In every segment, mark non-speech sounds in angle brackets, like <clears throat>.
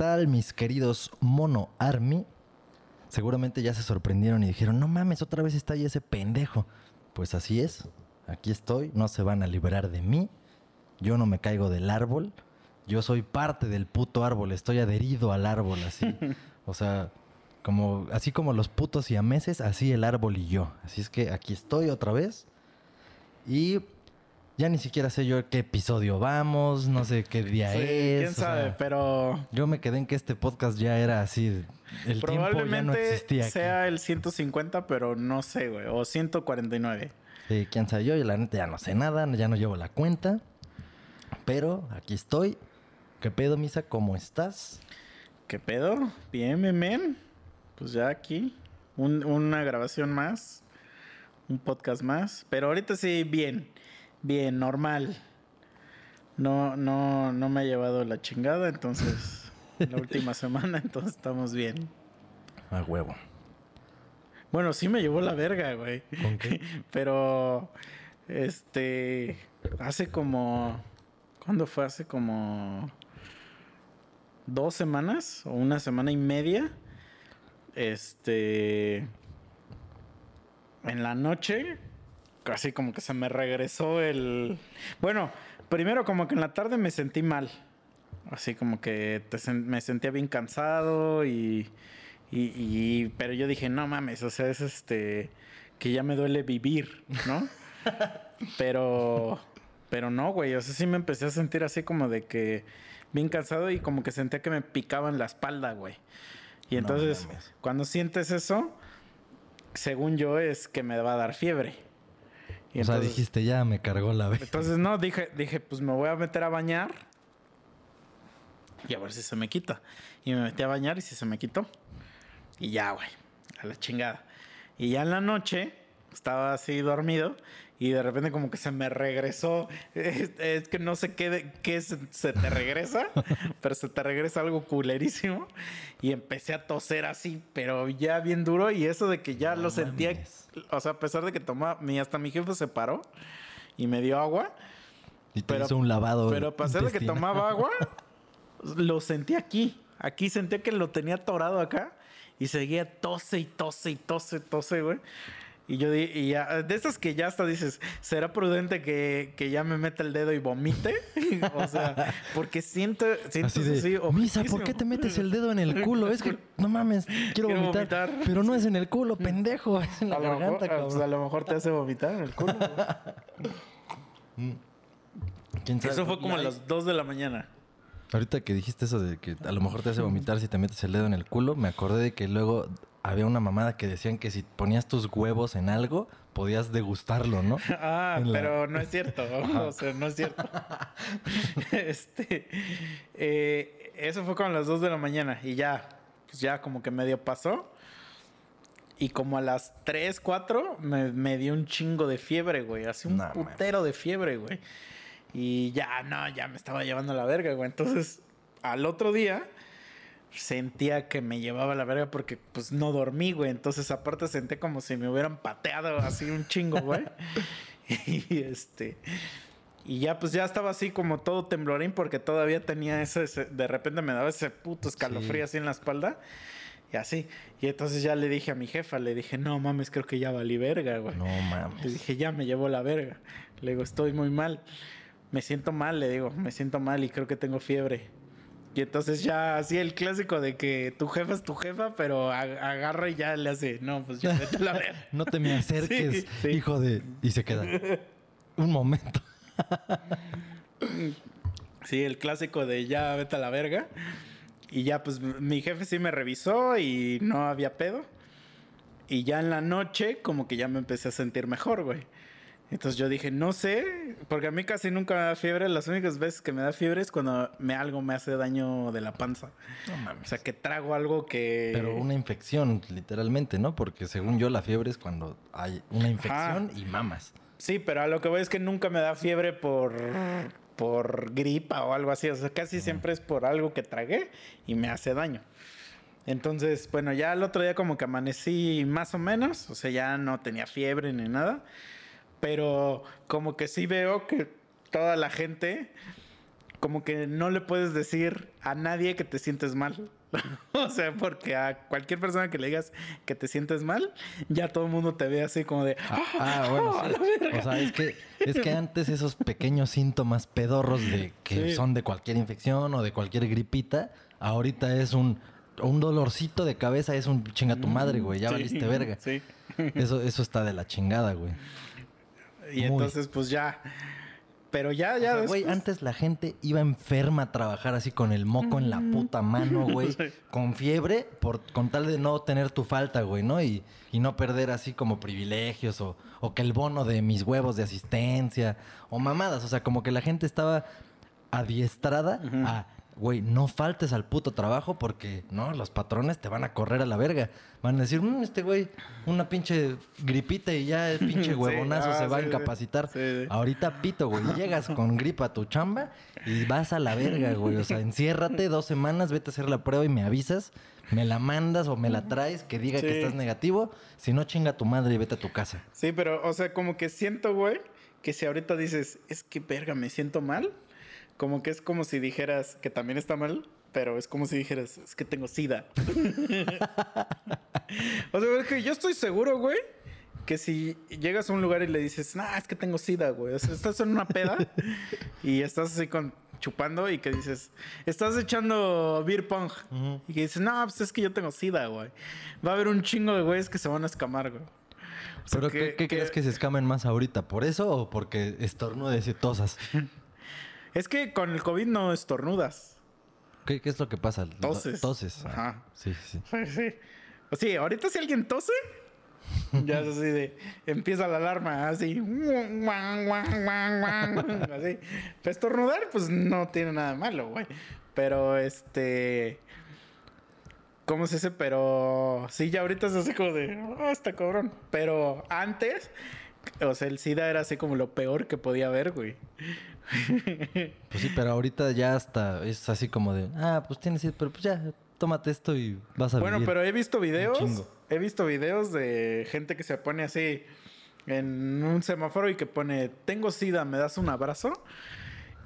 ¿Qué tal, mis queridos Mono Army? Seguramente ya se sorprendieron y dijeron, no mames, otra vez está ahí ese pendejo. Pues así es, aquí estoy, no se van a liberar de mí, yo no me caigo del árbol, yo soy parte del puto árbol, estoy adherido al árbol así. <laughs> o sea, como, así como los putos y a meses, así el árbol y yo. Así es que aquí estoy otra vez. Y ya ni siquiera sé yo qué episodio vamos, no sé qué día Sí, es. quién sea, sabe, pero yo me quedé en que este podcast ya era así. El tiempo ya no probablemente existía. aquí. sea el 150, pero no sé, güey. O 149. Sí, quién sabe yo, y la neta ya no sé nada, ya no llevo la cuenta. Pero aquí estoy. ¿Qué pedo, Misa? ¿Cómo estás? ¿Qué pedo? Bien, bien, bien. Pues ya aquí. un- una grabación más. Un podcast más. Pero ahorita sí, bien. Bien, normal. No, no, no me ha llevado la chingada, entonces. la última semana, entonces estamos bien. A huevo. Bueno, sí me llevó la verga, güey. ¿Con qué? <laughs> Pero, este, hace como, ¿cuándo fue? Hace como dos semanas o una semana y media. Este, en la noche, casi como que se me regresó el... Bueno, primero como que en la tarde me sentí mal. Así como que te me sentía bien cansado y, y, y- Pero yo dije, no mames, o sea, es este... Que ya me duele vivir, ¿no? <laughs> pero... Pero no, güey, o sea, sí me empecé a sentir así como de que... Bien cansado y como que sentía que me picaban la espalda, güey. Y entonces, cuando sientes eso, según yo, es que me va a dar fiebre. Y o sea, dijiste, ya me cargó la vez. entonces, no, dije, dije, pues me voy a meter a bañar. Y a ver si se me quita. Y me metí a bañar y si se me quitó. Y ya, güey. A la chingada. Y ya en la noche estaba así dormido. Y de repente como que se me regresó. <laughs> Es, es que no sé qué, de- qué se, se te regresa. <laughs> pero se te regresa algo culerísimo. Y empecé a toser así, pero ya bien duro. Y eso de que ya No lo sentía. mames. O sea, a pesar de que tomaba... Hasta mi jefe se paró. Y me dio agua. Y te pero- hizo un lavado. Pero a pesar de que tomaba agua, <laughs> lo sentí aquí. Aquí sentía que lo tenía atorado acá. Y seguía tose y tose y tose, tose, güey. Y yo di- y ya, de esas que ya hasta dices, ¿será prudente que, que ya me meta el dedo y vomite? <laughs> o sea, porque siento, siento Así de, así, Misa, ¿por ojetísimo". qué te metes el dedo en el culo? Es que, no mames, quiero, Quiero vomitar, vomitar. Pero no es en el culo, pendejo. Es en la A mejor, garganta, ah, pues, a lo mejor te hace vomitar en el culo. güey. <laughs> ¿Quién sabe? Eso fue como a La- las 2 de la mañana. Ahorita que dijiste eso de que a lo mejor te hace vomitar si te metes el dedo en el culo, me acordé de que luego había una mamada que decían que si ponías tus huevos en algo, podías degustarlo, ¿no? <laughs> Ah, la- pero no es cierto. <laughs> o sea, no es cierto. <laughs> este. eh, eso fue como a las 2 de la mañana. Y ya, pues ya como que medio pasó. Y como a las 3, 4 me, me dio un chingo de fiebre, güey. Así un putero de fiebre, güey. Y ya, no, ya me estaba llevando la verga, güey. Entonces, al otro día sentía que me llevaba la verga porque pues no dormí, güey. Entonces, aparte sentí como si me hubieran pateado así un chingo, güey. <laughs> y este y ya pues ya estaba así como todo temblorín porque todavía tenía ese, ese- de repente me daba ese puto escalofrío Sí. así en la espalda. Y así. Y entonces ya le dije a mi jefa, le dije, "No mames, creo que ya valí verga, güey." No Le mames. dije, "Ya me llevó la verga." Le digo, "Estoy muy mal." Me siento mal, le digo, "Me siento mal y creo que tengo fiebre." Y entonces ya así el clásico de que tu jefa es tu jefa, pero ag- agarra y ya le hace, no, pues ya vete a la verga. <laughs> No te me acerques, Sí, sí. hijo de... Y se queda. <laughs> Un momento. <laughs> Sí, el clásico de ya vete a la verga. Y ya, pues mi jefe sí me revisó y no había pedo. Y ya en la noche, como que ya me empecé a sentir mejor, güey. Entonces yo dije, no sé, porque a mí casi nunca me da fiebre. Las únicas veces que me da fiebre es cuando me, algo me hace daño de la panza. No O mames. sea, que trago algo que... Pero una infección, literalmente, ¿no? Porque según yo, la fiebre es cuando hay una infección y mamas. Sí, pero a lo que voy es que nunca me da fiebre por, por gripa o algo así. O sea, casi siempre es por algo que tragué y me hace daño. Entonces, bueno, ya el otro día como que amanecí más o menos. O sea, ya no tenía fiebre ni nada. Pero como que sí veo que toda la gente como que no le puedes decir a nadie que te sientes mal. <laughs> o sea, porque a cualquier persona que le digas que te sientes mal, ya todo el mundo te ve así como de. Ah, ah bueno, ¡Ah, sí. la verga! O sea, es que, es que antes esos pequeños síntomas pedorros de que Sí. son de cualquier infección o de cualquier gripita, ahorita es un, un dolorcito de cabeza, es un chinga tu madre, güey, ya Sí, valiste verga. Sí. Eso, eso está de la chingada, güey. Y Muy. entonces, pues ya. Pero ya, ya. O sea, güey, después- antes la gente iba enferma a trabajar así con el moco en la puta mano, güey. <laughs> Con fiebre, por, con tal de no tener tu falta, güey, ¿no? Y, y no perder así como privilegios o, o que el bono de mis huevos de asistencia o mamadas. O sea, como que la gente estaba adiestrada a, güey, no faltes al puto trabajo porque, ¿no? Los patrones te van a correr a la verga. Van a decir, "Mm, este güey, una pinche gripita y ya el <laughs> pinche Sí, huevonazo ah, se va a sí, incapacitar. Sí. Ahorita pito, güey. <laughs> Llegas con gripa a tu chamba y vas a la verga, güey. O sea, enciérrate dos semanas, vete a hacer la prueba y me avisas. Me la mandas o me la traes que diga que estás negativo. Si no, chinga tu madre y vete a tu casa. Sí, pero, o sea, como que siento, güey, que si ahorita dices, es que verga, me siento mal, como que es como si dijeras que también está mal, pero es como si dijeras, es que tengo sida. <laughs> o sea, es que yo estoy seguro, güey, que si llegas a un lugar y le dices, nah, es que tengo sida, güey, o sea, estás en una peda <laughs> y estás así con chupando y que dices, estás echando beer pong Ujú. y que dices, no, pues es que yo tengo sida, güey. Va a haber un chingo de güeyes que se van a escamar, güey. O sea, ¿Pero qué, qué crees que se escamen más ahorita? ¿Por eso o porque estornudes y tosas? <laughs> Es que con el COVID no estornudas. ¿Qué, qué es lo que pasa? Toses. Toses. Ah, Ajá. Sí, sí. <laughs> Sí, sí. Ahorita si alguien tose, ya es así de... Empieza la alarma, así... Así. Pero estornudar, pues no tiene nada malo, güey. Pero, este... ¿Cómo se dice? Pero... Sí, ya ahorita es así como de... Ah, está cabrón. Pero antes... O sea, el SIDA era así como lo peor que podía haber, güey. <laughs> Pues sí, pero ahorita ya hasta es así como de, ah, pues tienes, pero pues ya, tómate esto y vas a Bueno, vivir. pero he visto videos. He visto videos de gente que se pone así en un semáforo y que pone, tengo sida, ¿me das un abrazo?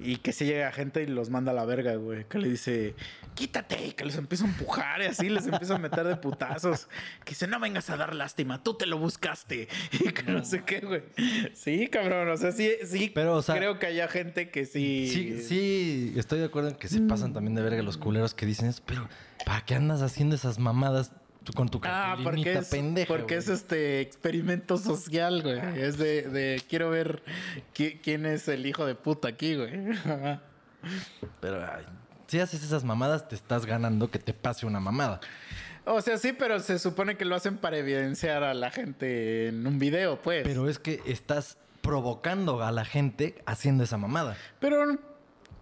Y que si llega gente y los manda a la verga, güey. Que le dice, quítate, y que los empieza a empujar y así les empieza a meter de putazos. Que dice, no vengas a dar lástima, tú te lo buscaste. <laughs> Y que no sé qué, güey. Sí, cabrón, o sea, sí, sí. Pero, o sea, creo que haya gente que sí. Sí, sí, estoy de acuerdo en que se pasan también de verga los culeros que dicen eso, pero ¿para qué andas haciendo esas mamadas con tu Ah, porque cartulinita es, pendeja? porque güey? es este experimento social, güey. Es de, de quiero ver qui- quién es el hijo de puta aquí, güey. <laughs> Pero ay, si haces esas mamadas, te estás ganando que te pase una mamada. o sea, sí, pero se supone que lo hacen para evidenciar a la gente en un video, pues. Pero es que estás provocando a la gente haciendo esa mamada. pero,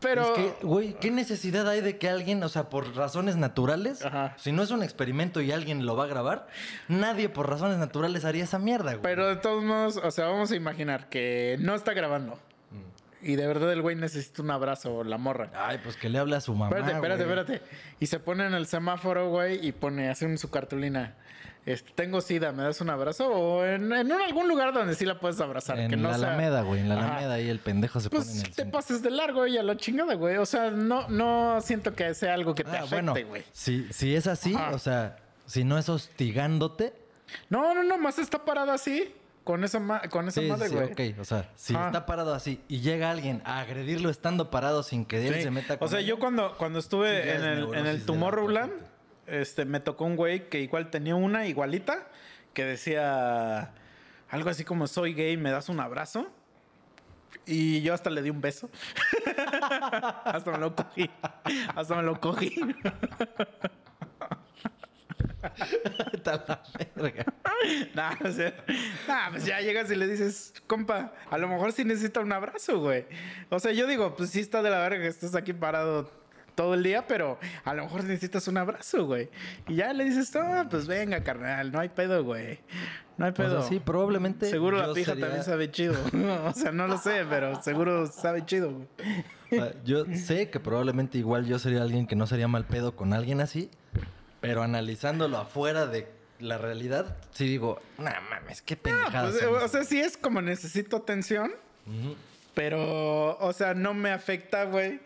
pero. Es que, güey, ¿qué necesidad hay de que alguien, o sea, por razones naturales, Ajá. si no es un experimento y alguien lo va a grabar, nadie por razones naturales haría esa mierda, güey. Pero de todos modos, o sea, vamos a imaginar que no está grabando. Mm. Y de verdad el güey necesita un abrazo, la morra. Ay, pues que le hable a su mamá. Espérate, espérate, güey. espérate. Y se pone en el semáforo, güey, y pone, hace su cartulina. Este, tengo sida, ¿me das un abrazo? O en, en un- algún lugar donde sí la puedes abrazar. En que no la Alameda, güey, en la. Alameda ahí el pendejo se pone en Pues el te centro. pases de largo y a la chingada, güey. O sea, no, no siento que sea algo que te Ah, bueno, afecte, güey. si, si es así, Ajá. o sea, si no es hostigándote, No, no, no, más está parada así. Con esa, ma- con esa sí, madre, sí, güey. ok, o sea, si está parado así y llega alguien a agredirlo estando parado sin que él Sí. se meta con O sea, él, yo cuando, cuando estuve en, el, en el Tomorrowland, persona. Este, me tocó un güey que igual tenía una igualita que decía algo así como soy gay, ¿me das un abrazo? Y yo hasta le di un beso. <laughs> hasta me lo cogí. Hasta me lo cogí. <laughs> Vete a la verga. nah, o sea, nah, pues ya llegas y le dices, compa, a lo mejor sí necesita un abrazo, güey. O sea, yo digo, pues sí está de la verga que estés aquí parado todo el día, pero a lo mejor necesitas un abrazo, güey. Y ya le dices, no, pues venga, carnal, no hay pedo, güey. No hay O pedo. sea, sí, probablemente. Seguro la pija sería- también sabe chido. <laughs> <laughs> o sea, no lo sé, pero seguro sabe chido, güey. o sea, yo sé que probablemente igual yo sería alguien que no sería mal pedo con alguien así, pero analizándolo afuera de la realidad, sí digo, no mames, qué pendejada. Pues, o sea, sí es como necesito atención, pero, o sea, no me afecta, güey.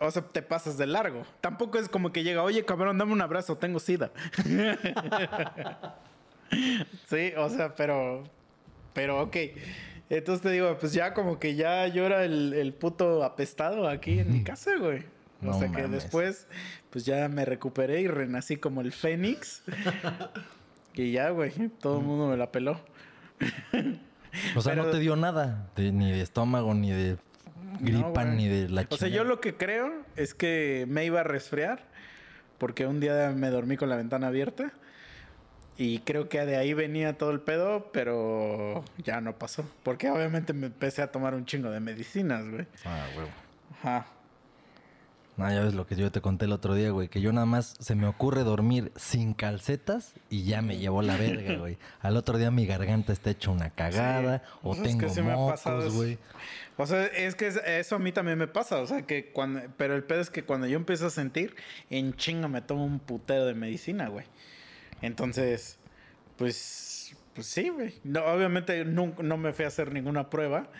O sea, te pasas de largo. Tampoco es como que llega, oye, cabrón, dame un abrazo, tengo sida. <laughs> sí, o sea, pero, pero ok. Entonces te digo, pues ya como que ya llora el, el puto apestado aquí en mi casa, güey. O No sea que después, pues ya me recuperé y renací como el Fénix. <laughs> y ya, güey, todo el mundo me la peló. O sea, no te dio nada, de- ni de estómago, ni de gripa, ni de la O sea, yo lo que creo es que me iba a resfriar porque un día me dormí con la ventana abierta y creo que de ahí venía todo el pedo, pero ya no pasó. Porque obviamente me empecé a tomar un chingo de medicinas, güey. Ah, huevo. Ajá. No, ya ves lo que yo te conté el otro día, güey. Que yo nada más se me ocurre dormir sin calcetas y ya me llevó la verga, güey. Al otro día mi garganta está hecha una cagada Sí. o es que tengo sí me ha pasado mocos, güey. O sea, es que es- eso a mí también me pasa. O sea, que cuando. Pero el pedo es que cuando yo empiezo a sentir, en chinga me tomo un putero de medicina, güey. Entonces, pues. Pues sí, güey. No, obviamente no, no me fui a hacer ninguna prueba. <laughs>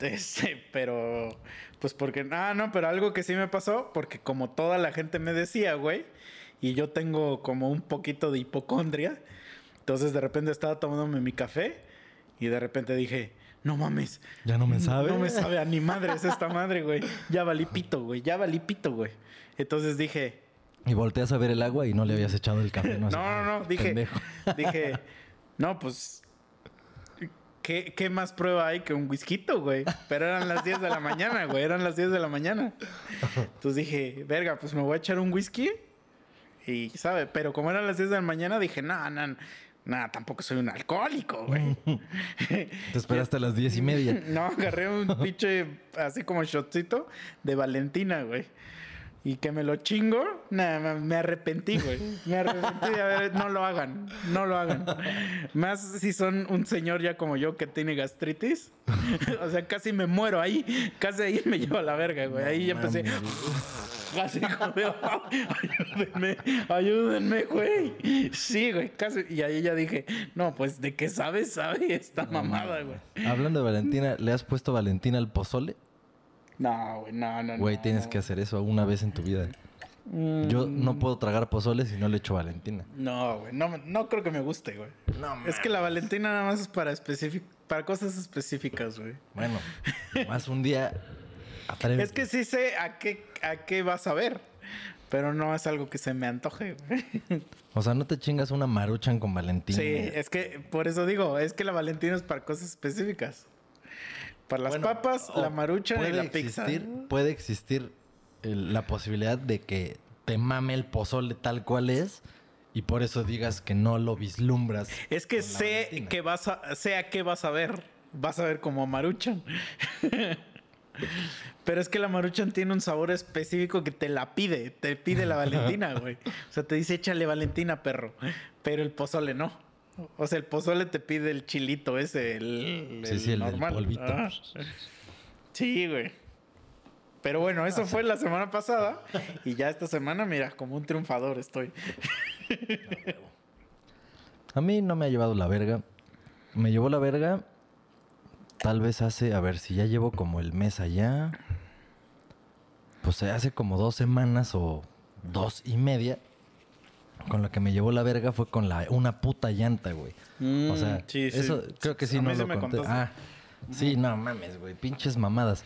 Este, pero. Pues porque. Ah, no, pero algo que sí me pasó, porque como toda la gente me decía, güey. Y yo tengo como un poquito de hipocondria. Entonces de repente estaba tomándome mi café. Y de repente dije, no mames. Ya no me sabe. No me sabe a ni madre es esta madre, güey. Ya valí pito, güey. Ya valí pito, güey. Entonces dije, Y volteas a ver el agua y no le habías echado el café. No, no, no, no. Dije, Pendejo. dije, <laughs> no, pues. ¿Qué, qué más prueba hay que un whisky, güey? Pero eran las 10 de la mañana, güey. Eran las 10 de la mañana. Entonces dije, verga, pues me voy a echar un whisky. Y, ¿sabe? Pero como eran las 10 de la mañana, dije, no, no, no, tampoco soy un alcohólico, güey. Te esperaste a las diez y media. <laughs> No, agarré un pinche así como shotcito de Valentina, güey. Y que me lo chingo, nada, me arrepentí, güey. Me arrepentí de haber, no lo hagan, no lo hagan. Más si son un señor ya como yo que tiene gastritis. <laughs> o sea, casi me muero ahí, casi ahí me llevo a la verga, güey. Ahí ya empecé, <laughs> de, "Oh, ayúdenme, ayúdenme, güey. Sí, güey, casi. Y ahí ya dije, no, pues de qué sabe, sabe esta mamada, güey. Hablando de Valentina, ¿le has puesto Valentina al pozole? No, güey, no, no, Güey, no. tienes que hacer eso una vez en tu vida. Yo Mm. no puedo tragar pozole si no le echo Valentina. No, güey, no, no creo que me guste, güey. No, Es que la Valentina nada más es para cosas específicas, güey. Bueno, más un día atrévete. Es que sí sé a qué, a qué vas a ver, pero no es algo que se me antoje, güey. O sea, no te chingas una maruchan con Valentina. Sí, es que por eso digo, es que la Valentina es para cosas específicas. Para las Bueno, papas, la marucha y la pizza. Puede existir el- la posibilidad de que te mame el pozole tal cual es y por eso digas que no lo vislumbras. Es que sé Valentina. que vas a, sé a qué vas a ver. Vas a ver como maruchan. <laughs> Pero es que la maruchan tiene un sabor específico que te la pide. Te pide la Valentina, güey. O sea, te dice échale Valentina, perro. Pero el pozole no. O sea, el pozole te pide el chilito ese, el, Sí, sí, el normal. polvito. Ah. Sí, güey. Pero bueno, eso fue la semana pasada. Y ya esta semana, mira, como un triunfador estoy. A mí no me ha llevado la verga. Me llevó la verga tal vez hace, a ver si ya llevo como el mes allá. Pues hace como dos semanas o dos y media. Con lo que me llevó la verga fue con la una puta llanta, güey. O sea, Mm, sí, sí. eso creo que sí A no lo me conté. contaste. Ah, sí, no mames, güey. Pinches mamadas.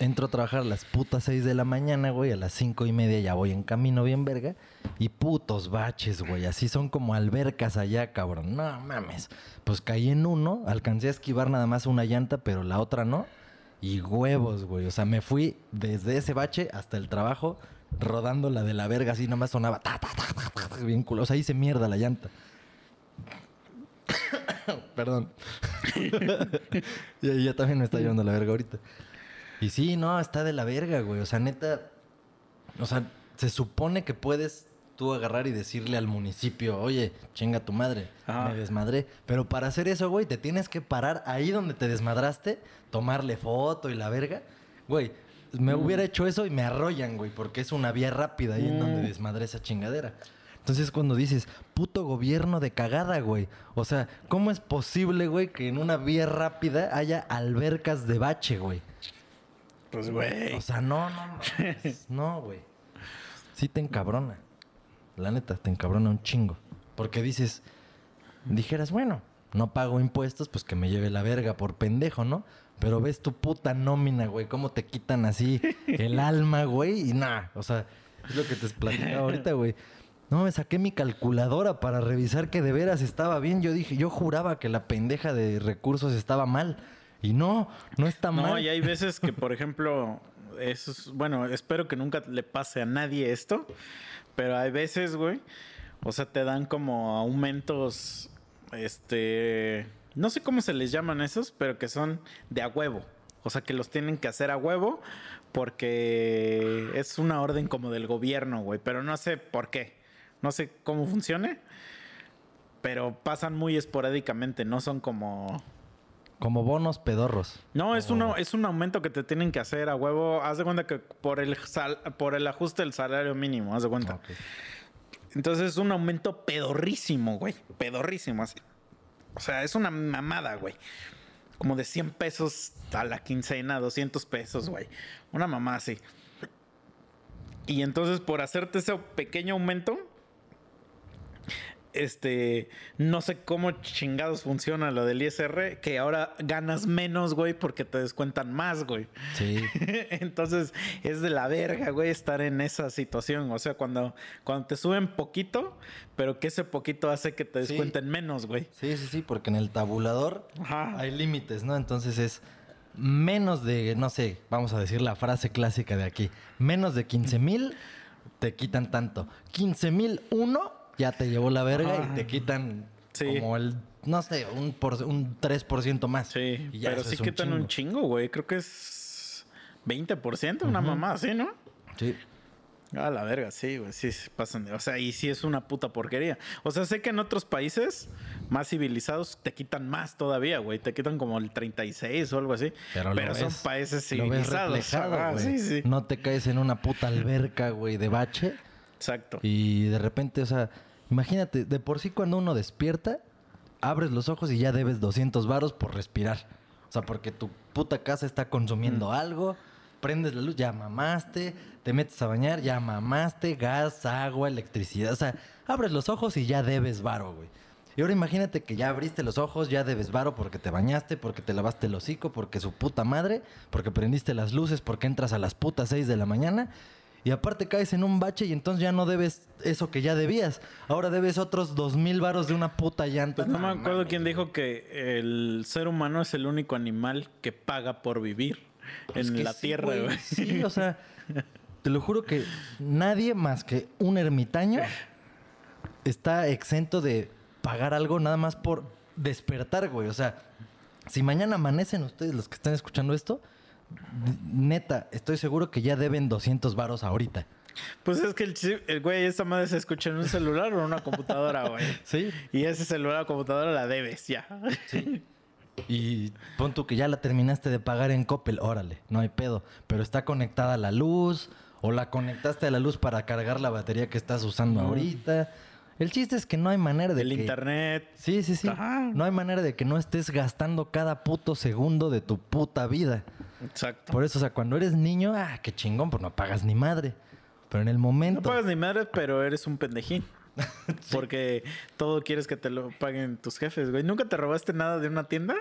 Entro a trabajar a las putas seis de la mañana, güey. A las cinco y media ya voy en camino bien verga. Y putos baches, güey. Así son como albercas allá, cabrón. No mames. Pues caí en uno. Alcancé a esquivar nada más una llanta, pero la otra no. Y huevos, güey. O sea, me fui desde ese bache hasta el trabajo rodando la de la verga. Así nomás sonaba. ta, ta, ta, ta, ta, ta, bien culo. O sea, hice mierda la llanta. <coughs> Perdón. <laughs> <laughs> y ahí ya también me está llevando la verga ahorita. Y sí, no, está de la verga, güey. O sea, neta. O sea, se supone que puedes tú agarrar y decirle al municipio, oye, chinga tu madre, me desmadré. Pero para hacer eso, güey, te tienes que parar ahí donde te desmadraste, tomarle foto y la verga. Güey, me hubiera hecho eso y me arrollan, güey, porque es una vía rápida ahí en donde Mm. desmadré esa chingadera. Entonces cuando dices, puto gobierno de cagada, güey. O sea, ¿cómo es posible, güey, que en una vía rápida haya albercas de bache, güey? Pues, güey. O sea, no, no, <laughs> no, güey. Sí te encabrona. La neta, te encabrona un chingo. Porque dices, dijeras, bueno, no pago impuestos, pues que me lleve la verga por pendejo, ¿no? Pero ves tu puta nómina, güey, cómo te quitan así el alma, güey, y nada, o sea, es lo que te platicaba ahorita, güey. No, me saqué mi calculadora para revisar que de veras estaba bien. Yo dije, yo juraba que la pendeja de recursos estaba mal. Y no, no está mal. No, y hay <laughs> veces que, por ejemplo, eso es, bueno, espero que nunca le pase a nadie esto, pero hay veces, güey, o sea, te dan como aumentos, este, no sé cómo se les llaman esos, pero que son de a huevo. O sea, que los tienen que hacer a huevo porque es una orden como del gobierno, güey, pero no sé por qué. No sé cómo funcione, pero pasan muy esporádicamente, no son como como bonos pedorros. No, es, uno, es un aumento que te tienen que hacer a huevo. Haz de cuenta que por el, por el ajuste del salario mínimo, haz de cuenta. Entonces es un aumento pedorrísimo, güey. Pedorrísimo, así. O sea, es una mamada, güey. Como de 100 pesos a la quincena, 200 pesos, güey. Una mamá así. Y entonces por hacerte ese pequeño aumento, este, no sé cómo chingados funciona lo del ISR, que ahora ganas menos, güey, porque te descuentan más, güey. Sí. <laughs> Entonces, es de la verga, güey, estar en esa situación. O sea, cuando, cuando te suben poquito, pero que ese poquito hace que te descuenten menos, güey. Sí, sí, sí, porque en el tabulador hay límites, ¿no? Entonces es menos de, no sé, vamos a decir la frase clásica de aquí, menos de 15 mil te quitan tanto. 15 mil uno ya te llevó la verga y te quitan como el, no sé, un, por, un 3% más. Sí, pero sí quitan un chingo, güey. Creo que es 20%, una mamá así, ¿no? Sí. A la verga, sí, güey, sí, pasan. O sea, y sí es una puta porquería. O sea, sé que en otros países más civilizados te quitan más todavía, güey. Te quitan como el 36 o algo así. Pero, son países civilizados. sí, sí. No te caes en una puta alberca, güey, de bache. Exacto. Y de repente, o sea, imagínate, de por sí cuando uno despierta, abres los ojos y ya debes 200 varos por respirar. O sea, porque tu puta casa está consumiendo algo, prendes la luz, ya mamaste, te metes a bañar, ya mamaste, gas, agua, electricidad. O sea, abres los ojos y ya debes varo, güey. Y ahora imagínate que ya abriste los ojos, ya debes varo porque te bañaste, porque te lavaste el hocico, porque su puta madre, porque prendiste las luces, porque entras a las putas 6 de la mañana y aparte caes en un bache y entonces ya no debes eso que ya debías. Ahora debes otros dos mil varos de una puta llanta. Pues no, me acuerdo quién dijo que el ser humano es el único animal que paga por vivir en la tierra, güey. Sí, o sea, <laughs> te lo juro que nadie más que un ermitaño está exento de pagar algo nada más por despertar, güey. O sea, si mañana amanecen ustedes los que están escuchando esto, neta, estoy seguro que ya deben 200 varos ahorita. Pues es que el, güey, esta madre se escucha en un celular o en una computadora, güey. <laughs> Sí. Y ese celular o computadora la debes, ya. Sí. <laughs> Y pon tú que ya la terminaste de pagar en Coppel, órale, no hay pedo. Pero está conectada a la luz, o la conectaste a la luz para cargar la batería que estás usando ahorita. El chiste es que no hay manera de El que... internet. Sí, sí, sí. No hay manera de que no estés gastando cada puto segundo de tu puta vida. Exacto. Por eso, o sea, cuando eres niño, ah, qué chingón, pues no pagas ni madre. Pero en el momento... No pagas ni madre, pero eres un pendejín. <laughs> Porque todo quieres que te lo paguen tus jefes, güey. ¿Nunca te robaste nada de una tienda?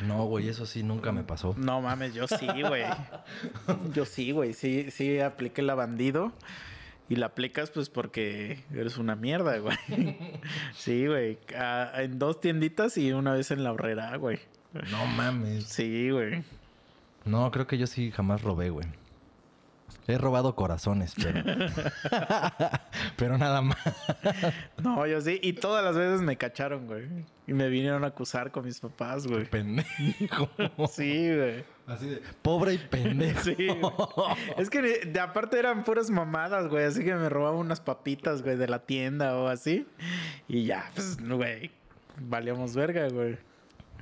No, güey, eso sí nunca me pasó. No mames, yo sí, güey. <laughs> yo sí, güey. Sí, sí apliqué la bandido. Y la aplicas pues porque eres una mierda, güey. <laughs> sí, güey. En dos tienditas y una vez en la horrera, güey. No mames. Sí, güey. No, creo que yo sí jamás robé, güey. He robado corazones, pero. <laughs> pero nada más. no, yo sí. Y todas las veces me cacharon, güey. Y me vinieron a acusar con mis papás, güey. Pendejo. <laughs> sí, güey. Así de pobre y pendejo. Sí. Es que de aparte eran puras mamadas, güey. Así que me robaban unas papitas, güey, de la tienda o así. Y ya, pues, güey. Valíamos verga, güey.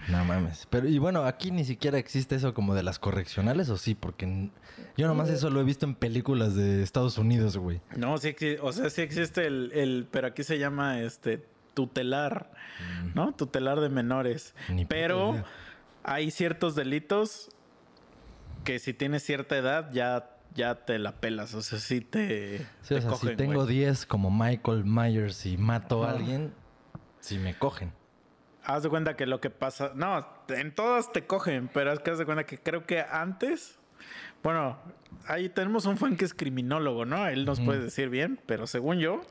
No mames. Pero, y bueno, aquí ni siquiera existe eso como de las correccionales, ¿o sí? Porque yo nomás eso lo he visto en películas de Estados Unidos, güey. No, sí, o sea, sí existe el, el pero aquí se llama este tutelar, mm. ¿no? Tutelar de menores. pero hay ciertos delitos que si tienes cierta edad ya, ya te la pelas. O sea, sí te. Sí, o te sea, cogen, si tengo güey. 10 como Michael Myers y mato a alguien, si me cogen. Haz de cuenta que lo que pasa. No, en todas te cogen, pero es que haz de cuenta que creo que antes. Bueno, ahí tenemos un fan que es criminólogo, ¿no? Él nos puede decir bien, pero según yo,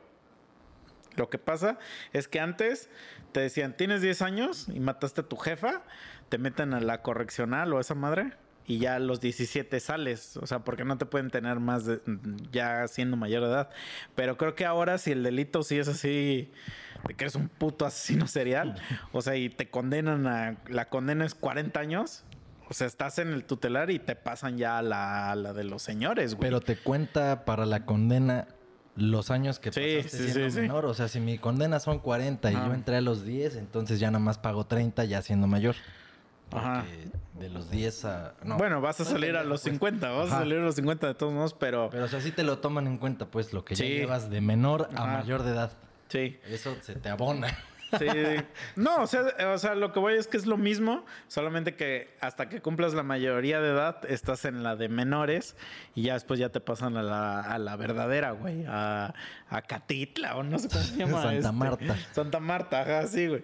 lo que pasa es que antes te decían, tienes 10 años y mataste a tu jefa, te meten a la correccional o esa madre. Y ya a los 17 sales, o sea, porque no te pueden tener más de, ya siendo mayor de edad. Pero creo que ahora si el delito sí es así, de que eres un puto asesino serial, o sea, y te condenan a, la condena es 40 años, o sea, estás en el tutelar y te pasan ya a la, a la de los señores, güey. Pero te cuenta para la condena los años que Sí, pasaste sí, siendo sí, menor. O sea, si mi condena son 40 y yo entré a los 10, entonces ya nada más pago 30 ya siendo mayor. Ajá. De los 10 a... no. bueno, vas a No salir a los pues. 50, vas a salir a los 50 de todos modos, pero, Pero o sea, sí te lo toman en cuenta, pues, lo que Sí. ya llevas de menor a Ajá. mayor de edad. sí. Eso se te abona. Sí. No, o sea, o sea, lo que voy es que es lo mismo, solamente que hasta que cumplas la mayoría de edad estás en la de menores y ya después ya te pasan a la, a la verdadera, güey, a, a Catitla o no sé cómo se llama. <laughs> Santa este, Marta. Santa Marta, ajá, sí, güey.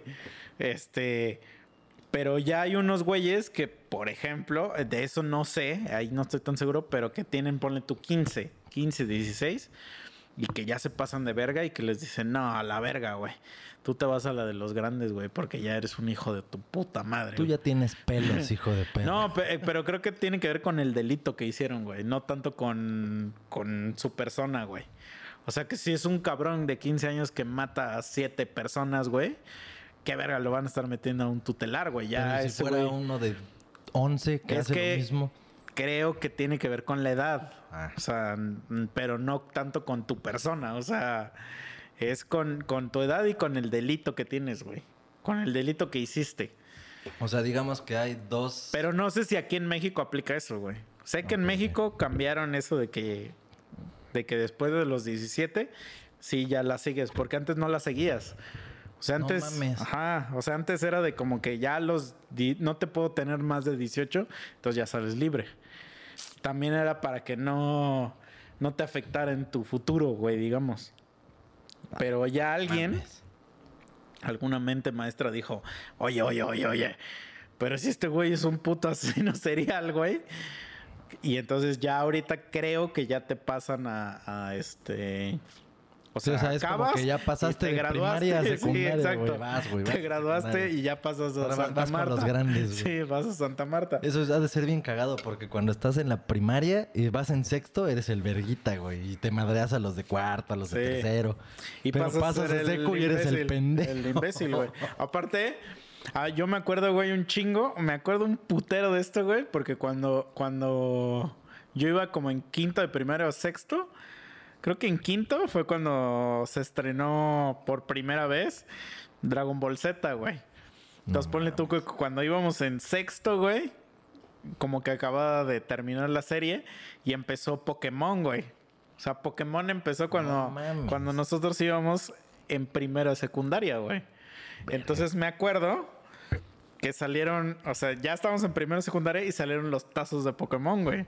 Este, pero ya hay unos güeyes que, por ejemplo, de eso no sé, ahí no estoy tan seguro, pero que tienen, ponle tú 15, 15, 16 y que ya se pasan de verga y que les dicen, no, a la verga, güey. Tú te vas a la de los grandes, güey, porque ya eres un hijo de tu puta madre. Tú güey". ya tienes pelos, <laughs> hijo de perro. No, eh, pero creo que tiene que ver con el delito que hicieron, güey. No tanto con, con su persona, güey. O sea que si es un cabrón de 15 años que mata a siete personas, güey, qué verga lo van a estar metiendo a un tutelar, güey. Ya Pero si ese fuera güey, uno de 11 que Es hace que- lo mismo. creo que tiene que ver con la edad. Ah. O sea, pero no tanto con tu persona. O sea, es con, con tu edad y con el delito que tienes, güey. Con el delito que hiciste. O sea, digamos que hay dos... Pero no sé si aquí en México aplica eso, güey. Sé que en. México cambiaron eso de que, de que después de los 17, sí ya la sigues, porque antes no la seguías. O sea, No antes, mames. ajá, o sea, antes era de como que ya los, no te puedo tener más de 18, entonces ya sales libre. También era para que no, no te afectara en tu futuro, güey, digamos. Pero ya alguien, Mames. alguna mente maestra dijo, oye, oye, oye, oye, pero si este güey es un puto asesino <laughs> serial, güey. Y entonces ya ahorita creo que ya te pasan a, a este... O Sí, o sea, es como que ya pasaste te de primaria a <laughs> sí, secundaria, exacto. güey, vas, güey, vas te graduaste secundaria. y ya pasas a Ahora Santa vas con Marta. los grandes, <laughs> güey. Sí, vas a Santa Marta. Eso ha de ser bien cagado porque cuando estás en la primaria y vas en sexto, eres el verguita, güey. Y te madreas a los de cuarto, a los de Sí. tercero. Y Pero pasas, pasas de seco y eres el pendejo. El imbécil, güey. <laughs> Aparte, ah, yo me acuerdo, güey, un chingo. Me acuerdo un putero de esto, güey. Porque cuando, cuando yo iba como en quinto de primaria o sexto, creo que en quinto fue cuando se estrenó por primera vez Dragon Ball Z, güey. Entonces No ponle tú que cuando íbamos en sexto, güey, como que acababa de terminar la serie y empezó Pokémon, güey. O sea, Pokémon empezó cuando, No cuando nosotros íbamos en primera secundaria, güey. Entonces me acuerdo que salieron, o sea, ya estábamos en primera secundaria y salieron los tazos de Pokémon, güey.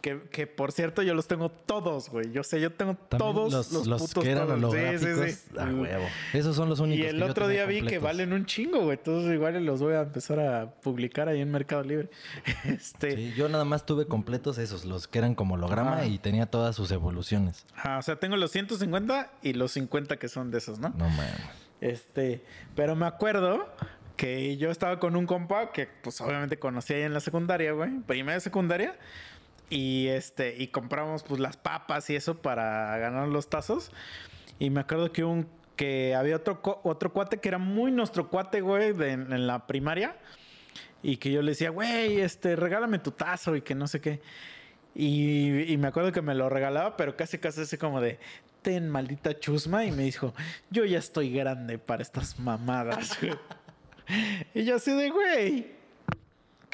Que, que, por cierto yo los tengo todos, güey. Yo sé, yo tengo También todos los, los, los putos que eran tazos. Sí, sí. A huevo. Esos son los únicos Y el que otro día vi que valen un chingo, güey. Entonces igual los voy a empezar a publicar ahí en Mercado Libre. <laughs> Este, Sí, yo nada más tuve completos esos, los que eran como holograma Ajá. y tenía todas sus evoluciones. ajá, o sea, tengo los 150 y los 50 que son de esos, ¿no? No mames. Este, pero me acuerdo que yo estaba con un compa que pues obviamente conocí ahí en la secundaria, güey, primera de secundaria. Y este, y compramos pues las papas y eso para ganar los tazos. Y me acuerdo que un que había otro, otro cuate que era muy nuestro cuate, güey, en la primaria. Y que yo le decía, güey, este, regálame tu tazo y que no sé qué. Y, me acuerdo que me lo regalaba, pero casi casi así como de, ten maldita chusma. Y me dijo, yo ya estoy grande para estas mamadas. güey". <laughs> y yo así de, güey,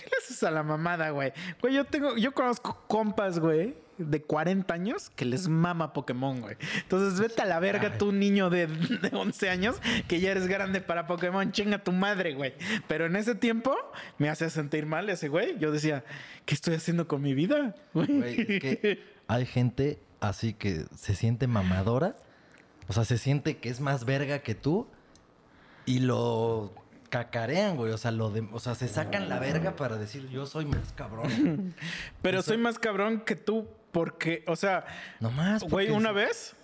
¿qué le haces a la mamada, güey? Güey, yo tengo, yo conozco compas, güey, de 40 años que les mama Pokémon, güey. Entonces vete a la verga tú, niño de, <laughs> de 11 años, que ya eres grande para Pokémon. Chinga tu madre, güey. Pero en ese tiempo me hacía sentir mal ese güey. Yo decía, ¿qué estoy haciendo con mi vida? Güey, es que <laughs> hay gente así que se siente mamadora. O sea, se siente que es más verga que tú. Y lo cacarean, güey. O sea, lo de, o sea, se sacan la verga para decir yo soy más cabrón. <laughs> Pero soy más cabrón que tú porque, o sea, No más. güey, una vez,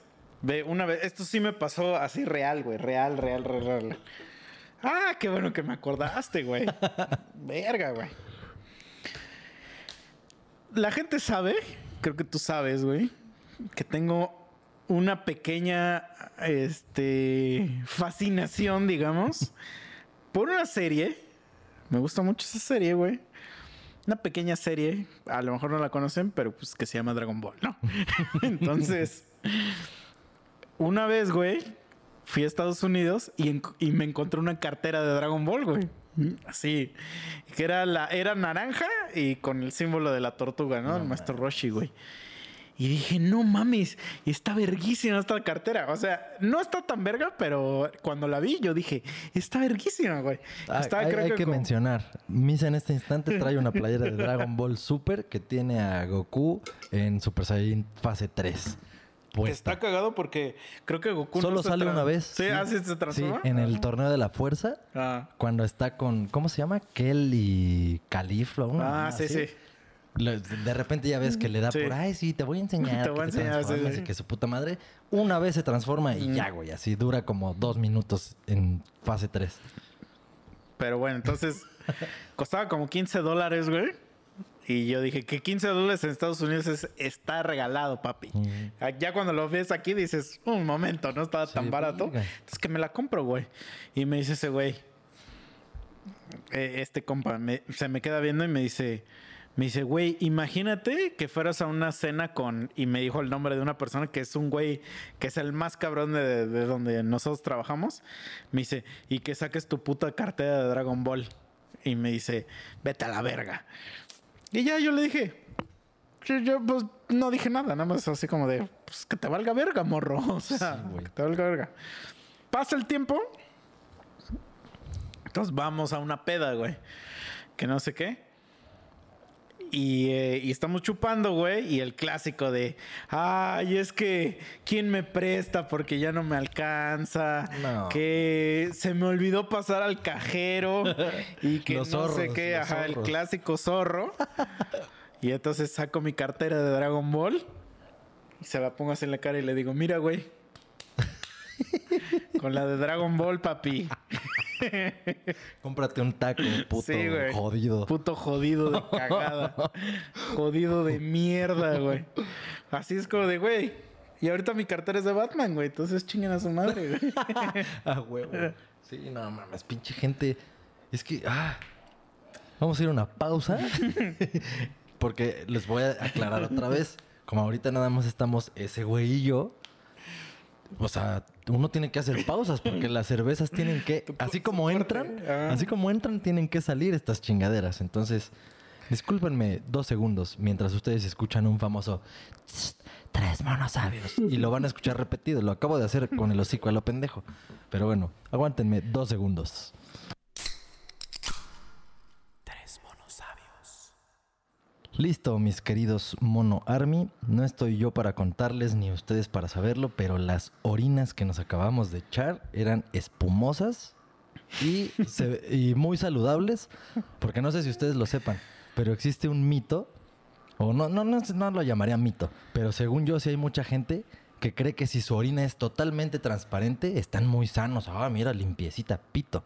ve, una vez, esto sí me pasó así real, güey, real, real, real, real. Ah, qué bueno que me acordaste, güey. <laughs> Verga, güey. La gente sabe, creo que tú sabes, güey, que tengo una pequeña, este, fascinación, digamos, por una serie. Me gusta mucho esa serie, güey. Una pequeña serie, a lo mejor no la conocen, pero pues que se llama Dragon Ball, ¿no? <laughs> Entonces, una vez, güey, fui a Estados Unidos y, en- y me encontré una cartera de Dragon Ball, güey. Así, que era la era naranja y con el símbolo de la tortuga, ¿no? el maestro Roshi, güey. Y dije, no mames, está verguísima esta cartera. O sea, no está tan verga, pero cuando la vi, yo dije, está verguísima, güey. Ah, Está, hay, creo hay que como- mencionar. Misa en este instante trae una playera de Dragon <laughs> Ball Super que tiene a Goku en Super Saiyan fase 3. Que Puesta. está cagado porque creo que Goku no Solo se sale una vez. Sí, así se Sí, transforma. en el torneo de la fuerza. Ah, Cuando está con, ¿cómo se llama? Kel y Califlo. una Ah, sí, así. sí. De repente ya ves que le da Sí. por, ay, sí, te voy a <laughs> enseñar. Te voy a enseñar, sí, transformes", sí. Y que su puta madre una vez se transforma y Mm. ya, güey. Así dura como dos minutos en fase 3. Pero bueno, entonces <laughs> costaba como 15 dólares, güey. Y yo dije que 15 dólares en Estados Unidos es, está regalado, papi. Ah, Ya cuando lo ves aquí dices, un momento, no estaba tan barato. verga. Entonces que me la compro, güey. Y me dice ese güey, eh, este compa, me- se me queda viendo y me dice, me dice, güey, imagínate que fueras a una cena con, y me dijo el nombre de una persona que es un güey que es el más cabrón de, de donde nosotros trabajamos. Me dice, y que saques tu puta cartera de Dragon Ball. Y me dice, vete a la verga. Y ya yo le dije, yo, yo, pues no dije nada, nada más así como de, pues que te valga verga, morro. <laughs> O sea, Sí, que te valga verga. Pasa el tiempo. Entonces vamos a una peda, güey. Que no sé qué. Y, eh, y estamos chupando, güey. Y el clásico de, ay, es que, ¿quién me presta? Porque ya no me alcanza. No. Que se me olvidó pasar al cajero. y <laughs> que Los no sé qué. Ajá, el clásico zorro. <laughs> y entonces saco mi cartera de Dragon Ball. Y se la pongo así en la cara y le digo, mira, güey. <laughs> Con la de Dragon Ball, papi. <laughs> Cómprate un taco, puto Sí, güey. jodido. Puto jodido de cagada. <laughs> jodido de mierda, güey. Así es como de, güey. Y ahorita mi cartera es de Batman, güey. Entonces chinguen a su madre, güey. <laughs> Ah, huevo. Sí, no mames, pinche gente. Es que, ah. Vamos a ir a una pausa. Porque les voy a aclarar otra vez. Como ahorita nada más estamos ese güey y yo. O sea, uno tiene que hacer pausas porque las cervezas tienen que, así como entran, Ah. así como entran, tienen que salir estas chingaderas. Entonces, discúlpenme dos segundos mientras ustedes escuchan un famoso "Tss, tres monos sabios y lo van a escuchar repetido. Lo acabo de hacer con el hocico a lo pendejo. Pero bueno, aguántenme dos segundos. Listo, mis queridos Mono Army. No estoy yo para contarles ni ustedes para saberlo, pero las orinas que nos acabamos de echar eran espumosas y, <laughs> se- y muy saludables, porque no sé si ustedes lo sepan, pero existe un mito, o no, no, no, no lo llamaría mito, pero según yo sí hay mucha gente que cree que si su orina es totalmente transparente, están muy sanos. Ah, mira, limpiecita, pito.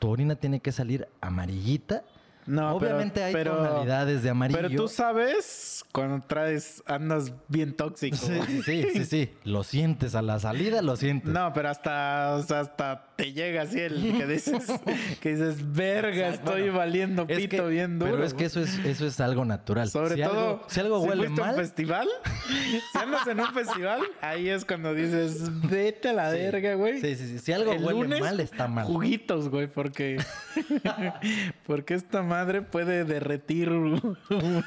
Tu orina tiene que salir amarillita. No, pero- Obviamente hay pero, tonalidades de amarillo. Pero tú sabes cuando traes, andas bien tóxico. Sí, sí, sí, sí, sí. Lo sientes a la salida, lo sientes. No, pero hasta, o sea, hasta te llega así el que dices, <laughs> que dices, verga, Exacto. estoy Bueno, valiendo Es pito que- bien duro. Pero es que eso es, eso es algo natural. Sobre si todo, algo, si algo huele fuiste a un mal, festival, <laughs> si andas en un festival, ahí es cuando dices, vete a la Sí. verga, güey. Sí, sí, sí. Si algo El huele lunes, mal, está mal. Juguitos, güey, porque <laughs> porque esta madre puede derretir un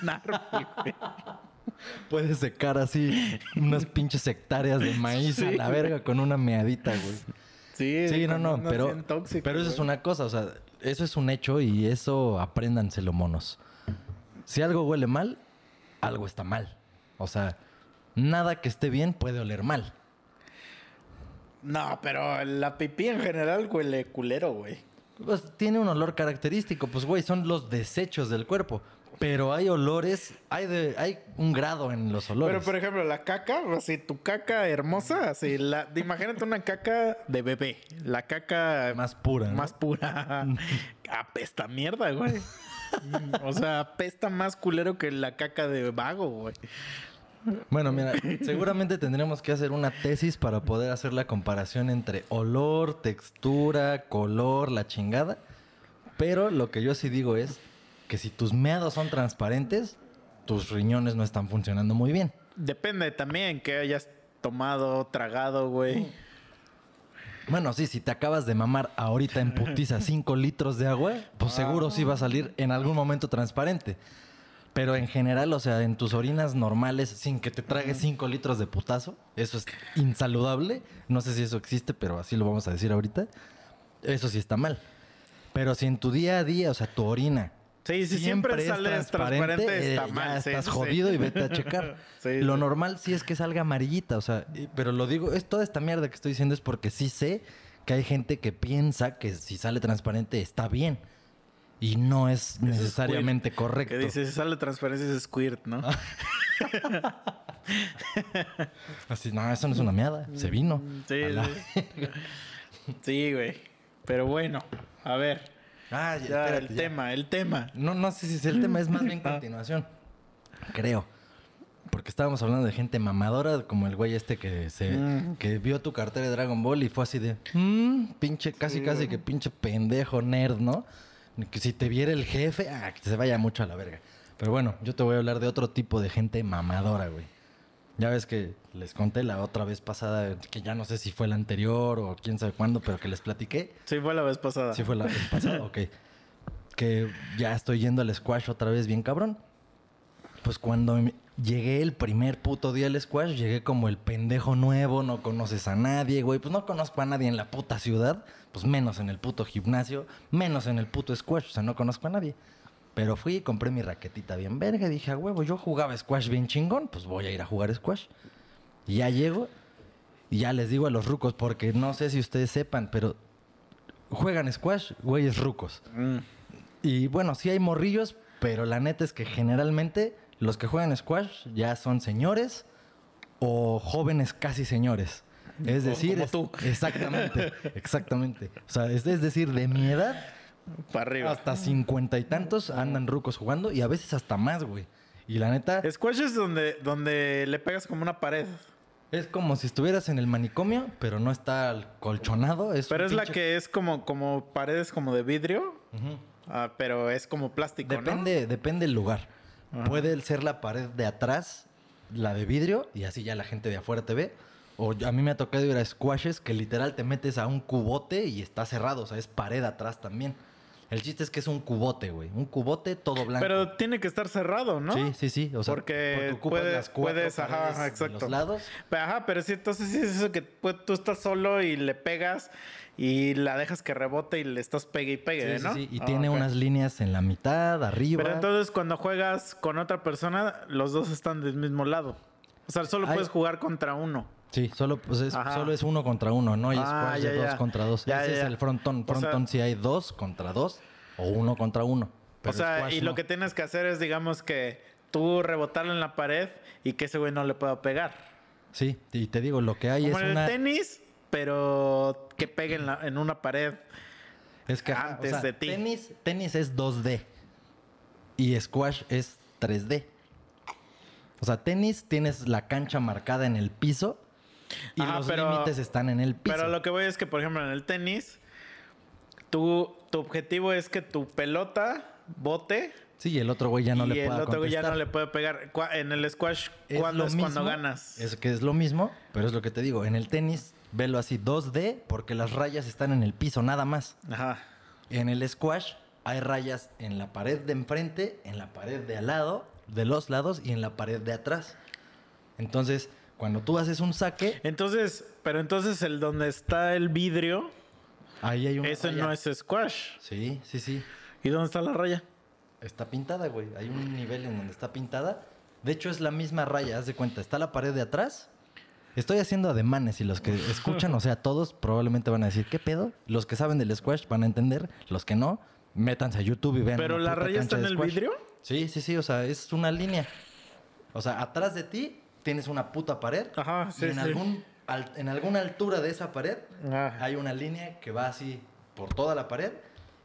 árbol, güey. Puedes secar así unas pinches hectáreas de maíz a la verga con una meadita, güey. Sí, Sí, no, no, pero, acento tóxico, pero eso es una cosa, o sea, eso es un hecho y eso apréndanselo, monos. Si algo huele mal, algo está mal. O sea, nada que esté bien puede oler mal. No, pero la pipí en general huele culero, güey. Pues tiene un olor característico, pues güey, son los desechos del cuerpo. Pero hay olores, hay de, hay un grado en los olores. Pero, por ejemplo, la caca, así, tu caca hermosa, así, la, imagínate una caca de bebé. La caca más pura. ¿no? más pura. <laughs> Apesta mierda, güey. o sea, apesta más culero que la caca de vago, güey. Bueno, mira, seguramente tendremos que hacer una tesis para poder hacer la comparación entre olor, textura, color, la chingada. Pero lo que yo sí digo es que si tus meados son transparentes, tus riñones no están funcionando muy bien. Depende también que hayas tomado, tragado, güey. Bueno, sí, si te acabas de mamar ahorita en putiza 5 litros de agua, pues seguro sí va a salir en algún momento transparente. Pero en general, o sea, en tus orinas normales, sin que te tragues 5 litros de putazo, eso es insaludable. No sé si eso existe, pero así lo vamos a decir ahorita. Eso sí está mal. Pero si en tu día a día, o sea, tu orina. Sí, si siempre, es sales transparente, eh, está ya mal. sí, estás sí, jodido y vete a checar. <laughs> Sí, lo normal sí es que salga amarillita, o sea, pero lo digo, es toda esta mierda que estoy diciendo es porque sí sé que hay gente que piensa que si sale transparente está bien. Y no es necesariamente correcto. Que dice, si sale transparencia es squirt, ¿no? <laughs> Así, no, eso no es una meada, se vino. Sí, sí. Sí, güey. Pero bueno, a ver. Ah, ya, Ya, espérate, el ya. tema, el tema. No, no sé si es el tema, es más bien continuación. Creo. Porque estábamos hablando de gente mamadora, como el güey este que se Mm. que vio tu cartera de Dragon Ball y fue así de, "Mm, pinche, casi, Sí, casi que pinche pendejo nerd, ¿no? Que si te viera el jefe, ah, que se vaya mucho a la verga. Pero bueno, yo te voy a hablar de otro tipo de gente mamadora, güey. Ya ves que les conté la otra vez pasada, que ya no sé si fue la anterior o quién sabe cuándo, pero que les platiqué. Sí, fue la vez pasada. Sí fue la el pasado, ok. Que ya estoy yendo al squash otra vez bien cabrón. Pues cuando llegué el primer puto día al squash, llegué como el pendejo nuevo, no conoces a nadie, güey. Pues no conozco a nadie en la puta ciudad, pues menos en el puto gimnasio, menos en el puto squash, o sea, no conozco a nadie. Pero fui y compré mi raquetita bien verga y dije, a huevo, yo jugaba squash bien chingón, pues voy a ir a jugar squash. Y ya llego y ya les digo a los rucos, porque no sé si ustedes sepan, pero juegan squash, güeyes rucos. Mm. Y bueno, sí hay morrillos, pero la neta es que generalmente los que juegan squash ya son señores o jóvenes casi señores. Es decir, como es- tú. exactamente, <laughs> exactamente. O sea, es, es decir, de mi edad Para arriba. hasta cincuenta y tantos andan rucos jugando y a veces hasta más, güey. Y la neta Squash es donde, donde le pegas como una pared. es como si estuvieras en el manicomio, pero no está colchonado. Es Pero es la que es como, como paredes como de vidrio. Ah, pero es como plástico, ¿no? Depende, depende el lugar. Ajá. Puede ser la pared de atrás, la de vidrio, y así ya la gente de afuera te ve. O yo- a mí me ha tocado ir a squashes que literal te metes a un cubote y está cerrado, o sea, es pared atrás también. El chiste es que es un cubote, güey. Un cubote todo blanco. Pero tiene que estar cerrado, ¿no? Sí, sí, sí. O sea, Porque ocupas puede- las puedes, ajá, de exacto. los lados. Pero, Ajá, pero sí, entonces sí es eso que pues, tú estás solo y le pegas y la dejas que rebote y le estás pegue y pegue, Sí, ¿no? sí, sí. Y Ah, tiene unas líneas en la mitad, arriba. Pero entonces cuando juegas con otra persona, los dos están del mismo lado. O sea, solo Ay. puedes jugar contra uno. Sí, solo, pues es, solo es uno contra uno, no hay Ah, ya, de dos ya. contra dos. Ya, Ese es el frontón. O sea- Frontón si hay dos contra dos o uno contra uno. Pero o sea, y lo que tienes que hacer es, digamos, que tú rebotarlo en la pared y que ese güey no le pueda pegar. Sí, y te digo, lo que hay Como es en una... el tenis, pero que pegue en, la- en una pared. Es que antes o sea, de ti. Tenis, tenis es 2D y squash es 3D. O sea, tenis tienes la cancha marcada en el piso y Ajá, los límites están en el piso. Pero lo que voy es que, por ejemplo, en el tenis, tú, tu objetivo es que tu pelota bote Sí, y el otro güey ya no y le el puede otro güey ya no le puede pegar. En el squash, Es ¿cuándo lo es cuando ganas? Es que es lo mismo, pero es lo que te digo. En el tenis, velo así 2D porque las rayas están en el piso, nada más. Ajá. En el squash hay rayas en la pared de enfrente, en la pared de al lado de los lados y en la pared de atrás. Entonces, cuando tú haces un saque, Entonces, pero entonces el donde está el vidrio, ahí hay una ese raya. no es squash. Sí, sí, sí. ¿Y dónde está la raya? Está pintada, güey. Hay un nivel en donde está pintada. De hecho, es la misma raya, haz de cuenta. Está la pared de atrás. Estoy haciendo ademanes y los que escuchan, o sea, todos probablemente van a decir, ¿qué pedo? Los que saben del squash van a entender. Los que no, métanse a YouTube y vean. ¿Pero la raya está en el vidrio? Sí, sí, sí. O sea, es una línea. O sea, atrás de ti tienes una puta pared. Ajá, y sí, en, sí. algún, al- en alguna altura de esa pared hay una línea que va así por toda la pared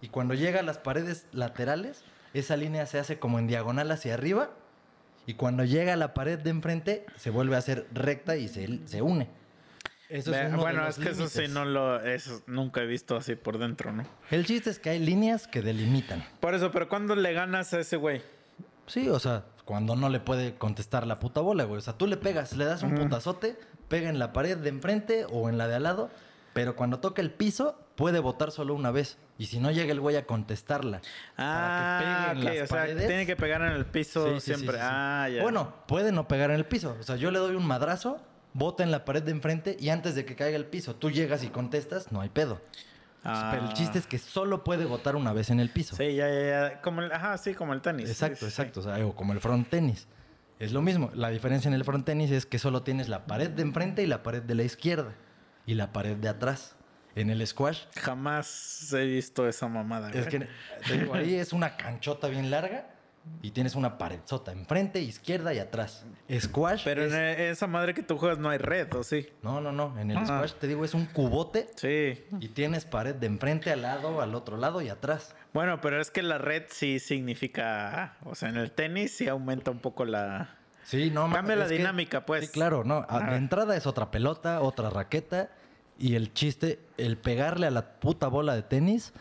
y cuando llega a las paredes laterales, esa línea se hace como en diagonal hacia arriba y cuando llega a la pared de enfrente se vuelve a hacer recta y se, se une. Eso Ve- de bueno, es que eso sí no lo eso nunca he visto así por dentro, ¿no? El chiste es que hay líneas que delimitan. Por eso, pero ¿cuándo le ganas a ese güey? Sí, o sea, cuando no le puede contestar la puta bola, güey. O sea, tú le pegas, le das un putazote, pega en la pared de enfrente o en la de al lado, pero cuando toca el piso, puede votar solo una vez. Y si no llega el güey a contestarla, Ah, para que pegue en ok, las o sea, paredes. tiene que pegar en el piso Sí, siempre. sí, sí. Ah, ya. Bueno, puede no pegar en el piso. O sea, yo le doy un madrazo, bota en la pared de enfrente y antes de que caiga el piso, tú llegas y contestas, no hay pedo. Ah. Pero el chiste es que solo puede votar una vez en el piso. Sí, ya, ya, ya. Como el, ajá, sí, como el tenis. Exacto, exacto. O sea, o como el front tenis. Es lo mismo. La diferencia en el front tenis es que solo tienes la pared de enfrente y la pared de la izquierda. Y la pared de atrás. En el squash. Jamás he visto esa mamada. Es que te digo, ahí es una canchota bien larga. Y tienes una paredsota enfrente, izquierda y atrás. Squash. Pero es- en e- esa madre que tú juegas no hay red, ¿o sí? No, no, no. En el Ajá. squash te digo, es un cubote. Sí. Y tienes pared de enfrente, al lado, al otro lado y atrás. Bueno, pero es que la red sí significa. O sea, en el tenis sí aumenta un poco la. Sí, no Cambia la que- dinámica, pues. Sí, claro, no. A- Ajá. De entrada es otra pelota, otra raqueta. Y el chiste, el pegarle a la puta bola de tenis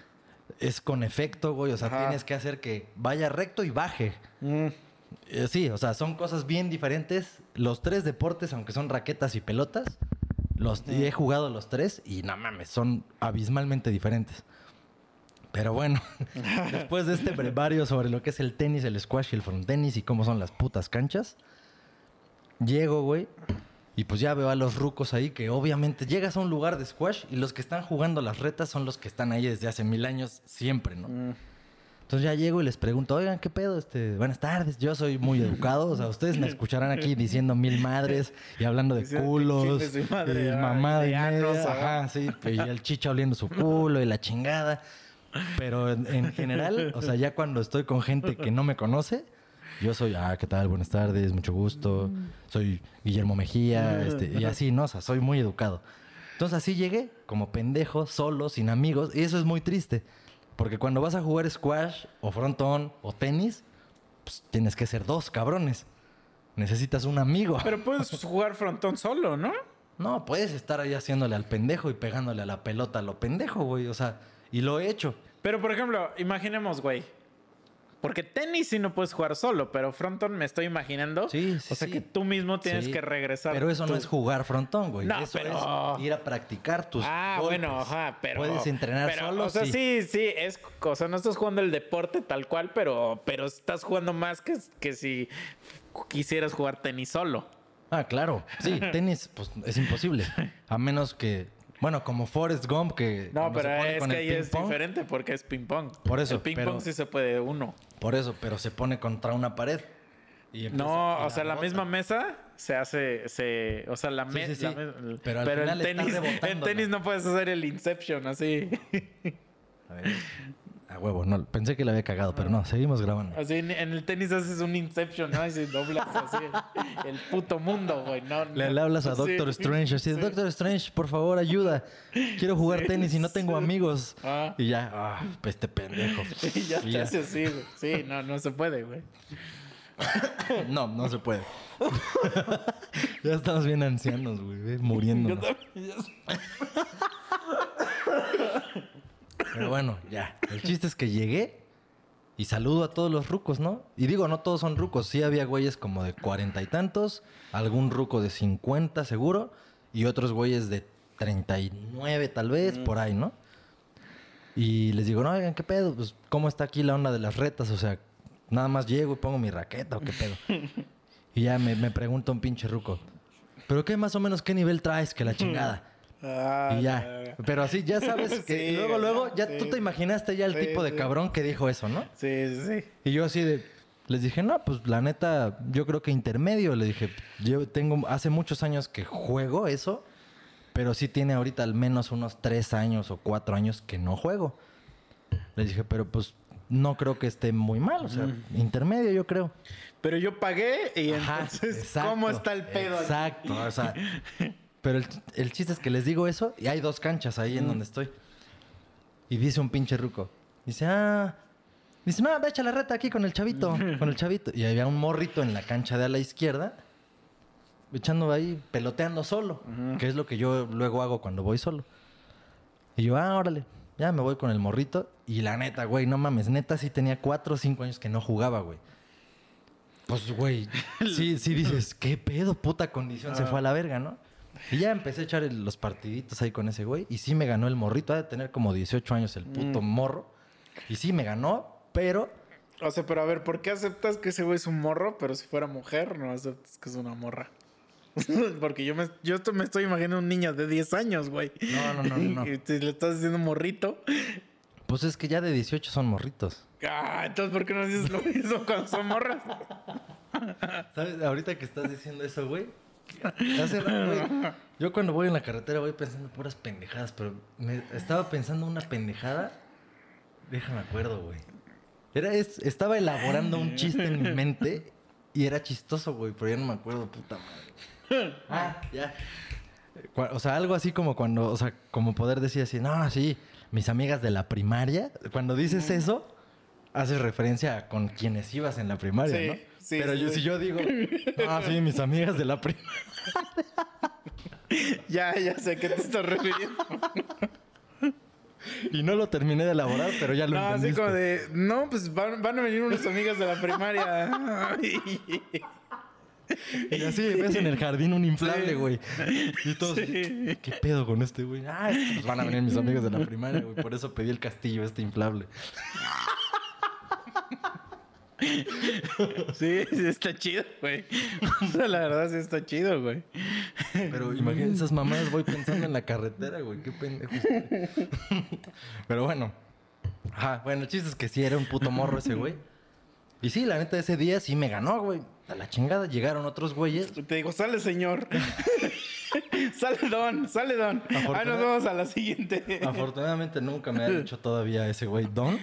es con efecto, güey. O sea, Ajá. tienes que hacer que vaya recto y baje. Mm. Eh, sí, o sea, son cosas bien diferentes. Los tres deportes, aunque son raquetas y pelotas, los y he jugado los tres y no mames, son abismalmente diferentes. Pero bueno, <laughs> después de este brevario sobre lo que es el tenis, el squash y el frontenis y cómo son las putas canchas, llego, güey, y pues ya veo a los rucos ahí que obviamente llegas a un lugar de squash y los que están jugando las retas son los que están ahí desde hace mil años siempre, ¿no? Mm. Entonces ya llego y les pregunto, oigan, ¿qué pedo? Este, buenas tardes, yo soy muy <laughs> educado, o sea, ustedes me escucharán aquí diciendo mil madres y hablando de culos, madre, y y de ajá, sí, y el chicha oliendo su culo y la chingada. Pero en, en general, o sea, ya cuando estoy con gente que no me conoce, yo soy, ah, ¿qué tal? Buenas tardes, mucho gusto, soy Guillermo Mejía, este, y así, ¿no? O sea, soy muy educado. Entonces así llegué, como pendejo, solo, sin amigos, y eso es muy triste. Porque cuando vas a jugar squash o frontón o tenis, pues tienes que ser dos cabrones. Necesitas un amigo. Pero puedes jugar frontón solo, ¿no? No, puedes estar ahí haciéndole al pendejo y pegándole a la pelota a lo pendejo, güey. O sea, y lo he hecho. Pero, por ejemplo, imaginemos, güey. Porque tenis sí no puedes jugar solo, pero frontón me estoy imaginando. Sí, sí, O sea sí. que tú mismo tienes Sí, que regresar. Pero eso no es jugar frontón, güey. No, eso pero- es ir a practicar tus Ah, golpes. bueno, ajá, pero. Puedes entrenar pero, solo, O sea, sí. sí, sí, es. O sea, no estás jugando el deporte tal cual, pero, pero estás jugando más que, que si quisieras jugar tenis solo. Ah, claro. Sí, <laughs> tenis, pues es imposible. A menos que, bueno, como Forrest Gump, que. No, pero es que ahí es diferente porque es ping-pong. Por eso, El ping-pong sí se puede uno. Por eso, pero se pone contra una pared. y No, o sea, la misma mesa se hace, se, o sea, la Sí, mesa, sí, sí. Pero al pero en final tenis, <laughs> en tenis no puedes hacer el Inception así, <laughs> A ver. A huevo, no. Pensé que le había cagado, pero no, seguimos grabando. así en, en el tenis haces un Inception, ¿no? Y se doblas así el, el puto mundo, güey, no, Le, no. le hablas a Sí, Doctor Strange, así, sí. Doctor Strange, por favor, ayuda. Quiero jugar Sí, tenis y no tengo amigos. Ah. Y ya, ah, este pendejo. <laughs> Y ya Y te hace así, güey. Sí, no, no se puede, güey. <coughs> No, no se puede. <laughs> ya estamos bien ancianos, güey, ve, Yo muriendo. también, ya. Pero bueno, ya. El chiste es que llegué y saludo a todos los rucos, ¿no? Y digo, no todos son rucos. Sí había güeyes como de cuarenta y tantos, algún ruco de cincuenta seguro, y otros güeyes de treinta y nueve tal vez, por ahí, ¿no? Y les digo, no, oigan, ¿qué pedo? Pues, ¿cómo está aquí la onda de las retas? O sea, nada más llego y pongo mi raqueta o qué pedo. <laughs> Y ya me, me pregunta un pinche ruco, ¿pero qué más o menos qué nivel traes que la chingada? Ah, Y ya. Pero así, ya sabes <laughs> que Sí, luego, luego, ya sí. tú te imaginaste ya el Sí, tipo de cabrón que dijo eso, ¿no? Sí, sí, sí. Y yo así de, les dije, no, pues la neta, yo creo que intermedio. Le dije, yo tengo, hace muchos años que juego eso, pero sí tiene ahorita al menos unos tres años o cuatro años que no juego. Les dije, pero pues no creo que esté muy mal, o sea, intermedio yo creo. Pero yo pagué y Ajá, entonces, <laughs> exacto, ¿cómo está el pedo? aquí? Exacto, o sea, <laughs> pero el, el chiste es que les digo eso y hay dos canchas ahí en donde estoy. Y dice un pinche ruco, dice, ah, dice, no, ve echa la reta aquí con el chavito, <laughs> con el chavito. Y había un morrito en la cancha de a la izquierda, echando ahí, peloteando solo, que es lo que yo luego hago cuando voy solo. Y yo, ah, órale, ya me voy con el morrito. Y la neta, güey, no mames, neta sí tenía cuatro o cinco años que no jugaba, güey. Pues, güey, <laughs> sí, sí dices, qué pedo, puta condición, se fue a la verga, ¿no? Y ya empecé a echar el- los partiditos ahí con ese güey. Y sí me ganó el morrito, ha de tener como 18 años el puto morro. Y sí me ganó, pero O sea, pero a ver, ¿por qué aceptas que ese güey es un morro, pero si fuera mujer, no aceptas que es una morra? <laughs> Porque yo me, yo esto me estoy imaginando un niño de 10 años, güey. No, no, no, no, no. <laughs> Y te- le estás diciendo morrito. pues es que ya de 18 son morritos. Ah, entonces, ¿por qué no dices lo mismo cuando son morras? <laughs> ¿Sabes? Ahorita que estás diciendo eso, güey. Hace rato, güey, <laughs> Yo cuando voy en la carretera voy pensando puras pendejadas, pero me estaba pensando una pendejada. Déjame acuerdo, güey. Era, es- estaba elaborando un chiste en mi <laughs> mente y era chistoso, güey, pero ya no me acuerdo, puta madre. Ah, ya. O sea, algo así como cuando, o sea, como poder decir así, no, sí, mis amigas de la primaria. Cuando dices eso, haces referencia a con quienes ibas en la primaria, Sí, ¿no? Sí, Pero sí, yo, sí. si yo digo, <laughs> ah, sí, mis amigas de la primaria. Ya, ya sé a qué te estás refiriendo. Y no lo terminé de elaborar, pero ya lo No, así entendiste. como de, no, pues van, van a venir unas amigas de la primaria. Y así ves en el jardín un inflable, güey. Y todos. ¿qué pedo con este güey? Ah, pues van a venir mis amigos de la primaria, güey. Por eso pedí el castillo, este inflable. <laughs> <laughs> Sí, sí, está chido, güey. O sea, la verdad sí está chido, güey. Pero imagínate esas mamadas, voy pensando en la carretera, güey. Qué pendejo. <laughs> Pero bueno. Ajá, bueno, el chiste es que sí era un puto morro ese güey. Y sí, la neta, ese día sí me ganó, güey. A la chingada llegaron otros güeyes. Te digo, sale señor. <laughs> <laughs> sale don, sale don. Ahí nos vemos a la siguiente. Afortunadamente nunca me ha <laughs> dicho todavía ese güey Don.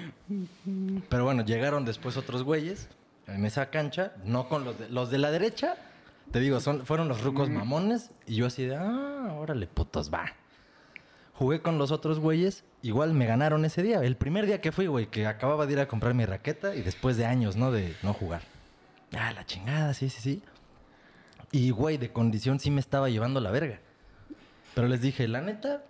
Pero bueno, llegaron después otros güeyes en esa cancha, no con los de, los de la derecha. Te digo, son, fueron los rucos mamones. Y yo así de, ah, órale, putos, va. Jugué con los otros güeyes. Igual me ganaron ese día. El primer día que fui, güey, que acababa de ir a comprar mi raqueta y después de años, ¿no? De no jugar. Ah, la chingada, sí, sí, sí. Y, güey, de condición sí me estaba llevando la verga. Pero les dije, la neta,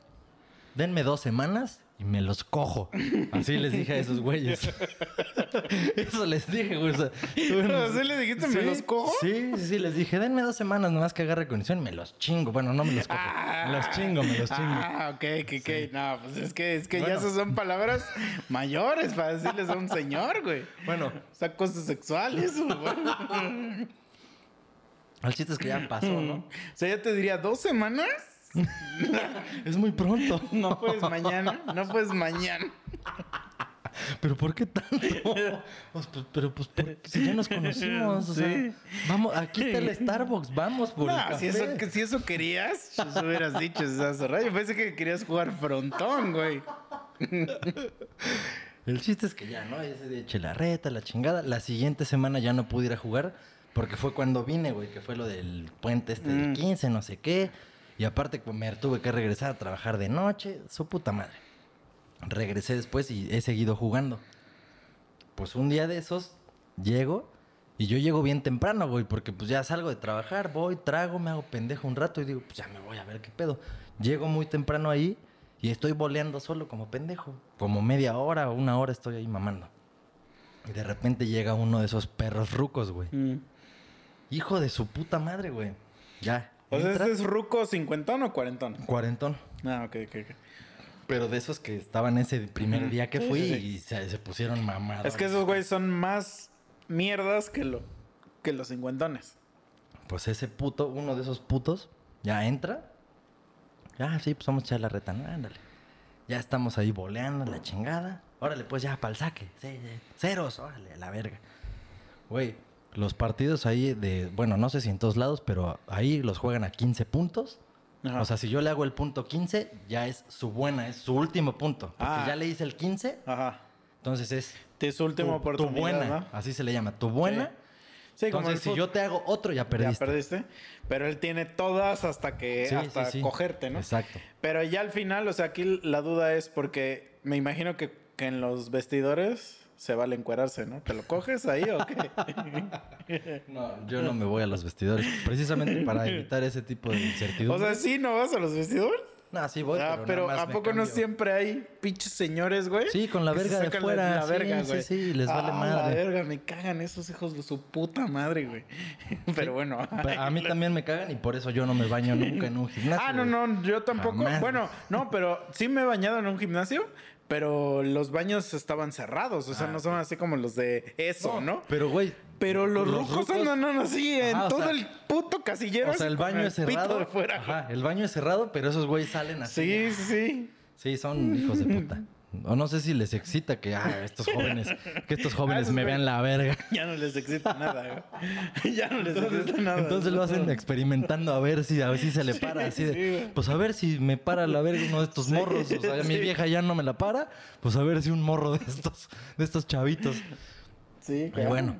denme dos semanas y me los cojo. Así les dije a esos güeyes. <laughs> Eso les dije, güey. o sea, tuve <laughs> unos- ¿Así le dijiste, me los cojo? Sí, sí, sí, les dije, denme dos semanas nomás que agarre condición y me los chingo. Bueno, no me los cojo. me los chingo, me los chingo. Ah, ok, ok, ok. No, pues es que, es que ya esas son palabras mayores para decirles a un señor, güey. Bueno, O sea, cosas sexuales, güey. <laughs> el chiste es que ya pasó, ¿no? O sea, ya te diría, ¿dos semanas? <laughs> Es muy pronto. <laughs> No puedes mañana, no puedes mañana. ¿Pero por qué tanto? Pues, pues, pero pues si ya nos conocimos, o Sí. sea, vamos, aquí está el Starbucks, vamos por el No, café. si eso, si eso querías, eso hubieras dicho hace rato. Yo pensé que querías jugar frontón, güey. El chiste es que ya, ¿no? Día eché la reta, la chingada. La siguiente semana ya no pude ir a jugar porque fue cuando vine, güey, que fue lo del puente este del Mm. 15, no sé qué. Y aparte pues, me tuve que regresar a trabajar de noche, su puta madre. Regresé después y he seguido jugando. Pues un día de esos llego y yo llego bien temprano, güey, porque pues ya salgo de trabajar, voy, trago, me hago pendejo un rato y digo, pues ya me voy a ver qué pedo. Llego muy temprano ahí y estoy boleando solo como pendejo. Como media hora o una hora estoy ahí mamando. Y de repente llega uno de esos perros rucos, güey. Mm. Hijo de su puta madre, güey. Ya. O sea, ¿este es ruco cincuentón o cuarentón? Cuarentón. Ah, ok, ok, ok. Pero de esos que estaban ese primer día que fui sí, sí. y se, se pusieron mamados. Es que esos güeyes son más mierdas que, lo, que los cincuentones. Pues ese puto, uno de esos putos, ya entra. Ah, sí, pues vamos a echar la reta, ¿no? Ándale. Ya estamos ahí boleando la chingada. Órale, pues ya, para el saque. Sí, sí. Ceros, órale, a la verga. Güey, los partidos ahí de, bueno, no sé si en todos lados, pero ahí los juegan a 15 puntos. Ajá. O sea, si yo le hago el punto 15, ya es su buena, es su último punto. Porque Ah. ya le hice el 15, Ajá. entonces es Es su última tu, oportunidad, tu buena. ¿no? Así se le llama, tu buena. Sí, entonces, si yo te hago otro, ya perdiste. Ya perdiste. Pero él tiene todas hasta que Sí, hasta sí. cogerte, ¿no? Exacto. Pero ya al final, o sea, aquí la duda es porque me imagino que, que en los vestidores se vale encuerarse, ¿no? ¿Te lo coges ahí o qué? <laughs> No, yo no me voy a los vestidores. Precisamente para evitar ese tipo de incertidumbre. o sea, sí, ¿no vas a los vestidores? no, sí voy, ah, pero, ¿a poco no siempre hay pinches señores, güey? Sí, con la verga de fuera, La, sí, verga, sí, güey. sí, les vale Ah, madre. La verga, me cagan esos hijos de su puta madre, güey. <laughs> Pero bueno. Pero A mí también me cagan y por eso yo no me baño nunca en un <laughs> gimnasio. Ah, no, no, yo tampoco. Jamás. Bueno, no, pero sí me he bañado en un gimnasio, pero los baños estaban cerrados. O sea, Ah, no son así como los de eso, ¿no? Pero, güey. Pero los, rucos andan así en Ajá, todo sea, el puto casillero. O sea, el baño es cerrado. fuera. Ajá, el baño es cerrado, pero esos güeyes salen así. Sí, sí, sí. Sí, son hijos de puta. <laughs> O no sé si les excita que ah, estos jóvenes, que estos jóvenes esos me vean la verga. <laughs> Ya no les excita nada, güey. <laughs> Ya no les excita nada. Entonces lo hacen experimentando a ver si a ver si se le para así de, sí, pues a ver si me para la verga uno de estos morros, o sea, mi vieja ya no me la para, pues a ver si un morro de estos de estos chavitos. Sí, Y claro. bueno,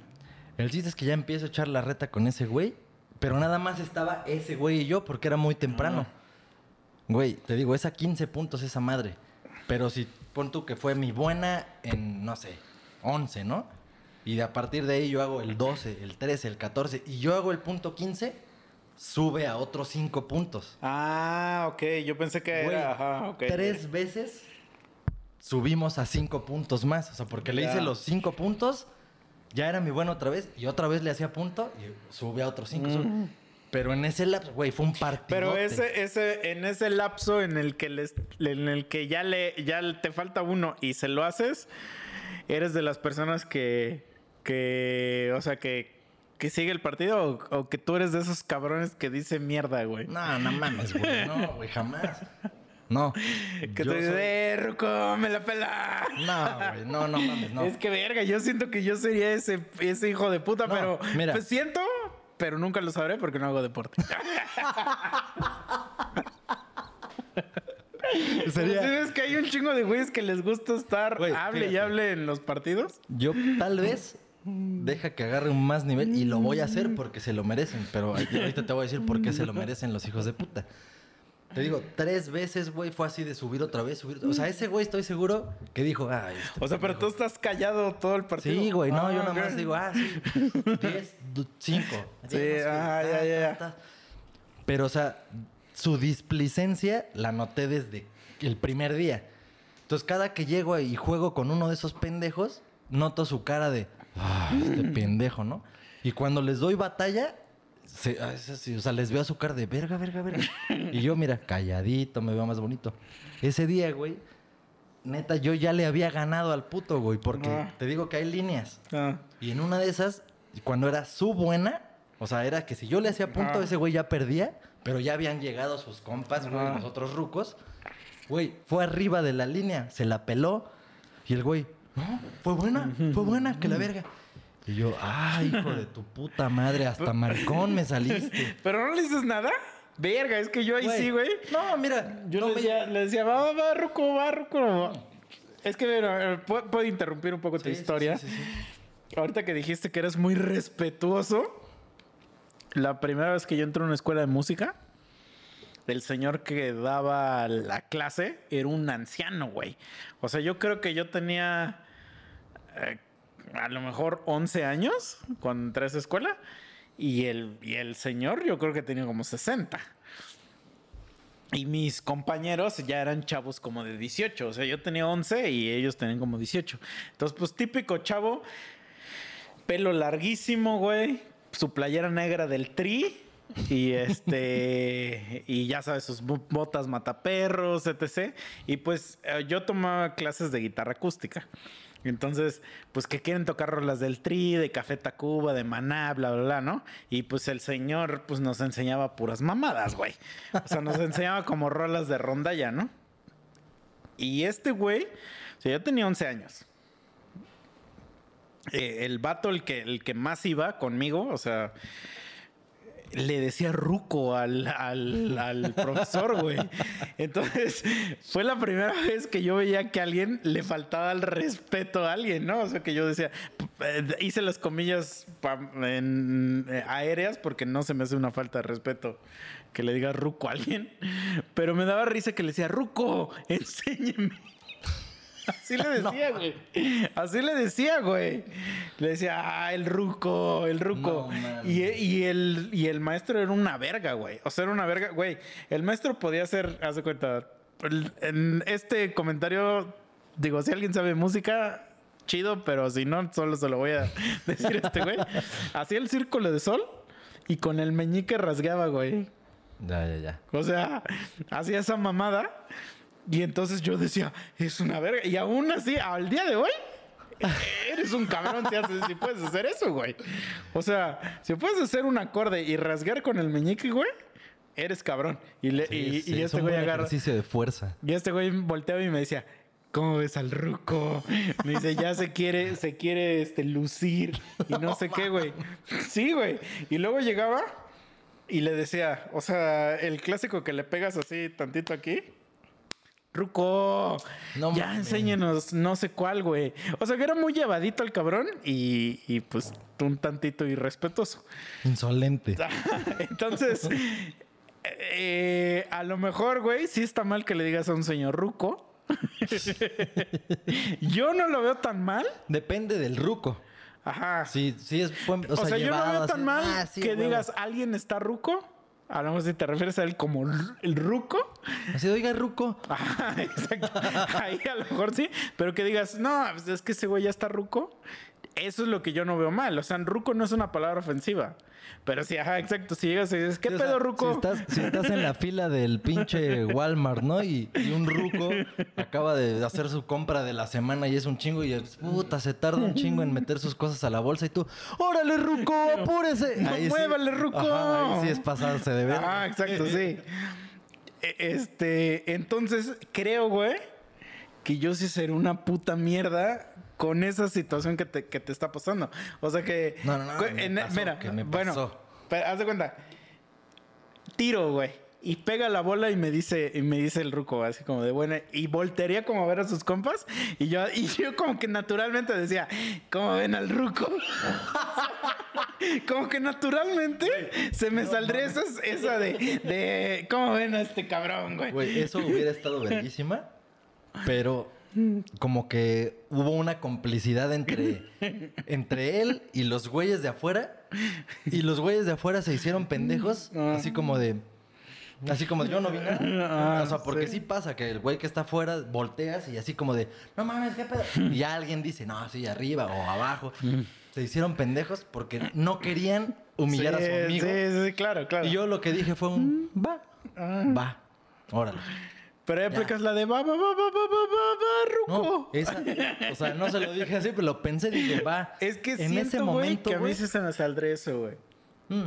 el chiste es que ya empiezo a echar la reta con ese güey, pero nada más estaba ese güey y yo porque era muy temprano. Güey, te digo, es a 15 puntos esa madre. Pero si pon tú que fue mi buena en, no sé, 11, ¿no? Y a partir de ahí yo hago el 12, el 13, el 14 y yo hago el punto 15, sube a otros 5 puntos. Ah, ok. Yo pensé que Güey, era. Ajá, ok. Tres veces subimos a 5 puntos más. O sea, porque le hice los 5 puntos, ya era mi bueno otra vez, y otra vez le hacía punto y sube a otros 5. Pero en ese lapso, güey, fue un partido. Pero ese, ese, en ese lapso en el que les, en el que ya le, ya te falta uno y se lo haces, eres de las personas que, que, o sea, que, que sigue el partido o, o que tú eres de esos cabrones que dice mierda, güey. No, no mames, güey. No, güey, jamás. No. <laughs> Que te dice, soy- "Eh, Ruco, me la pela. No, güey, no, no mames, no. Es que verga, yo siento que yo sería ese, ese hijo de puta, No, pero mira. pues siento, pero nunca lo sabré porque no hago deporte. <laughs> Sería- ¿Sabes que hay un chingo de güeyes que les gusta estar Güey, hable y hable en los partidos? Yo tal vez deja que agarre un más nivel y lo voy a hacer porque se lo merecen. Pero ahorita te voy a decir por qué se lo merecen los hijos de puta. Te digo, tres veces, güey, fue así de subir otra vez, subir. O sea, ese güey estoy seguro que dijo, ay. este O sea, pero tú pendejo". estás callado todo el partido. Sí, güey, no, Ah, yo nada ok. más digo, ah, sí, <laughs> 10, 5. Sí, ah, ya, ya, ya. Pero, o sea, su displicencia la noté desde el primer día. Entonces, cada que llego y juego con uno de esos pendejos, noto su cara de, ah, este <laughs> pendejo, ¿no? Y cuando les doy batalla, se- ah, es así, o sea, les veo su cara de verga, verga, verga. Y yo, mira, calladito, me veo más bonito. Ese día, güey, neta, yo ya le había ganado al puto, güey, porque te digo que hay líneas. Ah, Y en una de esas, cuando era su buena, o sea, era que si yo le hacía punto, Ajá. ese güey ya perdía, pero ya habían llegado sus compas, güey, los otros rucos. Güey, fue arriba de la línea, se la peló. Y el güey, no, fue buena, fue buena, que la verga. Y yo, ay, hijo de tu puta madre, hasta maricón me saliste. <laughs> ¿Pero no le dices nada? Verga, es que yo ahí sí, güey. No, mira, Yo no le, me- decía, le decía, va, va, Ruco, va, Ruco. Es que, mira, eh, ¿puedo, puedo interrumpir un poco tu Sí, historia? sí, sí, sí. Ahorita que dijiste que eres muy respetuoso, la primera vez que yo entré a una escuela de música, el señor que daba la clase era un anciano, güey. O sea, yo creo que yo tenía eh, a lo mejor 11 años cuando entré a esa escuela y el, y el señor yo creo que tenía como 60. Y mis compañeros ya eran chavos como de 18. O sea, yo tenía 11 y ellos tenían como 18. Entonces, pues típico chavo, pelo larguísimo, güey. Su playera negra del tri. Y este. <laughs> y ya sabes, sus bo- botas mataperros, etc. Y pues eh, yo tomaba clases de guitarra acústica. Entonces, pues que quieren tocar rolas del Tri, de Café Tacuba, de Maná, bla, bla, bla, ¿no? Y pues el señor, pues nos enseñaba puras mamadas, güey. O sea, nos enseñaba como rolas de rondalla, ¿no? Y este güey, o sea, yo tenía 11 años. Eh, el vato, el que, el que más iba conmigo, o sea, le decía ruco al, al, al <laughs> profesor, güey. Entonces, fue la primera vez que yo veía que a alguien le faltaba el respeto a alguien, ¿no? O sea, que yo decía, eh, hice las comillas en- eh, aéreas porque no se me hace una falta de respeto que le diga ruco a alguien. Pero me daba risa que le decía, ruco, <laughs> enséñeme. Así le <laughs> decía, güey. Así le decía, güey. Le decía, ah, el ruco, el ruco. No mames. y, y el, y el maestro era una verga, güey. O sea, era una verga, güey. El maestro podía ser, haz de cuenta, en este comentario, digo, si alguien sabe música, chido, pero si no, solo se lo voy a <laughs> decir a este güey. Hacía el círculo de sol y con el meñique rasgueaba, güey. Ya, ya, ya. O sea, hacía esa mamada. Y entonces yo decía, es una verga. Y aún así, al día de hoy, eres un cabrón si, haces, si puedes hacer eso, güey. O sea, si puedes hacer un acorde y rasgar con el meñique, güey, eres cabrón. Y, le- Sí, y, sí, y es este un güey agarra. ejercicio de fuerza. Y este güey volteaba y me decía, ¿cómo ves al ruco? Me dice, ya se quiere, se quiere este, lucir y no sé qué, güey. Sí, güey. Y luego llegaba y le decía, o sea, el clásico que le pegas así tantito aquí. Ruco, No ya mames. enséñanos no sé cuál, güey. O sea, que era muy llevadito el cabrón y, y pues un tantito irrespetuoso. Insolente. <laughs> Entonces, eh, a lo mejor, güey, sí está mal que le digas a un señor ruco. <laughs> yo no lo veo tan mal. Depende del ruco. Ajá. Sí, sí es buen. O, o sea, yo no veo así, tan mal ah, sí, que huevo. digas alguien está ruco. Mejor si te refieres a él como el ruco. Así, oiga, ruco. Ajá, <laughs> exacto. Ahí a lo mejor sí. Pero que digas, no, pues es que ese güey ya está ruco. Eso es lo que yo no veo mal. O sea, ruco no es una palabra ofensiva. Pero sí, ajá, exacto. Si llegas y dices, ¿qué Sí, o pedo, sea, ruco? Si estás, si estás en la fila del pinche Walmart, ¿no? Y, y un ruco acaba de hacer su compra de la semana y es un chingo y es, puta, se tarda un chingo en meter sus cosas a la bolsa y tú, ¡órale, ruco, apúrese! ¡Muévale, ruco! Ajá, ahí sí es pasarse de ver. Ah, exacto, sí. E- Este, entonces creo, güey, que yo sí seré una puta mierda con esa situación que te, que te está pasando. O sea que. No, no, no, me pasó, mira, que me bueno, pasó. haz de cuenta. Tiro, güey. Y pega la bola y me dice, y me dice el ruco, así como de buena. Y voltearía como a ver a sus compas. Y yo, y <laughs> yo como que naturalmente decía, ¿cómo ven al ruco? <laughs> como que naturalmente se me saldría esa, esa de, de, ¿cómo ven a este cabrón, güey? Güey, eso hubiera estado verguísima, pero como que hubo una complicidad entre, <laughs> entre él y los güeyes de afuera. Y los güeyes de afuera se hicieron pendejos, así como de. Así como de, yo no vi nada. Ah, o sea, porque sí. sí. pasa que el güey que está afuera volteas y así como de, no mames, qué pedo. <laughs> Y ya alguien dice, no, sí, arriba o abajo. Se hicieron pendejos porque no querían humillar a su amigo. Sí, sí, claro, claro. Y yo lo que dije fue un, va, Ah. va, órale. Pero ahí aplicas la de va, va, va, va, va, va, va, ruco. No, o sea, no se lo dije así, pero lo pensé y dije, va. Es que en siento, güey, que a mí se me saldrá eso, güey. Mm.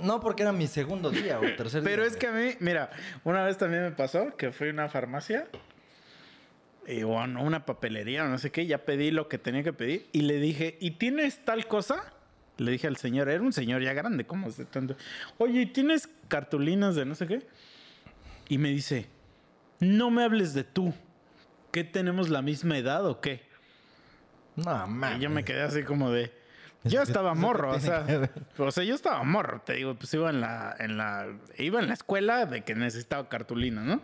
No, porque era mi segundo día o tercer día. Pero es que a mí, mira, una vez también me pasó que fui a una farmacia eh, y bueno, una papelería o no sé qué, ya pedí lo que tenía que pedir y le dije, ¿y tienes tal cosa? Le dije al señor, era un señor ya grande, ¿cómo se tanto? Oye, y ¿tienes cartulinas de no sé qué? Y me dice, no me hables de tú. ¿Qué tenemos la misma edad o qué? No, mames. Y yo me quedé así como de. ¿Eso Yo estaba morro, o sea, o sea, yo estaba morro, te digo, pues iba en la, en la, iba en la escuela de que necesitaba cartulina, ¿no?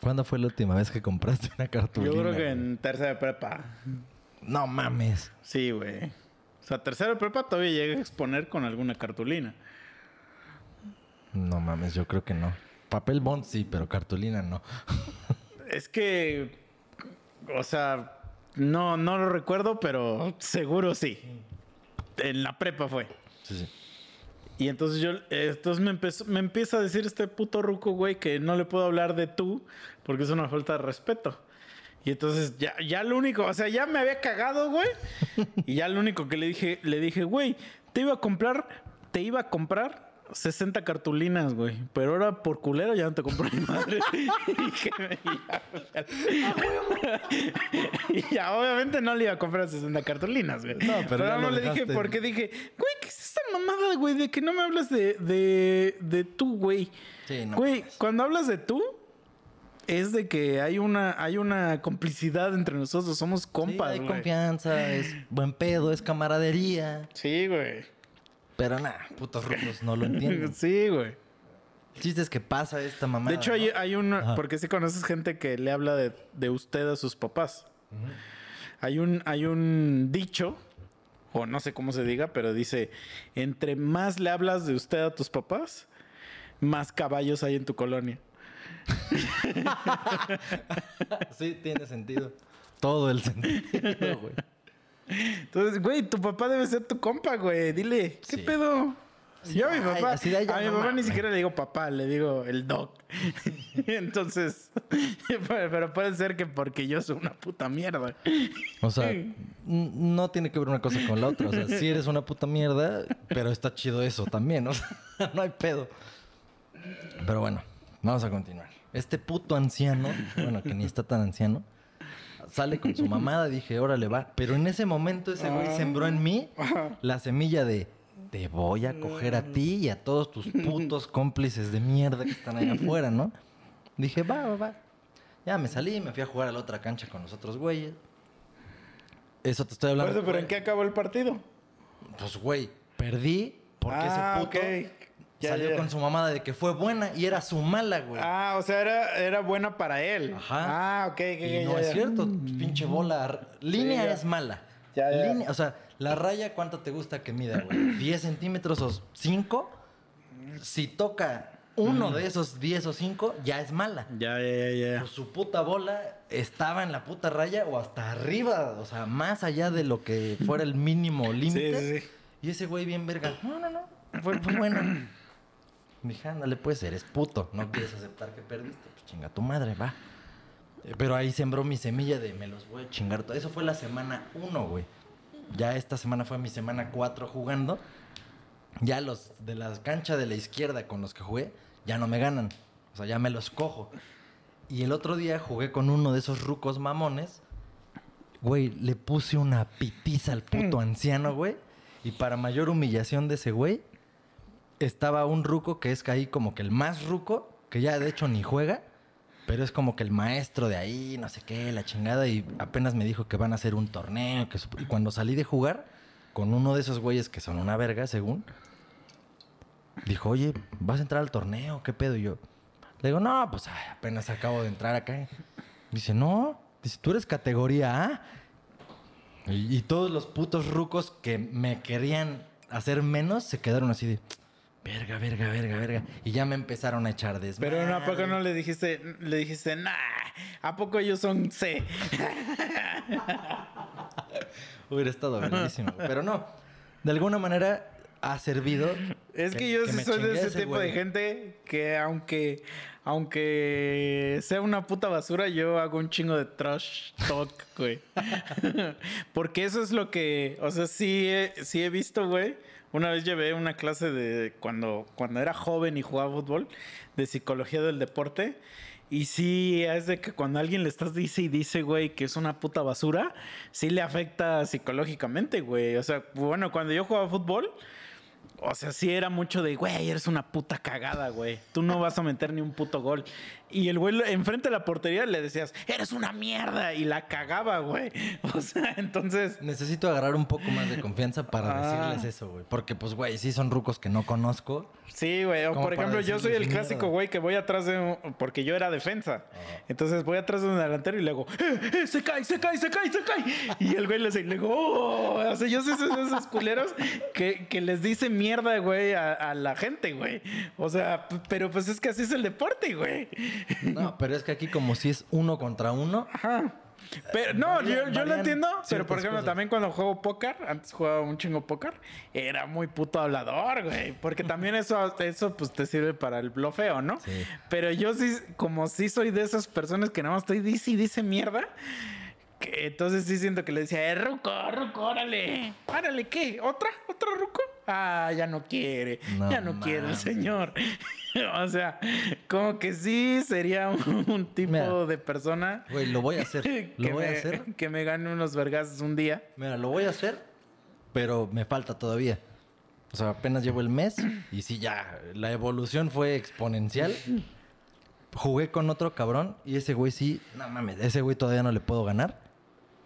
¿Cuándo fue la última vez que compraste una cartulina? yo creo que en tercera de prepa. No mames. Sí, güey. O sea, tercera de prepa todavía llegué a exponer con alguna cartulina. No mames, yo creo que no. Papel bond sí, pero cartulina no. <laughs> Es que, o sea, no, no lo recuerdo, pero seguro sí. En la prepa fue. Sí, sí. Y entonces yo, entonces me, empezó, me empieza a decir este puto ruco, güey, que no le puedo hablar de tú porque es una falta de respeto. Y entonces ya, ya lo único, o sea, ya me había cagado, güey. <laughs> Y ya lo único que le dije, le dije, güey, te iba a comprar, te iba a comprar 60 cartulinas, güey. Pero ahora por culero ya no te compró mi madre. y, que me- y ya, y ya, obviamente no le iba a comprar 60 cartulinas, güey. No, pero ya no lo le dije porque dije, güey, ¿qué es esta mamada, güey? De que no me hablas de, de, de tú, güey. Sí, no Güey, cuando hablas de tú, es de que hay una, hay una complicidad entre nosotros, somos Sí, compas, hay güey. confianza, es buen pedo, es camaradería. Sí, güey. Pero nada, putos rucos no lo <laughs> entienden. Sí, güey. El chiste es que pasa esta mamada. De hecho, hay, ¿no? hay un... Porque sí conoces gente que le habla de, de usted a sus papás. Hay un, hay un dicho, o no sé cómo se diga, pero dice, entre más le hablas de usted a tus papás, más caballos hay en tu colonia. <laughs> Sí, tiene sentido. Todo el sentido, güey. Entonces, güey, tu papá debe ser tu compa, güey. Dile, ¿qué Sí. pedo? Yo a mi papá, ay, a mi papá ni siquiera le digo papá, le digo el doc. <laughs> Entonces, <laughs> pero puede ser que porque yo soy una puta mierda. O sea, <laughs> no tiene que ver una cosa con la otra. O sea, sí eres una puta mierda, pero está chido eso también. O sea, no hay pedo. Pero bueno, vamos a continuar. Este puto anciano, bueno, que ni está tan anciano, sale con su mamada. Dije, órale, va. Pero en ese momento ese güey sembró en mí la semilla de te voy a coger a ti y a todos tus putos cómplices de mierda que están allá afuera, ¿no? Dije, va, va, va. Ya me salí, me fui a jugar a la otra cancha con los otros güeyes. Eso te estoy Por hablando. eso, pero ¿en qué acabó el partido? Pues, güey, perdí porque Ah, ese puto ok. Ya, salió ya. con su mamada de que fue buena y era su mala, güey. Ah, o sea, era, era buena para él. Ajá. Ah, ok, ok, y no ya, es ya. cierto, pinche bola. Línea ya. es mala. Ya, ya. Línea- o sea, la raya, ¿cuánto te gusta que mida, güey? <clears throat> ¿10 centímetros o 5? Si toca uno de esos 10 o 5, ya es mala. Ya, ya, ya, ya. Pues su puta bola estaba en la puta raya o hasta arriba, o sea, más allá de lo que fuera el mínimo <laughs> límite. Sí, sí, sí. Y ese güey bien verga. No, no, no. Fue, fue buena. Dije, ándale, pues eres puto. No quieres aceptar que perdiste. Pues chinga tu madre, va. Pero ahí sembró mi semilla de me los voy a chingar. todo. Eso fue la semana 1, güey. Ya esta semana fue mi semana 4 jugando. Ya los de la cancha de la izquierda con los que jugué, ya no me ganan. O sea, ya me los cojo. Y el otro día jugué con uno de esos rucos mamones. Güey, le puse una pitiza al puto anciano, güey. Y para mayor humillación de ese güey, estaba un ruco que es ahí como que el más ruco, que ya de hecho ni juega, pero es como que el maestro de ahí, no sé qué, la chingada. Y apenas me dijo que van a hacer un torneo. Que y cuando salí de jugar con uno de esos güeyes que son una verga, según, dijo, oye, ¿vas a entrar al torneo? ¿Qué pedo? Y yo le digo, no, pues apenas acabo de entrar acá. Dice, no, dice, tú eres categoría A. Y, y todos los putos rucos que me querían hacer menos se quedaron así de, verga, verga, verga, verga. Y ya me empezaron a echar desmadre. Pero no, ¿a poco no le dijiste, le dijiste, nah, ¿a poco ellos son C? <laughs> Hubiera estado verguísimo. Pero no, de alguna manera ha servido. Es que, yo sí soy de ese tipo güey. de gente que aunque, aunque sea una puta basura, yo hago un chingo de trash talk, güey. <laughs> Porque eso es lo que, o sea, sí he, sí he visto, güey. Una vez llevé una clase de cuando, cuando era joven y jugaba fútbol, de psicología del deporte. Y sí, es de que cuando alguien le estás dice y dice, güey, que es una puta basura, sí le afecta psicológicamente, güey. O sea, bueno, cuando yo jugaba fútbol, o sea, sí era mucho de, güey, eres una puta cagada, güey. Tú no vas a meter ni un puto gol. Y el güey enfrente de la portería le decías, eres una mierda. Y la cagaba, güey. <laughs> O sea, entonces... Necesito agarrar un poco más de confianza para Ah. decirles eso, güey. Porque, pues, güey, sí son rucos que no conozco. Sí, güey. O por ejemplo, yo soy el clásico, güey, que voy atrás de un... Porque yo era defensa. Entonces voy atrás de un delantero y le digo, ¡eh, eh, se cae, se cae, se cae, se cae! Y el güey le, dice- le digo, ¡oh! O sea, yo soy esos, esos culeros que, que les dice mierda, güey, a, a la gente, güey. O sea, pero pues es que así es el deporte, güey. No, pero es que aquí como si es uno contra uno, Ajá. Pero no, Varían- yo, yo lo entiendo, pero por ejemplo, cosas. también cuando juego póker, antes jugaba un chingo póker, era muy puto hablador, güey. Porque también eso, eso pues te sirve para el blofeo, ¿no? Sí. Pero yo sí, como sí soy de esas personas que nada más estoy dice y dice mierda. que entonces sí siento que le decía, eh, Ruco, Ruco, órale. Órale, ¿qué? ¿Otra? ¿Otra Ruco? Ah, ya no quiere. No ya no quiere el señor. <laughs> o sea, como que sí sería un, un tipo Mira. de persona Güey, lo voy a hacer. <laughs> que, Lo voy me, a hacer. que me gane unos vergazos un día. Mira, lo voy a hacer, pero me falta todavía. O sea, apenas llevo el mes y sí, ya, la evolución fue exponencial. Jugué con otro cabrón y ese güey sí, no mames, ese güey todavía no le puedo ganar,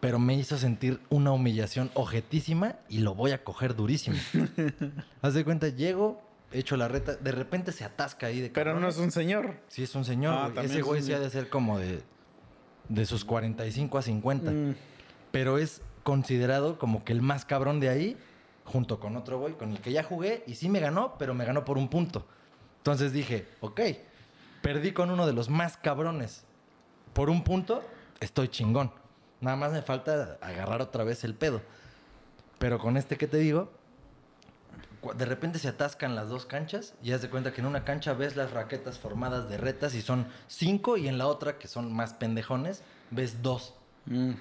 pero me hizo sentir una humillación ojetísima y lo voy a coger durísimo. <laughs> Haz de cuenta, llego, echo la reta, de repente se atasca ahí de Pero no cabrones. es un señor. Sí, es un señor. Ah, güey. Ese es güey un- sí ha de ser como de, de sus 45 a 50. Mm. Pero es considerado como que el más cabrón de ahí, junto con otro güey con el que ya jugué y sí me ganó, pero me ganó por un punto. Entonces dije, ok, perdí con uno de los más cabrones. Por un punto, estoy chingón. Nada más me falta agarrar otra vez el pedo. Pero con este que te digo, de repente se atascan las dos canchas y haz de cuenta que en una cancha ves las raquetas formadas de retas y son cinco y en la otra, que son más pendejones, ves dos Mm.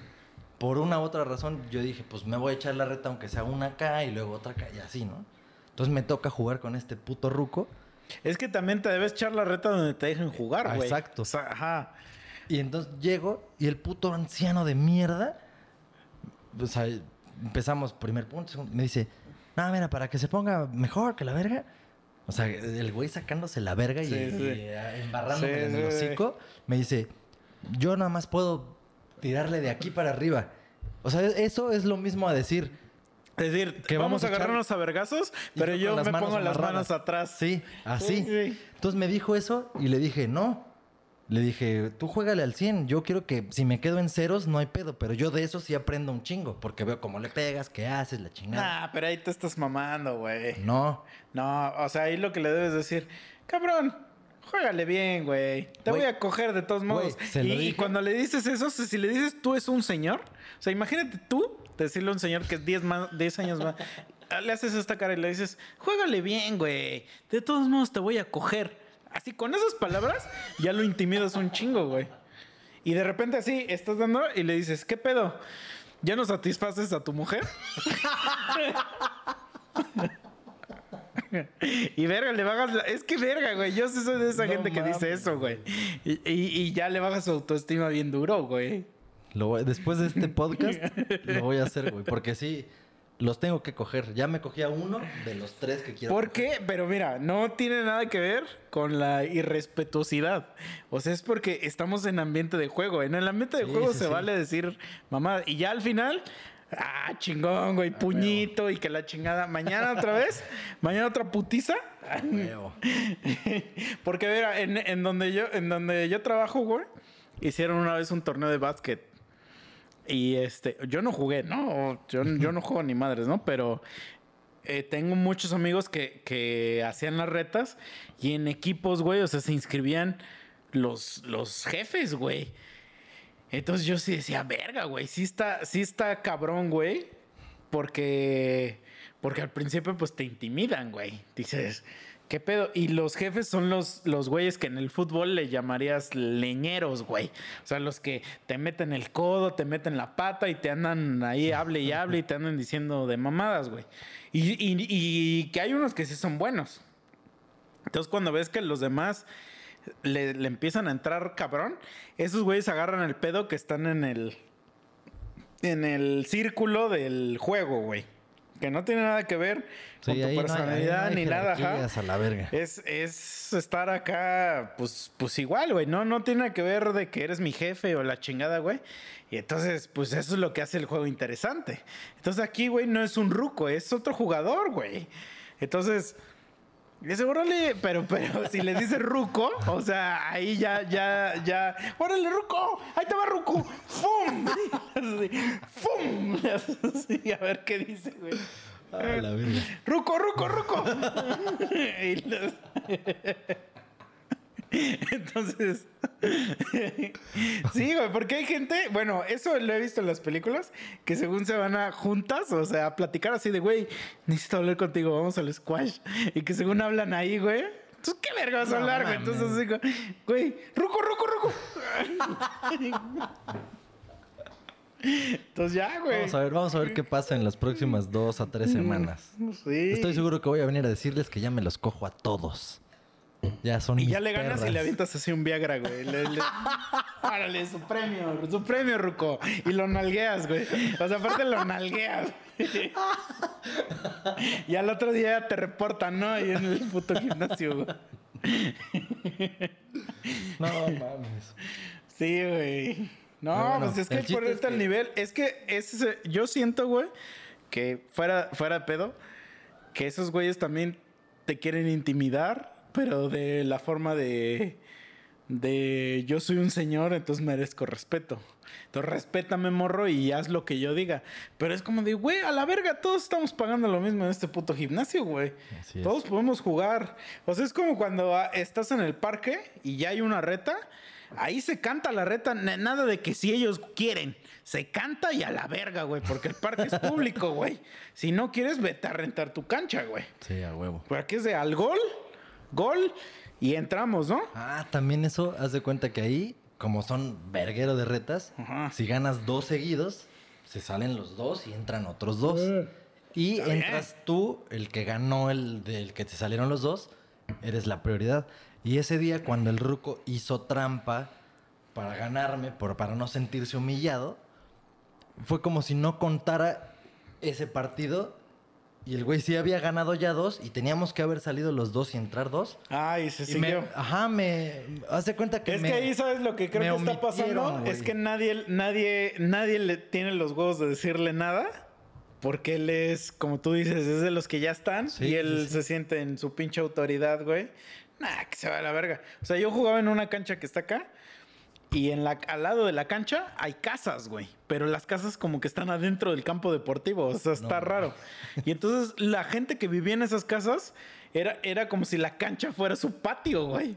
por una u otra razón, yo dije, pues me voy a echar la reta aunque sea una acá y luego otra acá y así, ¿no? Entonces me toca jugar con este puto ruco. Es que también te debes echar la reta donde te dejen jugar, Ah, güey. exacto. O sea, ajá. Y entonces llego y el puto anciano de mierda, o sea, empezamos primer punto, segundo, me dice, no, mira, para que se ponga mejor que la verga. O sea, el güey sacándose la verga y, Sí, y, eh, embarrándome Sí, en el hocico, me dice, yo nada más puedo tirarle de aquí para arriba. O sea, eso es lo mismo a decir, Es decir, Que vamos vamos a agarrarnos a vergazos, pero yo me pongo las manos atrás. Sí, así. Sí, sí. Entonces me dijo eso y le dije, no. Le dije, tú juégale al 100. Yo quiero que si me quedo en ceros no hay pedo, pero yo de eso sí aprendo un chingo, porque veo cómo le pegas, qué haces, la chingada. Ah, pero ahí te estás mamando, güey. No, No, o sea, ahí lo que le debes decir, cabrón, juégale bien, güey. Te voy a coger de todos modos. Güey, se lo y, dije. cuando le dices eso, si si le dices tú es un señor, o sea, imagínate tú decirle a un señor que es 10 más, 10 años más, le haces esta cara y le dices, juégale bien, güey. De todos modos te voy a coger. Así con esas palabras ya lo intimidas un chingo, güey. Y de repente así estás dando y le dices, ¿qué pedo? ¿Ya no satisfaces a tu mujer? Y verga, le bajas. la- Es que verga, güey. Yo sí soy de esa No gente que dice eso, güey. Y, y- y ya le bajas su autoestima bien duro, güey. lo voy- después de este podcast lo voy a hacer, güey, porque sí, los tengo que coger. Ya me cogí a uno de los tres que quiero. ¿Por coger. qué? Pero mira, no tiene nada que ver con la irrespetuosidad. O sea, es porque estamos en ambiente de juego. En el ambiente de Sí, juego sí, se sí. vale decir mamá. Y ya al final, ah, chingón, güey, puñito y que la chingada. Mañana otra vez, <laughs> mañana otra putiza. Huevo. <laughs> Porque, mira, en, en donde yo, en donde yo trabajo, güey, hicieron una vez un torneo de básquet. Y este, yo no jugué, ¿no? Yo, yo no juego ni madres, ¿no? Pero eh, tengo muchos amigos que, que hacían las retas y en equipos, güey, o sea, se inscribían los, los jefes, güey. Entonces yo sí decía, verga, güey, sí está, sí está cabrón, güey. Porque, porque al principio pues te intimidan, güey. Dices, ¿qué pedo? Y los jefes son los, los güeyes que en el fútbol le llamarías leñeros, güey. O sea, los que te meten el codo, te meten la pata y te andan ahí, hable y hable y te andan diciendo de mamadas, güey. Y, y- y que hay unos que sí son buenos. Entonces cuando ves que los demás le, le empiezan a entrar cabrón, esos güeyes agarran el pedo que están en el en el círculo del juego, güey. Que no tiene nada que ver con tu ahí no hay- ahí no personalidad hay ni nada, ajá. jerarquías a la verga. Es, es estar acá, pues, pues igual, güey. No, no tiene que ver de que eres mi jefe o la chingada, güey. Y entonces, pues eso es lo que hace el juego interesante. Entonces aquí, güey, no es un ruco, es otro jugador, güey. Entonces, dice, órale, pero, pero <laughs> si le dices ruco, o sea, ahí ya, ya, ya, órale, ruco, ahí te va ruco, ¡fum! <laughs> Así, ¡fum! <laughs> Así, a ver qué dice, güey. A la verga. ¡Ruco, ruco, ruco! Y los- <laughs> Entonces, <laughs> sí, güey, porque hay gente, bueno, eso lo he visto en las películas, que según se van a juntas, o sea, a platicar así de, güey, necesito hablar contigo, vamos al squash. Y que según hablan ahí, güey. Entonces, ¿qué verga vas a hablar, güey? Entonces, así, güey, ruco, ruco, ruco. Entonces, ya, güey. Vamos a ver, vamos a ver qué pasa en las próximas dos a tres semanas. Sí. Estoy seguro que voy a venir a decirles que ya me los cojo a todos. Ya son Y mis ya le ganas y le avientas así un Viagra, güey. Le, le- <laughs> Árale, su premio, su premio, Ruco. Y lo nalgueas, güey. O sea, aparte lo nalgueas. y al otro día te reportan, ¿no? Ahí en el puto gimnasio, güey. No mames. Sí, güey. No, bueno, pues es que el hay que chiste ponerte es al que- nivel. Es que ese, yo siento, güey, que fuera, fuera de pedo, que esos güeyes también te quieren intimidar, pero de la forma de, de yo soy un señor, entonces merezco respeto. Entonces respétame, morro, y haz lo que yo diga. Pero es como de, güey, a la verga, todos estamos pagando lo mismo en este puto gimnasio, güey. Todos podemos jugar. O sea, es como cuando ah, estás en el parque y ya hay una reta. Ahí se canta la reta, na- nada de que si ellos quieren. Se canta y a la verga, güey, porque el parque es público, güey. Si no quieres, vete a rentar tu cancha, güey. Sí, a huevo. Pero aquí es de al gol, gol y entramos, ¿no? Ah, también eso, haz de cuenta que ahí, como son verguero de retas, Ajá. si ganas dos seguidos, se salen los dos y entran otros dos. Y Está bien. entras tú, el que ganó el del que te salieron los dos, eres la prioridad. Y ese día, cuando el ruco hizo trampa para ganarme, por, para no sentirse humillado, fue como si no contara ese partido. Y el güey sí había ganado ya dos y teníamos que haber salido los dos y entrar dos. Ay, se Y me- siguió. ajá, me. Haz de cuenta que Es me- que ahí sabes lo que creo que está pasando. güey. Es que nadie, nadie, nadie le tiene los huevos de decirle nada. Porque él es, como tú dices, es de los que ya están. Sí, y él sí, sí. se siente en su pinche autoridad, güey. Nah, que se va a la verga. O sea, yo jugaba en una cancha que está acá. Y en la, al lado de la cancha hay casas, güey. Pero las casas como que están adentro del campo deportivo. O sea, está No. raro. Y entonces la gente que vivía en esas casas era, era como si la cancha fuera su patio, güey.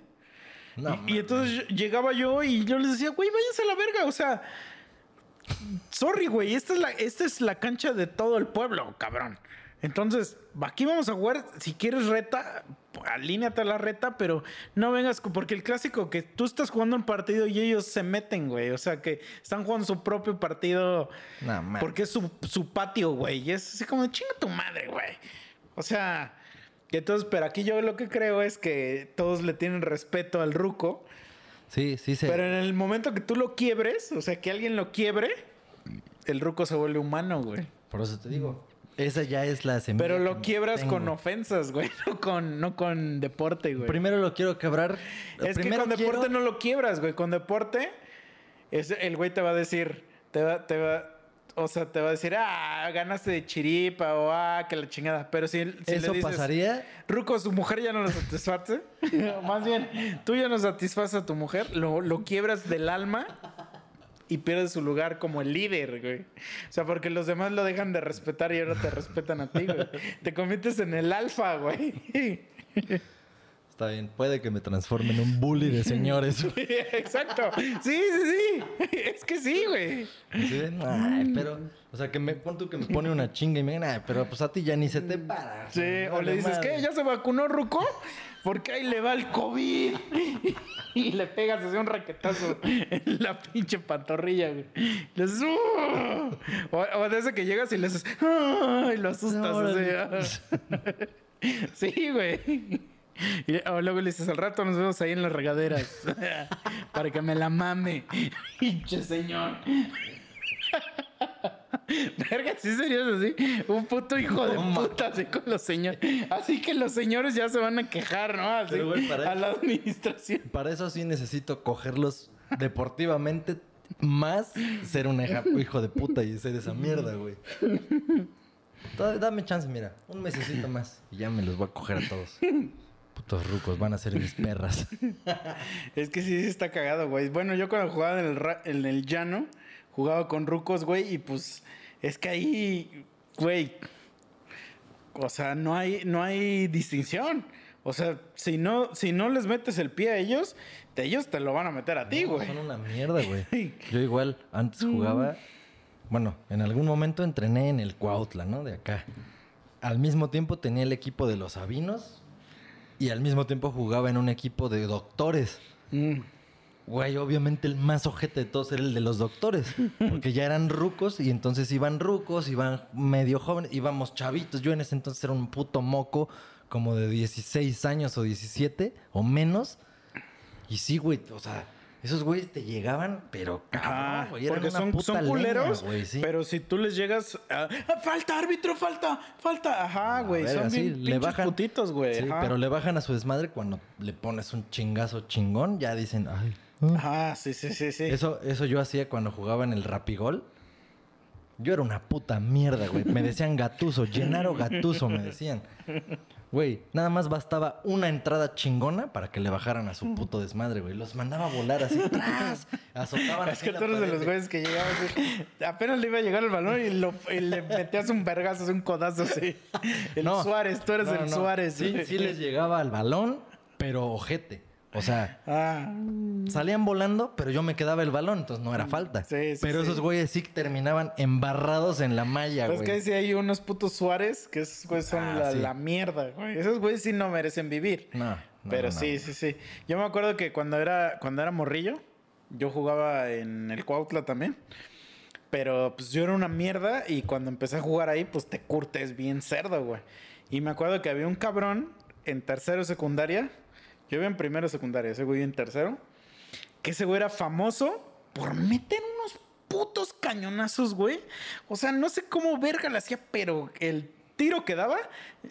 No, y, entonces yo- llegaba yo y yo les decía, güey, váyanse a la verga. O sea, sorry, güey, esta es la, esta es la cancha de todo el pueblo, cabrón. Entonces, aquí vamos a jugar. Si quieres reta, alíneate a la reta, pero no vengas porque el clásico que tú estás jugando un partido y ellos se meten, güey. O sea, que están jugando su propio partido No, porque es su, su patio, güey. Y es así como, chinga tu madre, güey. O sea, entonces, pero aquí yo lo que creo es que todos le tienen respeto al ruco. Sí, sí, sí. Pero en el momento que tú lo quiebres, o sea, que alguien lo quiebre, el ruco se vuelve humano, güey. Por eso te digo. Esa ya es la semilla. Pero lo quiebras tengo. con ofensas, güey, <laughs> no con, no con deporte, güey. Primero lo quiero quebrar. es que con deporte no lo quiebras, güey. Con deporte, es, el güey te va a decir, te va, te va, o sea, te va a decir, ah, ganaste de chiripa o ah, que la chingada. Pero si, si le Eso dices, pasaría. Ruco, su mujer ya no lo satisface. <laughs> Más bien, tú ya no satisfaces a tu mujer, lo, lo quiebras del alma y pierdes su lugar como el líder, güey. O sea, porque los demás lo dejan de respetar y ahora te respetan a ti, güey. Te conviertes en el alfa, güey. Está bien, puede que me transforme en un bully de señores. <laughs> Exacto. Sí, sí, sí. Es que sí, güey. De, "Ay, pero, o sea, que me pon tú que me pone una chinga y me digan, "Ay, pero pues a ti ya ni se te para. Sí, o le dices, madre". ¿qué? ¿Ya se vacunó, Ruco? Porque ahí le va el COVID. <laughs> Y le pegas así un raquetazo en la pinche pantorrilla, güey. Le dices, "Uh". o, o de ese que llegas y le haces, "Ah", y lo asustas. Así, ah. <laughs> Sí, güey. Y, o luego le dices, al rato nos vemos ahí en las regaderas. <laughs> Para que me la mame. Pinche señor. <laughs> Verga, sí serías así. Un puto hijo de puta así con los señores. Así que los señores ya se van a quejar, ¿no? Así, Pero, güey, para a la administración. Para eso sí necesito cogerlos deportivamente más ser un hijo de puta y ser esa mierda, güey. Dame chance, mira, un mesecito más y ya me los voy a coger a todos. Putos rucos, van a ser mis perras. <laughs> Es que sí, sí está cagado, güey. Bueno, yo cuando jugaba en el, ra- en el llano, jugaba con rucos, güey, y pues es que ahí, güey, o sea, no hay, no hay distinción. O sea, si no, si no les metes el pie a ellos, de ellos te lo van a meter a ti, güey. Son una mierda, güey. <laughs> Yo igual antes jugaba. Bueno, en algún momento entrené en el Cuautla, ¿no? De acá. Al mismo tiempo tenía el equipo de los Sabinos y al mismo tiempo jugaba en un equipo de doctores. Mm. Güey, obviamente el más ojete de todos era el de los doctores. <laughs> Porque ya eran rucos y entonces iban rucos, iban medio jóvenes, íbamos chavitos. Yo en ese entonces era un puto moco como de 16 años o 17 o menos. Y sí, güey, o sea, esos güeyes te llegaban, pero cabrón, güey. Eran porque son, puta son leña, culeros, güey, sí. pero si tú les llegas a, "Ah, falta árbitro, falta, falta, ajá, güey, son sí, bien le bajan- putitos, güey. Sí, ajá. pero le bajan a su desmadre cuando le pones un chingazo chingón, ya dicen, ay. Ah". Sí, sí, sí, sí. Eso, eso yo hacía cuando jugaba en el Rapigol. Yo era una puta mierda, güey. Me decían gatuso, Gennaro Gatuso, me decían. Güey, nada más bastaba una entrada chingona para que le bajaran a su puto desmadre, güey. Los mandaba a volar así atrás. Azotaban Es así que la tú eres de pared los güeyes que llegaban así, apenas le iba a llegar el balón y, lo- y le metías un vergazo, un codazo así. El No, Suárez, tú eres no, el no. Suárez. Sí, sí les llegaba al balón, pero ojete. O sea, Ah, salían volando, pero yo me quedaba el balón, entonces no era falta. Sí, sí, pero sí. esos güeyes sí que terminaban embarrados en la malla, pues güey. que si hay unos putos Suárez que esos güeyes son Ah, la, mierda, güey. Esos güeyes sí no merecen vivir. No, no, Pero no, sí, no. sí, sí. Yo me acuerdo que cuando era, cuando era morrillo, yo jugaba en el Cuautla también. Pero pues yo era una mierda y cuando empecé a jugar ahí, pues te curtes bien cerdo, güey. Y me acuerdo que había un cabrón en tercero secundaria. Yo iba en primero secundaria, ese güey en tercero. Que ese güey era famoso por meter unos putos cañonazos, güey. O sea, no sé cómo verga le hacía, pero el tiro que daba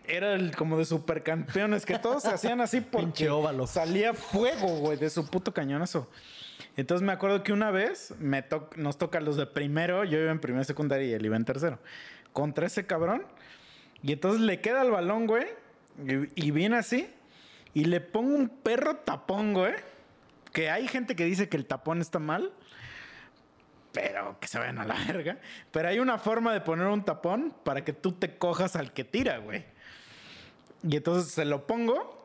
era el como de supercampeones, que todos se hacían así <laughs> porque Pinche óvalo. salía fuego, güey, de su puto cañonazo. Entonces me acuerdo que una vez me to- nos toca los de primero, yo iba en primero secundaria y él iba en tercero, contra ese cabrón. Y entonces le queda el balón, güey, y, y viene así, y le pongo un perro tapón, güey. Que hay gente que dice que el tapón está mal, pero que se vayan a la verga. Pero hay una forma de poner un tapón para que tú te cojas al que tira, güey. Y entonces se lo pongo.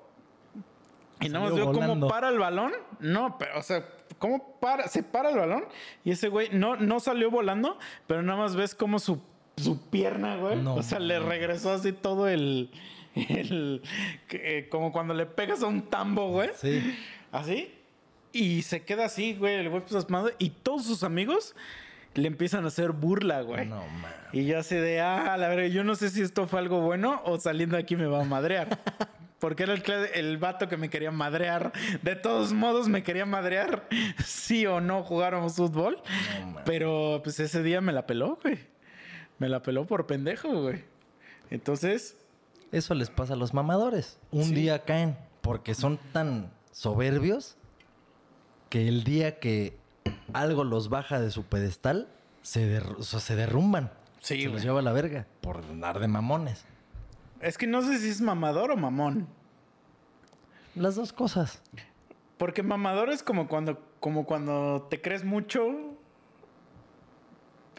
Y nada más veo cómo para el balón. No, pero, o sea, cómo para, se para el balón. Y ese güey no, no salió volando, pero nada más ves cómo su, su pierna, güey. No o sea, le regresó así todo el. <laughs> el eh, como cuando le pegas a un tambo, güey. Sí. Así. Y se queda así, güey, el güey plasmado. Y todos sus amigos le empiezan a hacer burla, güey. No, man. Y yo así de, ah, la verdad, yo no sé si esto fue algo bueno o saliendo de aquí me va a madrear. <laughs> Porque era el, el vato que me quería madrear. De todos modos, me quería madrear. <laughs> Sí o no jugáramos fútbol. No. Pero pues ese día me la peló, güey. Me la peló por pendejo, güey. Entonces, Eso les pasa a los mamadores. Un Sí. día caen porque son tan soberbios que el día que algo los baja de su pedestal, se, derru- o sea, se derrumban. Sí, se los lleva a la verga por andar de mamones. es que no sé si es mamador o mamón. Las dos cosas. Porque mamador es como cuando, como cuando te crees mucho.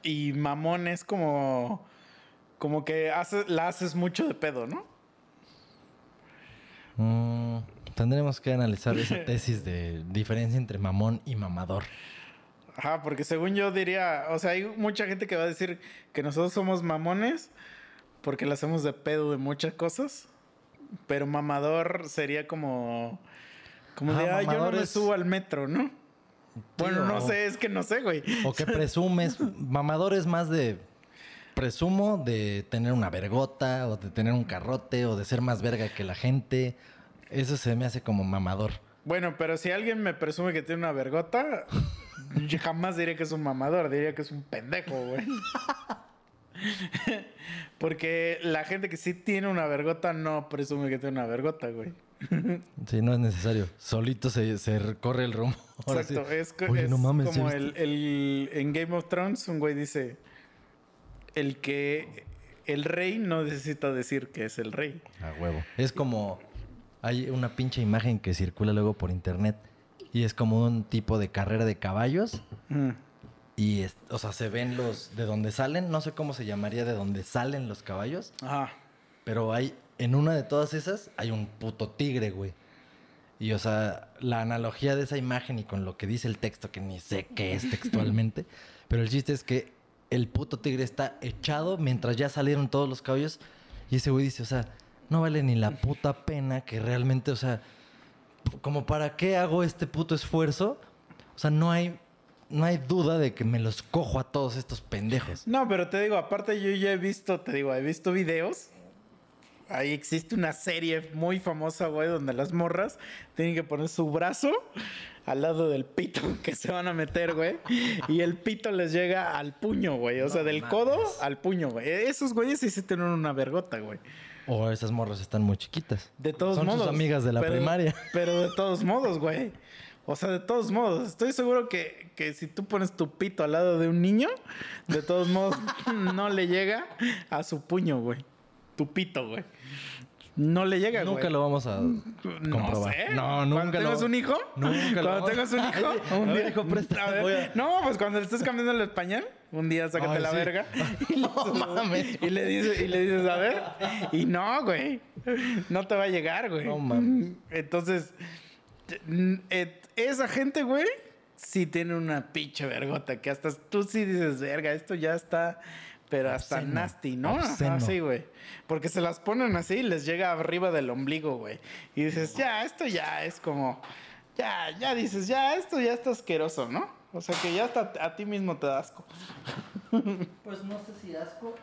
Y mamón es como. Como que hace- la haces mucho de pedo, ¿no? Mm, tendremos que analizar esa <laughs> tesis de diferencia entre mamón y mamador. Ajá, porque según yo diría. O sea, hay mucha gente que va a decir que nosotros somos mamones. Porque la hacemos de pedo de muchas cosas. Pero mamador sería como. Como de, Ajá, ah, yo no me subo al metro, ¿no? Bueno, no sé, es que no sé, güey. O que presumes. <laughs> Mamador es más de. Presumo de tener una vergota, o de tener un carrote, o de ser más verga que la gente. Eso se me hace como mamador. Bueno, pero si alguien me presume que tiene una vergota, yo jamás diré que es un mamador, diría que es un pendejo, güey. <laughs> Porque la gente que sí tiene una vergota no presume que tiene una vergota, güey. Sí, no es necesario. Solito se, se corre el así. Exacto, es, co- Oye, es no mames, ¿sí como el- en Game of Thrones un güey dice el que el rey no necesita decir que es el rey. A huevo. Es como. Hay una pinche imagen que circula luego por internet. Y es como un tipo de carrera de caballos. Mm. Y, es- o sea, se ven los. de donde salen. No sé cómo se llamaría de donde salen los caballos. Ajá. Pero hay en una de todas esas hay un puto tigre, güey. Y, o sea, la analogía de esa imagen y con lo que dice el texto, que ni sé qué es <laughs> textualmente, pero el chiste es que el puto tigre está echado mientras ya salieron todos los caballos. Y ese güey dice, o sea, no vale ni la puta pena que realmente, o sea, como para qué hago este puto esfuerzo. O sea, no hay, no hay duda de que me los cojo a todos estos pendejos. No, pero te digo, aparte yo ya he visto, te digo, he visto videos. Ahí existe una serie muy famosa, güey, donde las morras tienen que poner su brazo al lado del pito <laughs> que se van a meter, güey. Y el pito les llega al puño, güey. O sea, del codo al puño, güey. Esos güeyes sí se tienen una vergota, güey. O esas morras están muy chiquitas. De todos Son modos. sus amigas de la pero- primaria. <laughs> Pero de todos modos, güey. O sea, de todos modos. Estoy seguro que, que si tú pones tu pito al lado de un niño, de todos modos <laughs> no le llega a su puño, güey. Tu pito, güey. No le llega, güey. Nunca lo vamos a No comprobar. sé. No, nunca Cuando lo tengas un hijo. Nunca lo Cuando tengas un <laughs> hijo. Un día. hijo, presta, A No, pues cuando le estés cambiando el español, un día sácate Ay, la sí. verga. <laughs> <laughs> No mames. Y le dices, y le dices, a ver. Y no, güey. No te va a llegar, güey. No mames. Entonces, mm, eh, esa gente, güey, sí tiene una pinche vergota. Que hasta tú sí dices, verga, esto ya está. Pero hasta Obsceno. nasty, ¿no? Ajá, Obsceno. sí, güey. Porque se las ponen así y les llega arriba del ombligo, güey. Y dices, ya, esto ya es como. Ya, ya dices, ya, esto ya está asqueroso, ¿no? O sea que ya hasta a ti mismo te da asco. <laughs> Pues no sé si asco.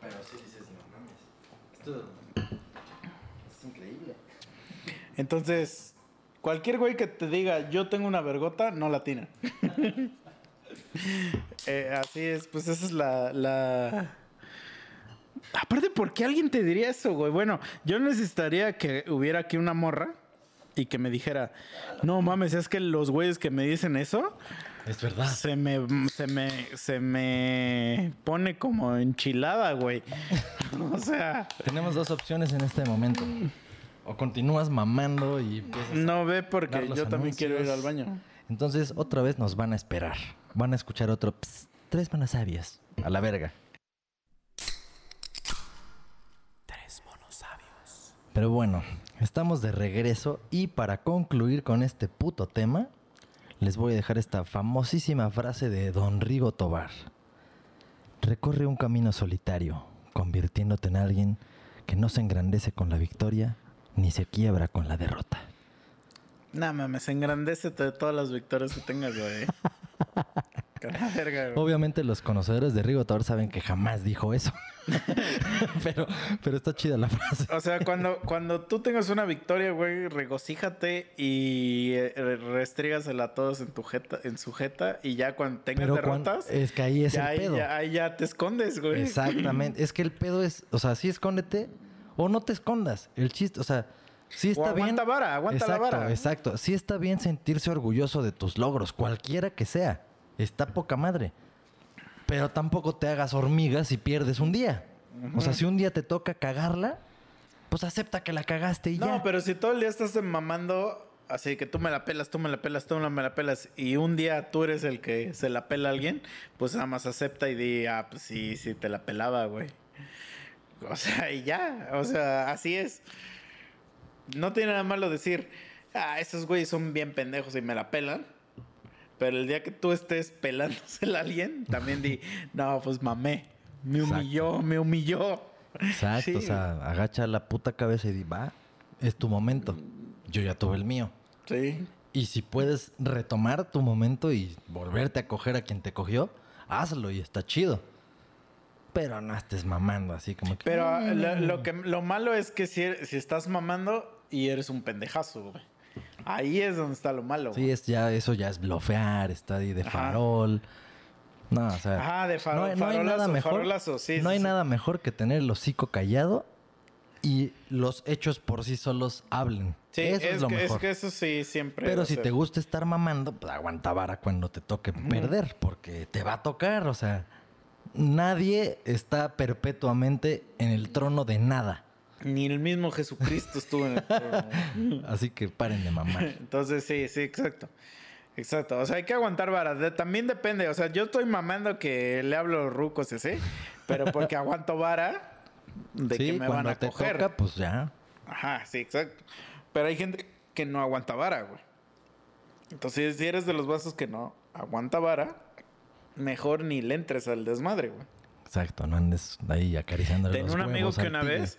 Pero sí dices, no mames. Esto es increíble. Entonces, cualquier güey que te diga yo tengo una vergota, no la tiene. <laughs> <laughs> Eh, así es, pues esa es la, la... Aparte, ¿por qué alguien te diría eso, güey? Bueno, yo necesitaría que hubiera aquí una morra y que me dijera, no mames, es que los güeyes que me dicen eso, Es verdad. se me, se me, se me pone como enchilada, güey. <laughs> o sea, Tenemos dos opciones en este momento. O continúas mamando y no ve porque yo también quiero ir al baño. Entonces, otra vez nos van a esperar. Van a escuchar otro "Psst, tres manos sabias. A la verga. Tres monos sabios. Pero bueno, estamos de regreso y para concluir con este puto tema, les voy a dejar esta famosísima frase de Don Rigo Tobar. Recorre un camino solitario, convirtiéndote en alguien que no se engrandece con la victoria ni se quiebra con la derrota. Nah, mames, engrandece de todas las victorias que tengas, güey. <laughs> Obviamente los conocedores de Rigo saben que jamás dijo eso. <laughs> pero, pero está chida la frase. O sea, cuando, cuando tú tengas una victoria, güey, regocíjate y eh, restrígasela a todos en tu jeta, en su jeta y ya cuando tengas Pero derrotas, es que ahí es ya, el pedo. ya- ahí ya te escondes, güey. Exactamente. Es que el pedo es, o sea, sí escóndete o no te escondas. El chiste, o sea, sí está bien. aguanta vara, aguanta la exacto, vara. Exacto. Sí está bien sentirse orgulloso de tus logros, cualquiera que sea. Está poca madre. Pero tampoco te hagas hormigas y pierdes un día. O sea, si un día te toca cagarla, pues acepta que la cagaste y No, ya. pero si todo el día estás mamando, así que tú me la pelas, tú me la pelas, tú me la pelas, y un día tú eres el que se la pela a alguien, pues nada más acepta y di, ah, pues sí, sí, te la pelaba, güey. O sea, y ya, o sea, así es. No tiene nada malo decir, ah, esos güeyes son bien pendejos y me la pelan. Pero el día que tú estés pelándosela a alguien, también di, <laughs> no, pues mamé. Me Exacto. humilló, me humilló. Exacto, Sí. o sea, agacha la puta cabeza y di, va, es tu momento. Yo ya tuve el mío. Sí. Y si puedes retomar tu momento y volverte a coger a quien te cogió, hazlo y está chido. Pero no estés mamando así como que. Pero lo, lo que, lo malo es que si, si estás mamando y eres un pendejazo, güey. Ahí es donde está lo malo. Sí, es ya, eso ya es blofear, está ahí de Ajá. farol. No, o sea. Ajá, de faro- no, hay- farolazo, nada mejor. farolazo, sí, no sí, hay sí. nada mejor que tener el hocico callado y los hechos por sí solos hablen. Sí, eso es, es, lo que, es mejor. que eso sí siempre. Pero si ser. te gusta estar mamando, pues aguanta vara cuando te toque perder, porque te va a tocar, o sea, nadie está perpetuamente en el trono de nada. Ni el mismo Jesucristo estuvo en el. <laughs> Así que paren de mamar. Entonces, sí, sí, exacto. Exacto. O sea, hay que aguantar vara. De- también depende. O sea, yo estoy mamando que le hablo rucos así, pero porque aguanto vara. de sí, que me van a te coger. toca, pues ya. Ajá, sí, exacto. Pero hay gente que no aguanta vara, güey. Entonces, si eres de los vasos que no aguanta vara, mejor ni le entres al desmadre, güey. Exacto, no andes ahí acariciándole Tengo los un amigo que una vez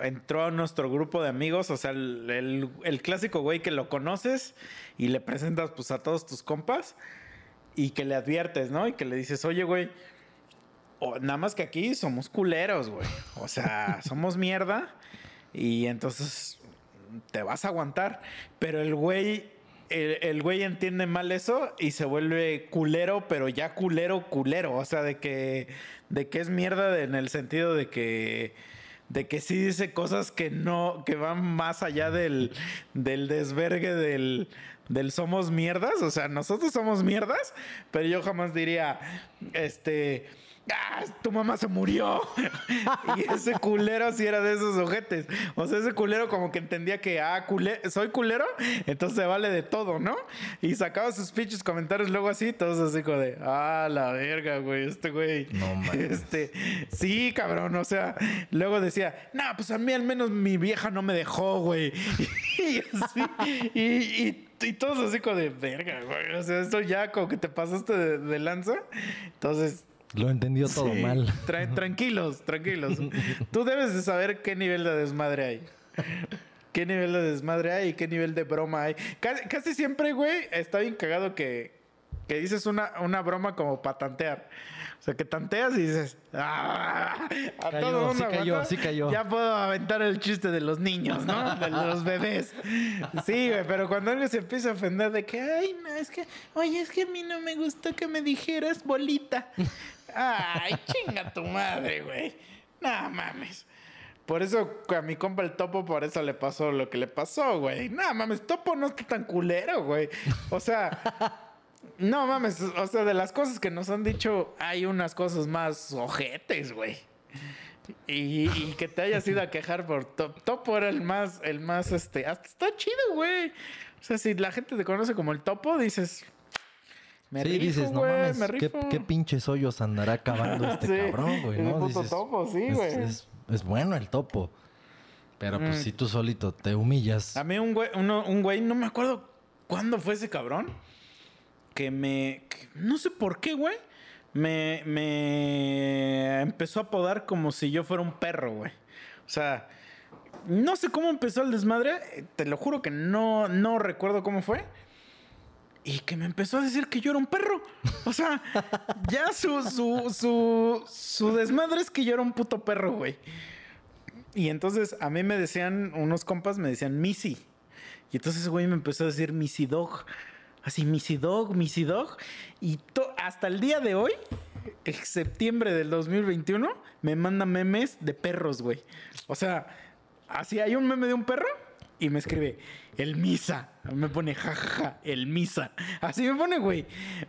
entró a nuestro grupo de amigos, o sea, el, el- el clásico güey que lo conoces y le presentas pues a todos tus compas y que le adviertes, ¿no? Y que le dices, oye, güey, nada más que aquí somos culeros, güey. O sea, <laughs> somos mierda y entonces te vas a aguantar. Pero el güey, el, el güey entiende mal eso y se vuelve culero, pero ya culero, culero. O sea, de que, de que es mierda de- en el sentido de que, de que sí dice cosas que no, que van más allá del, del desvergue del, del somos mierdas. O sea, nosotros somos mierdas, pero yo jamás diría, este. "Ah, tu mamá se murió. <laughs> y ese culero sí era de esos ojetes. O sea, ese culero como que entendía que, ah, culé- soy culero, entonces se vale de todo, ¿no? Y sacaba sus pinches comentarios luego así, todos así como de, ah, la verga, güey, este güey. No mames. Este, sí, cabrón, o sea, luego decía, no, pues a mí al menos mi vieja no me dejó, güey. <laughs> y así, y, y- y todos así como de, verga, güey. O sea, esto ya como que te pasaste de, de lanza. Entonces, Lo entendió todo Sí, mal. tra- <laughs> tranquilos, tranquilos. <laughs> Tú debes de saber qué nivel de desmadre hay. ¿Qué nivel de desmadre hay y qué nivel de broma hay? Casi, casi siempre, güey, está bien cagado que, que dices una, una broma como para tantear. O sea, que tanteas y dices, "Ah", a Cayó, todo mundo sí cayó, aguanta. sí cayó. Ya puedo aventar el chiste de los niños, ¿no? De los <laughs> bebés. Sí, güey, pero cuando alguien se empieza a ofender de que, ay, no, es que, oye, es que a mí no me gustó que me dijeras bolita. Ay, chinga tu madre, güey. No mames. Por eso a mi compa el topo, por eso le pasó lo que le pasó, güey. No mames, topo no está tan culero, güey. O sea, no mames, o sea, de las cosas que nos han dicho, hay unas cosas más ojetes, güey. Y, que te hayas ido a quejar por Topo. Topo era el más, el más, este, hasta chido, güey. O sea, si la gente te conoce como el Topo, dices, me sí, rifo, dices, no güey, mames, me ¿qué, rifo. qué pinches hoyos andará cavando <laughs> este Sí, cabrón, güey, ¿no? puto Dices, topo, sí, es- güey. Es, es bueno el topo. Pero pues Mm. si tú solito te humillas. A mí un güey, uno- un güey, no me acuerdo cuándo fue ese cabrón, que me, que no sé por qué, güey, me, me empezó a apodar como si yo fuera un perro, güey. O sea, no sé cómo empezó el desmadre, eh, te lo juro que no, no recuerdo cómo fue. Y que me empezó a decir que yo era un perro. O sea, ya su, su, su, su desmadre es que yo era un puto perro, güey. Y entonces a mí me decían, unos compas me decían Missy. Y entonces güey me empezó a decir Missy Dog. Así, Missy Dog, Missy Dog. Y hasta el día de hoy, en septiembre del 2021, me manda memes de perros, güey. O sea, así hay un meme de un perro y me escribe el Misa. Me pone jajaja, el Misa. Así me pone, güey.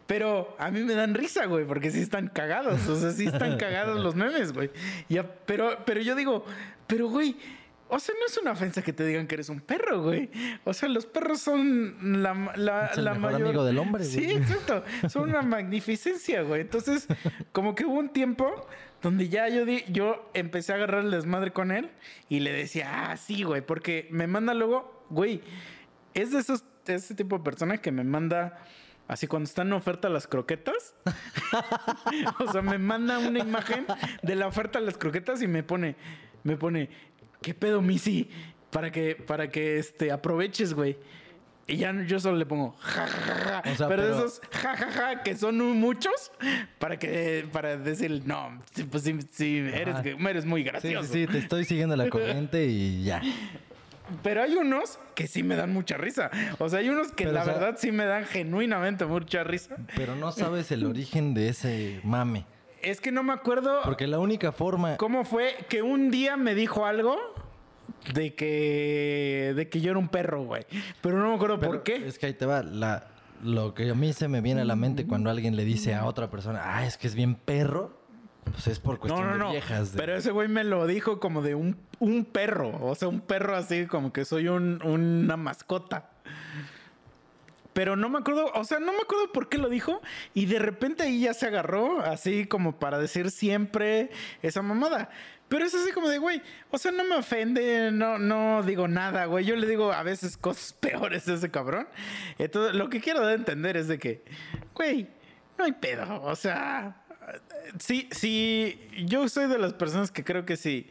Pero a mí me dan risa, güey, porque sí están cagados. O sea, sí están cagados los memes, güey. Ya, pero, pero yo digo, pero, güey. O sea, no es una ofensa que te digan que eres un perro, güey. O sea, los perros son la, la, Es el la mejor mayor... amigo del hombre, Sí, güey. exacto. Son una magnificencia, güey. Entonces, como que hubo un tiempo donde ya yo, di- yo empecé a agarrar el desmadre con él y le decía, ah, sí, güey, porque me manda luego, güey, es de esos, ese tipo de persona que me manda. Así cuando están en oferta las croquetas. <laughs> o sea, me manda una imagen de la oferta de las croquetas y me pone, me pone, ¿qué pedo, Missy? Para que, para que este, aproveches, güey. Y ya yo solo le pongo ja, ja, ja, ja. O sea, pero, pero- esos ja, ja, ja, que son muchos, para que, para decir, no, pues sí, sí, eres, eres muy gracioso. sí, sí, te estoy siguiendo la <laughs> corriente y ya. Pero hay unos que sí me dan mucha risa. O sea, hay unos que Pero, la o sea- verdad sí me dan genuinamente mucha risa. Pero no sabes el <laughs> origen de ese mame. Es que no me acuerdo Porque la única forma. cómo fue que un día me dijo algo de que de que yo era un perro, güey. Pero no me acuerdo Pero por qué. Es que ahí te va. La, lo que a mí se me viene a la mente cuando alguien le dice a otra persona, ah, es que es bien perro, pues es por No, cuestión no, de no. viejas. de- Pero ese güey me lo dijo como de un, un perro. O sea, un perro así como que soy un- una mascota. Pero no me acuerdo, o sea, no me acuerdo por qué lo dijo. Y de repente ahí ya se agarró, así como para decir siempre esa mamada. Pero es así como de, güey, o sea, no me ofende, no, no digo nada, güey. Yo le digo a veces cosas <laughs> peores a ese cabrón. Entonces, lo que quiero dar a entender es de que, güey, no hay pedo. O sea, sí, sí, yo soy de las personas que creo que si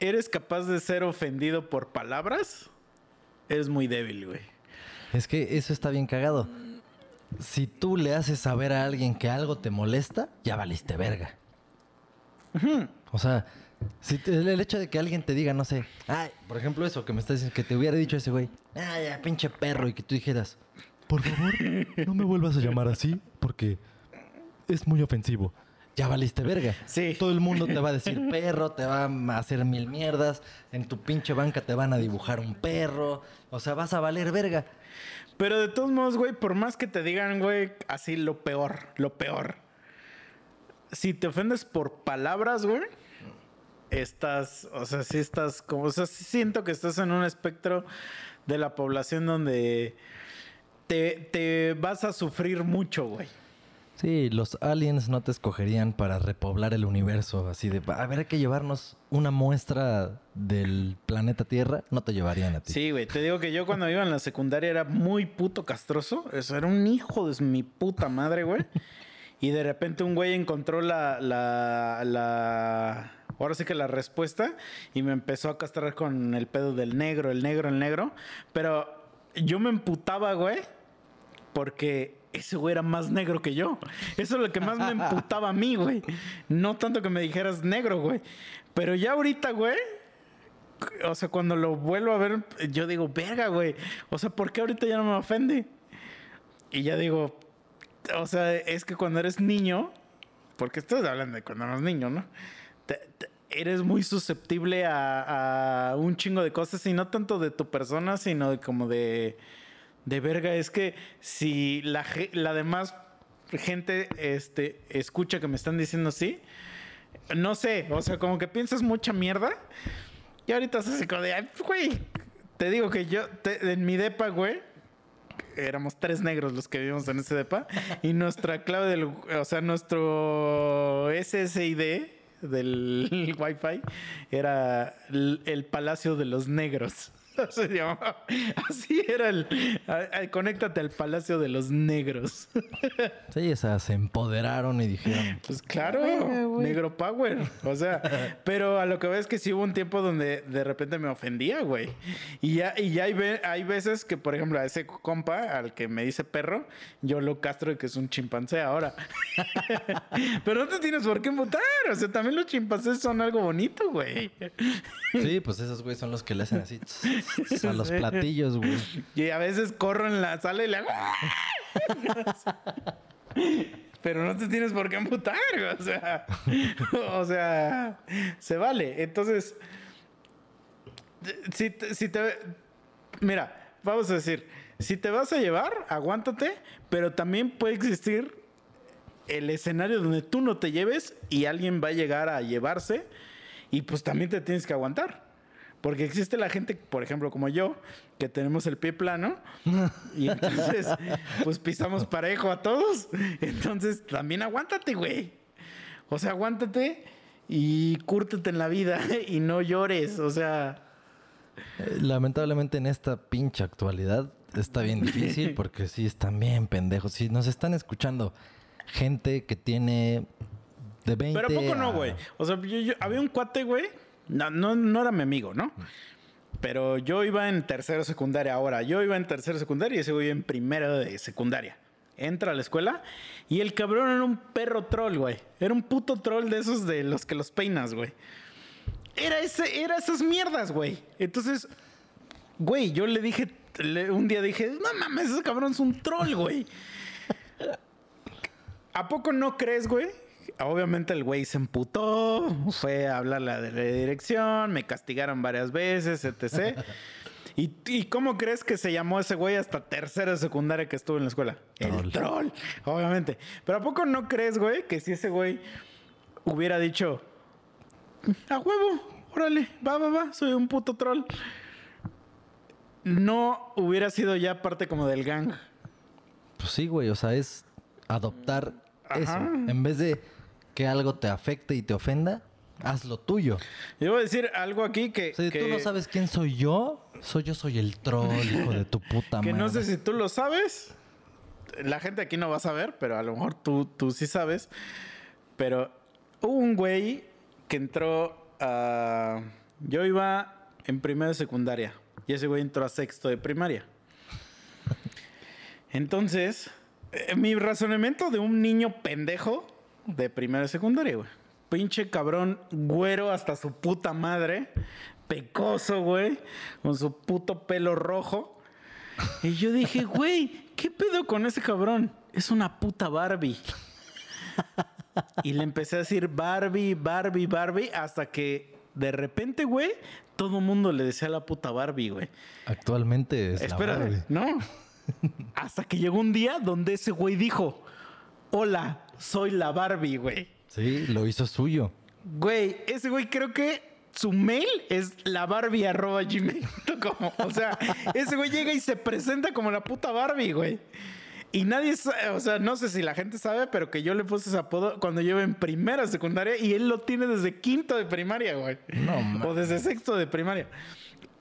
eres capaz de ser ofendido por palabras, eres muy débil, güey. Es que eso está bien cagado. Si tú le haces saber a alguien que algo te molesta, ya valiste verga. O sea, si te- el hecho de que alguien te diga, no sé, ay, por ejemplo, eso que me estás diciendo, que te hubiera dicho ese güey, ay, ya, pinche perro, y que tú dijeras, por favor, no me vuelvas a llamar así, porque es muy ofensivo. Ya valiste verga. Sí. Todo el mundo te va a decir perro, te va a hacer mil mierdas, en tu pinche banca te van a dibujar un perro, o sea, vas a valer verga. Pero de todos modos, güey, por más que te digan, güey, así lo peor, lo peor. Si te ofendes por palabras, güey, estás, o sea, sí estás como, o sea, sí siento que estás en un espectro de la población donde te, te vas a sufrir mucho, güey. Sí, los aliens no te escogerían para repoblar el universo, así de, a ver, hay que llevarnos una muestra del planeta Tierra, no te llevarían a ti. Sí, güey, te digo que yo cuando iba en la secundaria era muy puto castroso. Eso era un hijo de mi puta madre, güey. Y de repente un güey encontró la, la, la, ahora sí que la respuesta y me empezó a castrar con el pedo del negro, el negro, el negro. Pero yo me emputaba, güey, porque ese güey era más negro que yo. Eso es lo que más me emputaba a mí, güey. No tanto que me dijeras negro, güey. Pero ya ahorita, güey, o sea, cuando lo vuelvo a ver, yo digo, verga, güey. O sea, ¿por qué ahorita ya no me ofende? Y ya digo, o sea, es que cuando eres niño, porque estás hablando de cuando eres niño, ¿no? Eres muy susceptible a, un chingo de cosas y no tanto de tu persona, sino de como de, de verga. Es que si la, la demás gente este, escucha que me están diciendo sí, no sé, o sea, como que piensas mucha mierda. Y ahorita es así como de, "Ay, güey, te digo que yo, en mi depa, güey, éramos tres negros los que vivimos en ese depa. Y nuestra clave del, o sea, nuestro SSID del <laughs> Wi-Fi era el, el Palacio de los Negros. <laughs> Se llamaba. Así era el. a- a- conéctate al Palacio de los Negros. <laughs> Sí, o sea, se empoderaron y dijeron, Pues claro, negro power. O sea, <laughs> pero a lo que veo es que sí hubo un tiempo donde de repente me ofendía, güey. Y ya, y ya hay, ve- hay veces que, por ejemplo, a ese compa, al que me dice perro, yo lo castro de que es un chimpancé ahora. pero no te tienes por qué mutar. O sea, también los chimpancés son algo bonito, güey. sí, pues esos güey son los que le hacen así a los platillos, güey. Y a veces corro en la sala y le hago. Pero no te tienes por qué amputar, o sea, o sea, se vale. Entonces, si te, si te- mira, vamos a decir, si te vas a llevar, aguántate, pero también puede existir el escenario donde tú no te lleves y alguien va a llegar a llevarse y pues también te tienes que aguantar. Porque existe la gente, por ejemplo, como yo, que tenemos el pie plano <laughs> y entonces pues pisamos parejo a todos. Entonces también aguántate, güey. O sea, aguántate y cúrtate en la vida <laughs> y no llores. O sea, Lamentablemente en esta pinche actualidad está bien difícil <laughs> porque sí están bien pendejos. Si nos están escuchando gente que tiene de 20 Pero ¿a poco no, güey? O sea, yo- yo- había un cuate, güey. No, no, no era mi amigo, ¿no? Pero yo iba en tercero secundaria ahora. Yo iba en tercero secundaria y ese güey en primero de secundaria. Entra a la escuela y el cabrón era un perro troll, güey. Era un puto troll de esos de los que los peinas, güey. Era, ese, era esas mierdas, güey. Entonces, güey, yo le dije, un día dije, no mames, ese cabrón es un troll, güey. <laughs> ¿A poco no crees, güey? Obviamente el güey se emputó, fue a hablarle a la dirección, me castigaron varias veces, etc. <laughs> ¿Y, y cómo crees que se llamó ese güey hasta tercera de secundaria que estuvo en la escuela? El Troll. obviamente. Pero ¿a poco no crees, güey, que si ese güey hubiera dicho, a huevo, órale, va, va, va, soy un puto troll? no hubiera sido ya parte como del gang. Pues sí, güey, o sea, es adoptar eso. En vez de que algo te afecte y te ofenda, haz lo tuyo. Yo voy a decir algo aquí que, que, tú no sabes quién soy yo, soy yo soy el troll, <laughs> hijo de tu puta que madre. no sé si tú lo sabes. La gente aquí no va a saber, pero a lo mejor tú, tú sí sabes. Pero hubo un güey que entró a... Yo iba en primera de secundaria y ese güey entró a sexto de primaria. <laughs> Entonces, eh, mi razonamiento de un niño pendejo de primera de secundaria, güey. Pinche cabrón, güero hasta su puta madre. Pecoso, güey. Con su puto pelo rojo. Y yo dije, <laughs> güey, ¿qué pedo con ese cabrón? Es una puta Barbie. Y le empecé a decir Barbie, Barbie, Barbie, hasta que de repente, güey, todo el mundo le decía la puta Barbie, güey. Actualmente es la Espera, Barbie. no. <laughs> Hasta que llegó un día donde ese güey dijo, hola, soy la Barbie, güey. Sí, lo hizo suyo. Güey, ese güey creo que su mail es la Barbie arroba gmail. Como, o sea, ese güey llega y se presenta como la puta Barbie, güey. Y nadie sabe, o sea, no sé si la gente sabe, pero que yo le puse ese apodo cuando yo iba en primera secundaria y él lo tiene desde quinto de primaria, güey. No, O mames. desde sexto de primaria.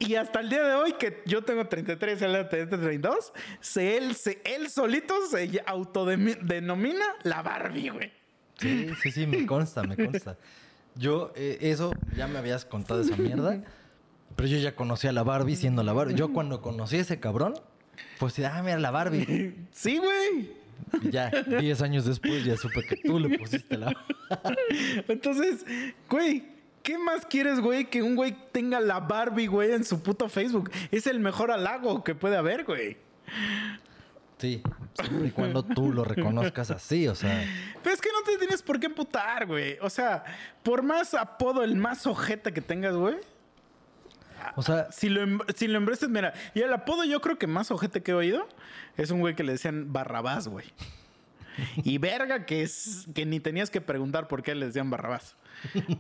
Y hasta el día de hoy, que yo tengo 33 y él tiene 32, se, él, se, él solito se autodenomina la Barbie, güey. Sí, sí, sí, me consta, me consta. Yo, eh, eso, ya me habías contado esa mierda, pero yo ya conocía a la Barbie siendo la Barbie. Yo cuando conocí a ese cabrón, pues ah, mira la Barbie. Sí, güey. Y ya, 10 años después ya supe que tú le pusiste la Entonces, güey, ¿qué más quieres, güey? Que un güey tenga la Barbie, güey, en su puto Facebook. Es el mejor halago que puede haber, güey. Sí, siempre y cuando tú lo reconozcas así, o sea, Pero es que no te tienes por qué emputar, güey. O sea, por más apodo, el más ojeta que tengas, güey. o sea, Si lo, em- si lo embrestes, mira, y el apodo yo creo que más ojete que he oído es un güey que le decían Barrabás, güey. Y verga que es que ni tenías que preguntar por qué le decían Barrabás.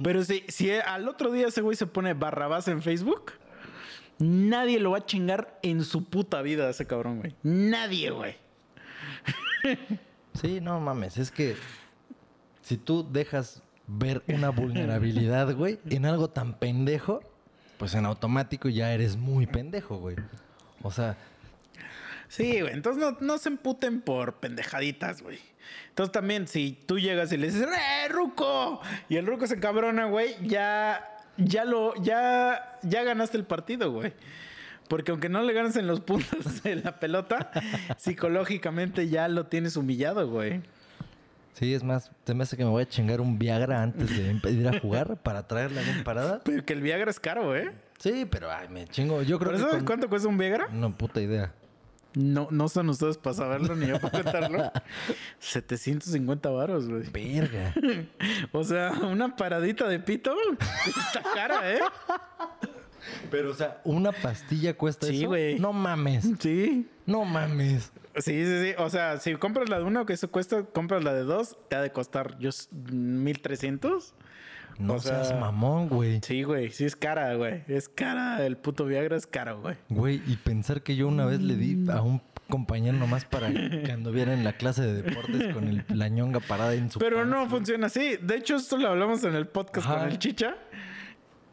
Pero si, si al otro día ese güey se pone Barrabás en Facebook, nadie lo va a chingar en su puta vida ese cabrón, güey. Nadie, güey. sí, no mames, es que si tú dejas ver una vulnerabilidad, güey, en algo tan pendejo, pues en automático ya eres muy pendejo, güey. O sea, Sí, güey. Entonces no, no se emputen por pendejaditas, güey. Entonces también, si tú llegas y le dices, ¡eh, Ruco! Y el Ruco se cabrona, güey, ya. Ya lo. Ya. Ya ganaste el partido, güey. Porque aunque no le ganes en los puntos <laughs> de la pelota, psicológicamente ya lo tienes humillado, güey. Sí, es más, te me hace que me voy a chingar un Viagra antes de empe- ir a jugar para traerle a bien parada. Pero que el Viagra es caro, ¿eh? Sí, pero ay, me chingo. Yo creo ¿Por que con- cuánto cuesta un Viagra? No, puta idea. No, no son ustedes para saberlo ni yo para contarlo. <laughs> 750 varos, güey. Verga. <laughs> O sea, una paradita de pito está cara, ¿eh? Pero, o sea, ¿una pastilla cuesta Sí, eso? güey. No mames. Sí. No mames. Sí, sí, sí. O sea, si compras la de uno, que eso cuesta, compras la de dos, te ha de costar yo, 1300. No O sea- seas mamón, güey. Sí, güey. Sí, es cara, güey. Es cara. El puto Viagra es caro, güey. Güey, y pensar que yo una vez le di a un compañero nomás para <laughs> que anduviera en la clase de deportes con el, la ñonga parada en su Pero no funciona así. De hecho, esto lo hablamos en el podcast Ajá. con el Chicha.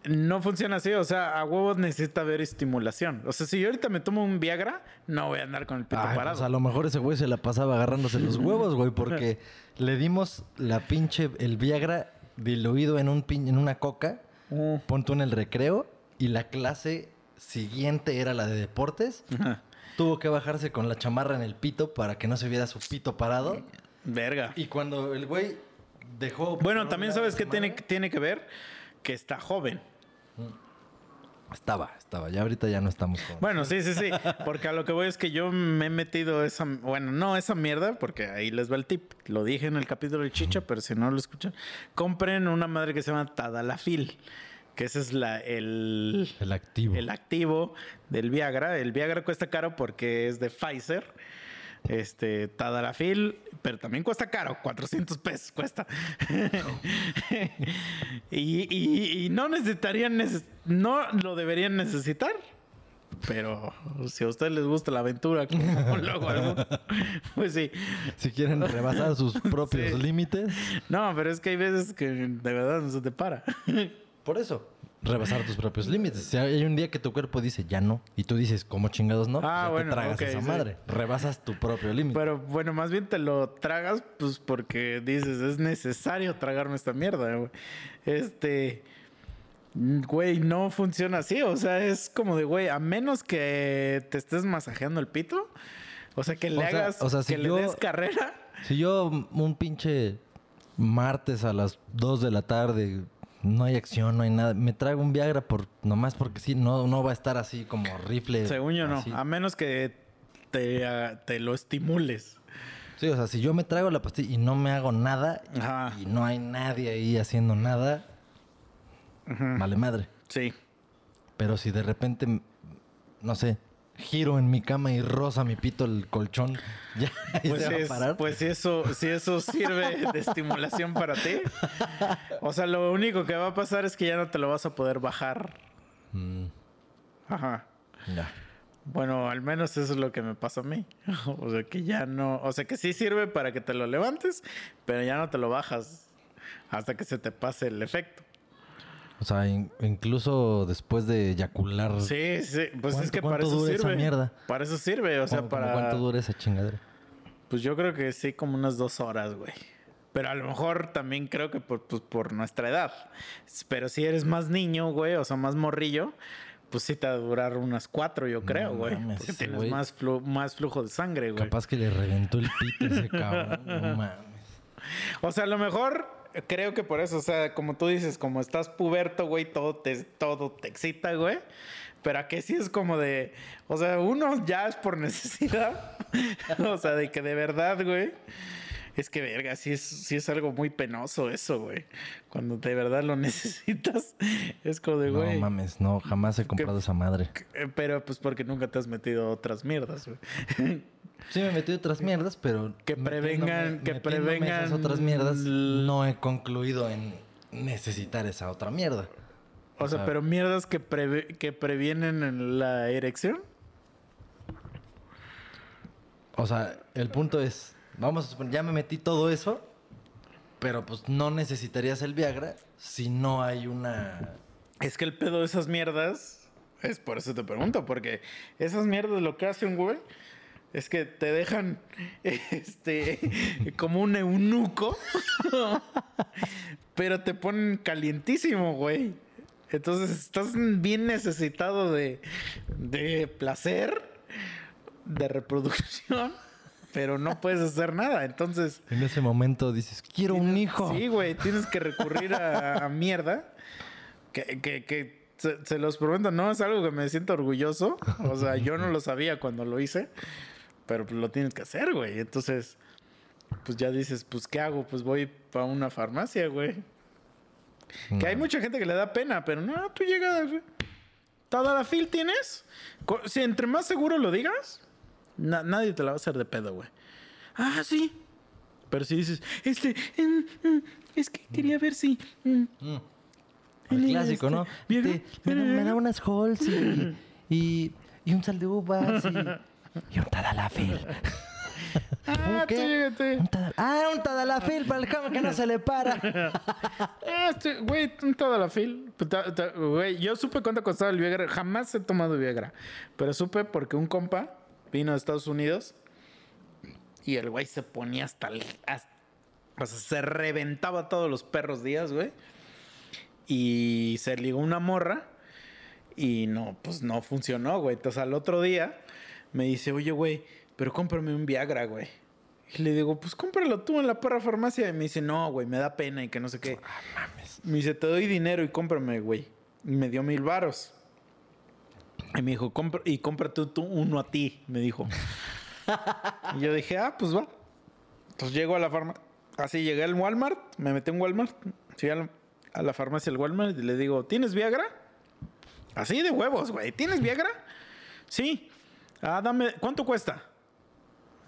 No funciona así. O sea, a huevos necesita haber estimulación. O sea, si yo ahorita me tomo un Viagra, no voy a andar con el pito Ay, parado. pues a lo mejor ese güey se la pasaba agarrándose los huevos, güey, porque <laughs> le dimos la pinche, el Viagra diluido en, un pin- en una coca, Mm. punto en el recreo, y la clase siguiente era la de deportes. Ajá. Tuvo que bajarse con la chamarra en el pito para que no se viera su pito parado. Verga. Y cuando el güey dejó... Bueno, también sabes que tiene, tiene que ver que está joven. Estaba, estaba. Ya ahorita ya no estamos con... Bueno, sí, sí, sí. Porque a lo que voy es que yo me he metido esa. Bueno, no esa mierda, porque ahí les va el tip. Lo dije en el capítulo de Chicha, pero si no lo escuchan, compren una madre que se llama Tadalafil. Que ese es la, el, El activo. el activo del Viagra. El Viagra cuesta caro porque es de Pfizer. Este, Tadalafil, pero también cuesta caro, 400 pesos cuesta. <laughs> y, y- y no necesitarían, neces- no lo deberían necesitar, Pero si a ustedes les gusta la aventura, como <laughs> luego algún- pues sí. Si quieren rebasar sus <laughs> propios Sí. límites, No, pero es que hay veces que de verdad no se te para. por eso. Rebasar tus propios límites. Si hay un día que tu cuerpo dice ya no, y tú dices, ¿cómo chingados no? Ah, ya bueno, te tragas esa sí. madre. Rebasas tu propio límite. Pero bueno, más bien te lo tragas, pues porque dices, es necesario tragarme esta mierda, güey. Este. Güey, no funciona así. O sea, es como de, güey, a menos que te estés masajeando el pito. O sea, que le O sea- hagas, o sea, si que yo- le des carrera. Si yo un pinche martes a las 2 de la tarde no hay acción, no hay nada, me traigo un Viagra por nomás porque sí, no, no va a estar así como rifle. Según yo no. A menos que te, te lo estimules. Sí, o sea, si yo me traigo la pastilla y no me hago nada Ajá. y no hay nadie ahí haciendo nada, vale madre. Sí. Pero si de repente, no sé, giro en mi cama y roza mi pito el colchón, <laughs> ya Pues, se va a es- parar. pues si eso, si eso sirve de estimulación para ti. O sea, lo único que va a pasar es que ya no te lo vas a poder bajar. Mm, Ajá. ya. Bueno, al menos eso es lo que me pasa a mí. <laughs> O sea, que ya no. O sea, que sí sirve para que te lo levantes, pero ya no te lo bajas hasta que se te pase el efecto. O sea, in- incluso después de eyacular. Sí, sí. Pues es ¿Cuánto- que para eso dura esa sirve. mierda? Para eso sirve. O sea, ¿cómo- cómo para. ¿Cuánto dura esa chingadera? Pues yo creo que sí, como unas dos horas, güey. Pero a lo mejor también creo que por, pues, por nuestra edad. Pero si eres más niño, güey, o sea, más morrillo, pues sí te va a durar unas cuatro, yo creo, güey. Porque ese tienes güey. más, flu- más flujo de sangre, güey. Capaz que le reventó el pito ese cabrón. No mames. O sea, a lo mejor creo que por eso, o sea, como tú dices, como estás puberto, güey, todo te, todo te excita, güey. Pero aquí sí es como de, o sea, uno ya es por necesidad. <laughs> o sea, de que de verdad, güey. Es que, verga, sí es, sí es algo muy penoso eso, güey. Cuando de verdad lo <laughs> necesitas, es como de, No güey. mames, no, jamás he comprado esa madre. eh, Pero pues porque nunca te has metido otras mierdas, güey. Sí me he metido otras <laughs> mierdas, pero... Que prevengan- que prevengan Esas otras mierdas, no he concluido en necesitar esa otra mierda. O O sea, sea- pero mierdas que, preve- que previenen en la erección. O sea, el punto es, vamos a suponer, ya me metí todo eso, pero pues no necesitarías el Viagra si no hay una... Es que el pedo de esas mierdas, es por eso te pregunto, porque esas mierdas lo que hacen, güey, es que te dejan este como un eunuco, <laughs> pero te ponen calientísimo, güey. Entonces estás bien necesitado de, de placer, de reproducción, pero no puedes hacer nada. Entonces, En ese momento dices, quiero un hijo. Sí, güey, tienes que recurrir a, a mierda. Que, que, que se, se los prometo, no es algo que me siento orgulloso. O sea, yo no lo sabía cuando lo hice, pero lo tienes que hacer, güey. Entonces, pues ya dices, pues ¿qué hago? Pues voy para una farmacia, güey. Que hay mucha gente que le da pena, pero no, tú llegas. ¿Tadalafil tienes? Si entre más seguro lo digas, na- nadie te la va a hacer de pedo, güey. Ah, sí. Pero si dices, este, mm, es que quería ver si. mm. El Este, clásico, ¿no? ¿Viagra? Este, me, da, me da unas Halls y, <laughs> y, y un sal de uvas y, y un Tadalafil. Ah, <laughs> ¿Un tú llégate. Un Tadal- ah, un Tadalafil para el cama que no se le para. <laughs> Ah, este, güey, un Tadalafil. Pues, Güey, yo supe cuánto costaba el Viagra. Jamás he tomado Viagra. Pero supe porque un compa vino de Estados Unidos y el güey se ponía hasta el. hasta- o sea, se reventaba todos los perros días, güey. Y se ligó una morra. Y no, pues no funcionó, güey. Entonces al otro día me dice, oye, güey, pero cómprame un Viagra, güey. Y le digo, pues cómpralo tú en la perra farmacia. Y me dice, no, güey, me da pena y que no sé qué. Me dice, te doy dinero y cómprame, güey. Y me dio mil varos. Y me dijo, "Compra- y cómprate tú uno a ti, me dijo. y yo dije, ah, pues va. Entonces llego a la farmacia. Así llegué al Walmart, me metí en Walmart. Fui a la, a la farmacia del Walmart y le digo, ¿tienes Viagra? Así de huevos, güey. ¿Tienes Viagra? Sí. Ah, dame, ¿cuánto cuesta?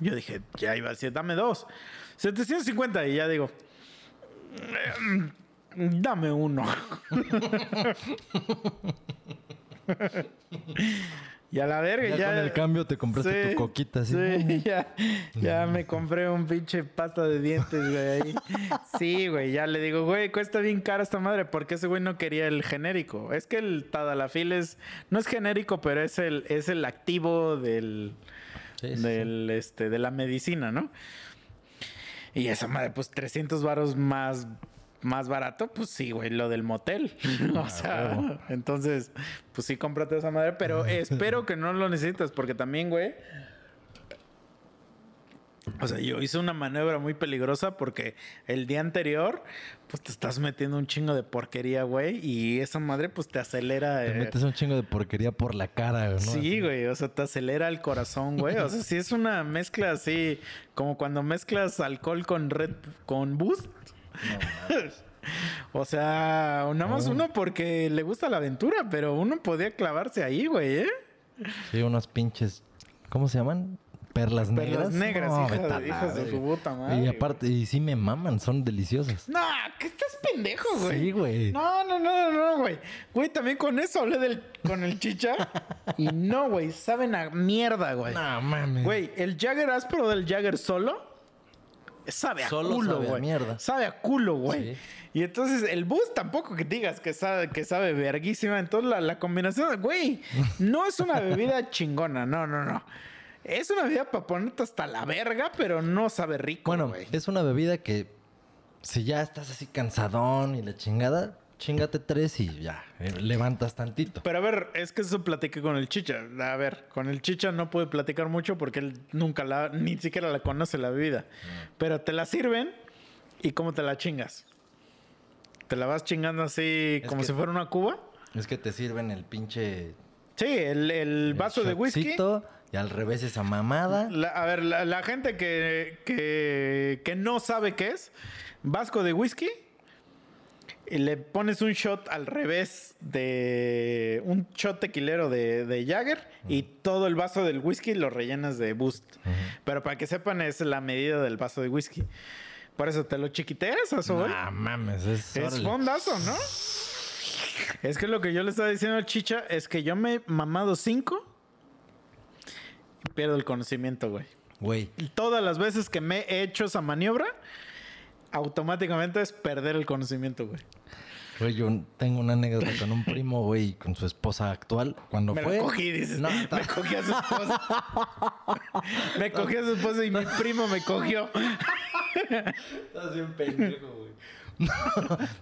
Yo dije, ya iba a decir, dame dos. 750 y ya digo, "Mm, dame uno. <laughs> Y a la verga, Ya, ya. con el cambio te compraste Sí, tu coquita así. Sí, ya, ya me compré un pinche pasta de dientes, güey. Sí, güey, ya le digo, güey, cuesta bien cara esta madre. Porque ese güey no quería el genérico. Es que el Tadalafil es, no es genérico, pero es el, es el activo del, Sí, sí, del, este, de la medicina, ¿no? Y esa madre, pues 300 varos más, más barato, pues sí, güey, lo del motel. <laughs> <laughs> o sea, entonces, pues sí, cómprate esa madre, pero <laughs> espero que no lo necesites, porque también, güey. O sea, yo hice una maniobra muy peligrosa porque el día anterior, pues te estás metiendo un chingo de porquería, güey, y esa madre, pues te acelera. Te eh, metes un chingo de porquería por la cara, ¿no? Sí, güey, o sea, te acelera el corazón, güey. O sea, sí es una mezcla así, como cuando mezclas alcohol con Red, con Boost. <laughs> o sea, nada más No. uno porque le gusta la aventura, pero uno podía clavarse ahí, güey, ¿eh? Sí, unos pinches. ¿Cómo se llaman? Perlas negras. Perlas negras, No, de- hijas de su puta madre, Y aparte, y sí me maman, son deliciosas. No, que estás pendejo, güey. Sí, güey. No, no, no, no, no, güey. Güey, también con eso hablé del, con el chicha. <laughs> y no, güey, saben a mierda, güey. No mames. Güey, el Jagger áspero del Jagger solo sabe a Solo culo, sabe a güey. mierda. Sabe a culo, güey. Sí. Y entonces el bus tampoco que digas que sabe, que sabe verguísima. Entonces la, la combinación, güey, <laughs> no es una bebida chingona, no, no, no. Es una bebida para ponerte hasta la verga, pero no sabe rico, Bueno, güey. es una bebida que si ya estás así cansadón y la chingada, chingate tres y ya, eh, levantas tantito. Pero a ver, es que eso platiqué con el Chicha. A ver, con el Chicha no pude platicar mucho porque él nunca la, ni siquiera la conoce la bebida. Pero te la sirven y cómo te la chingas. Te la vas chingando así Es como que- si fuera una cuba. Es que te sirven el pinche Sí, el, el vaso de whisky. y al revés esa mamada. La- a ver, la, la gente que, que, que no sabe qué es, vasco de whisky, y le pones un shot al revés de un shot tequilero de, de Jagger y todo el vaso del whisky lo rellenas de Boost. Pero para que sepan, es la medida del vaso de whisky. Por eso te lo chiquiteas, a eso voy. Ah, mames, es, Es fondazo, ¿no? Es que lo que yo le estaba diciendo al Chicha es que yo me he mamado cinco y pierdo el conocimiento, güey. Güey, todas las veces que me he hecho esa maniobra, automáticamente es perder el conocimiento, güey. güey, yo tengo una anécdota con un primo, güey, con su esposa actual. Cuando Me fue. la cogí, dices. No, <laughs> me cogí a su esposa. me cogí a su esposa y mi primo me cogió. Estás bien pendejo, güey.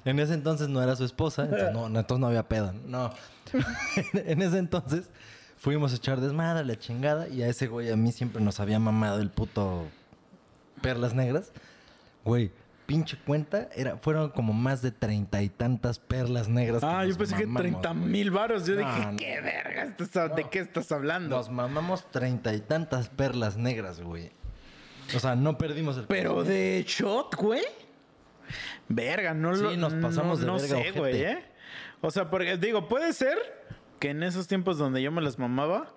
en ese entonces no era su esposa, entonces no, no, entonces no había peda. No. <laughs> en ese entonces fuimos a echar desmadre, la chingada, y a ese güey a mí siempre nos había mamado el puto perlas negras. Güey, pinche cuenta, era, fueron como más de treinta y tantas perlas negras. Ah, yo pensé que mamamos, 30 güey. mil varos. Yo No, dije, no. ¿qué verga? estás- ¿De qué estás hablando? Nos mamamos treinta y tantas perlas negras, güey. O sea, no perdimos el Pero de shot, güey. Verga, no Sí, lo nos pasamos no, de no verga, sé, ojete. güey, ¿eh? O sea, porque digo, puede ser que en esos tiempos donde yo me las mamaba,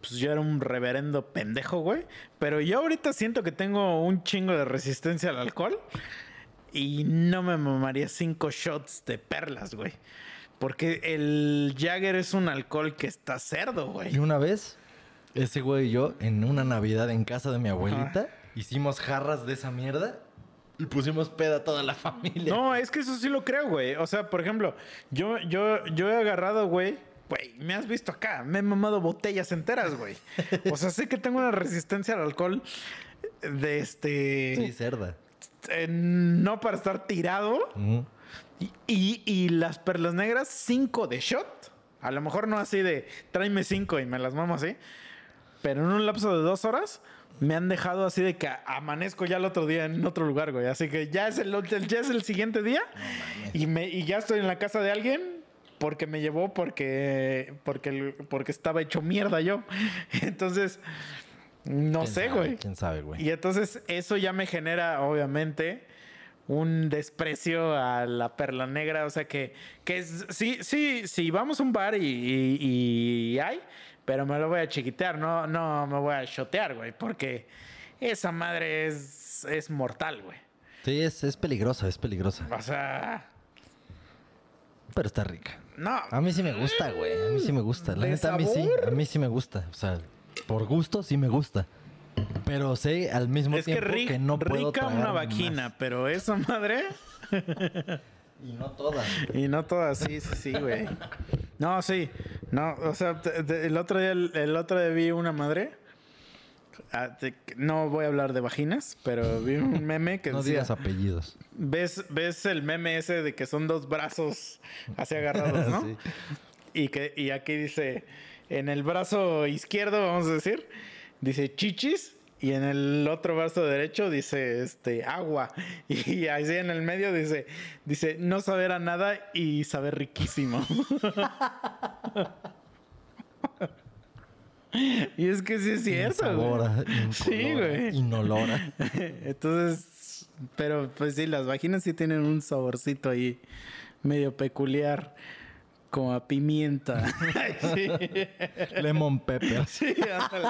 pues yo era un reverendo pendejo, güey. Pero yo ahorita siento que tengo un chingo de resistencia al alcohol y no me mamaría cinco shots de perlas, güey. Porque el Jagger es un alcohol que está cerdo, güey. Y una vez, ese güey y yo, en una Navidad en casa de mi abuelita, hicimos jarras de esa mierda y pusimos peda a toda la familia. No, es que eso sí lo creo, güey. O sea, por ejemplo, yo, yo, yo he agarrado, güey. Güey, me has visto acá. Me he mamado botellas enteras, güey. O sea, sé que tengo una resistencia al alcohol de este. Sí, cerda. eh, no para estar tirado. Y, y- y las perlas negras, cinco de shot. A lo mejor no así de tráeme cinco y me las mamo así. Pero en un lapso de dos horas me han dejado así de que amanezco ya el otro día en otro lugar, güey. Así que ya es el, el- ya es el siguiente día y, me, y ya estoy en la casa de alguien porque me llevó porque, porque, estaba hecho mierda yo. <laughs> Entonces, no ¿Quién sé, sabe? güey. ¿Quién sabe, güey? Y entonces eso ya me genera, obviamente, un desprecio a la perla negra. O sea que, que es- sí, sí, sí, vamos a un bar y, y- y hay, pero me lo voy a chiquitear, no, no me voy a shotear, güey, porque esa madre es, es mortal, güey. Sí, es, es peligrosa, es peligrosa. O sea, pero está rica. No, A mí sí me gusta, güey. A mí sí me gusta. La ¿De neta, a mí sí. A mí sí me gusta. O sea, por gusto sí me gusta. Pero sé al mismo es que, tiempo ri- que, no puedo rica una vagina, más. pero esa madre. Y no todas. Y no todas, sí, sí, sí, güey. No, sí. No, o sea, el otro día, el otro día vi una madre. Ah, no voy a hablar de vaginas, pero vi un <laughs> meme que No decía. digas apellidos. ¿ves, ¿Ves el meme ese de que son dos brazos así agarrados, <laughs> no? Sí. Y, que, y aquí dice, en el brazo izquierdo, vamos a decir, dice chichis. Y en el otro brazo derecho dice este agua. <laughs> Y así en el medio dice, dice no saber a nada y saber riquísimo. Y es que sí es cierto, güey. Sí, güey. Inolora. <laughs> Entonces, pero pues sí, las vaginas sí tienen un saborcito ahí medio peculiar, como a pimienta. <laughs> sí. Lemon pepper. Sí, ándale.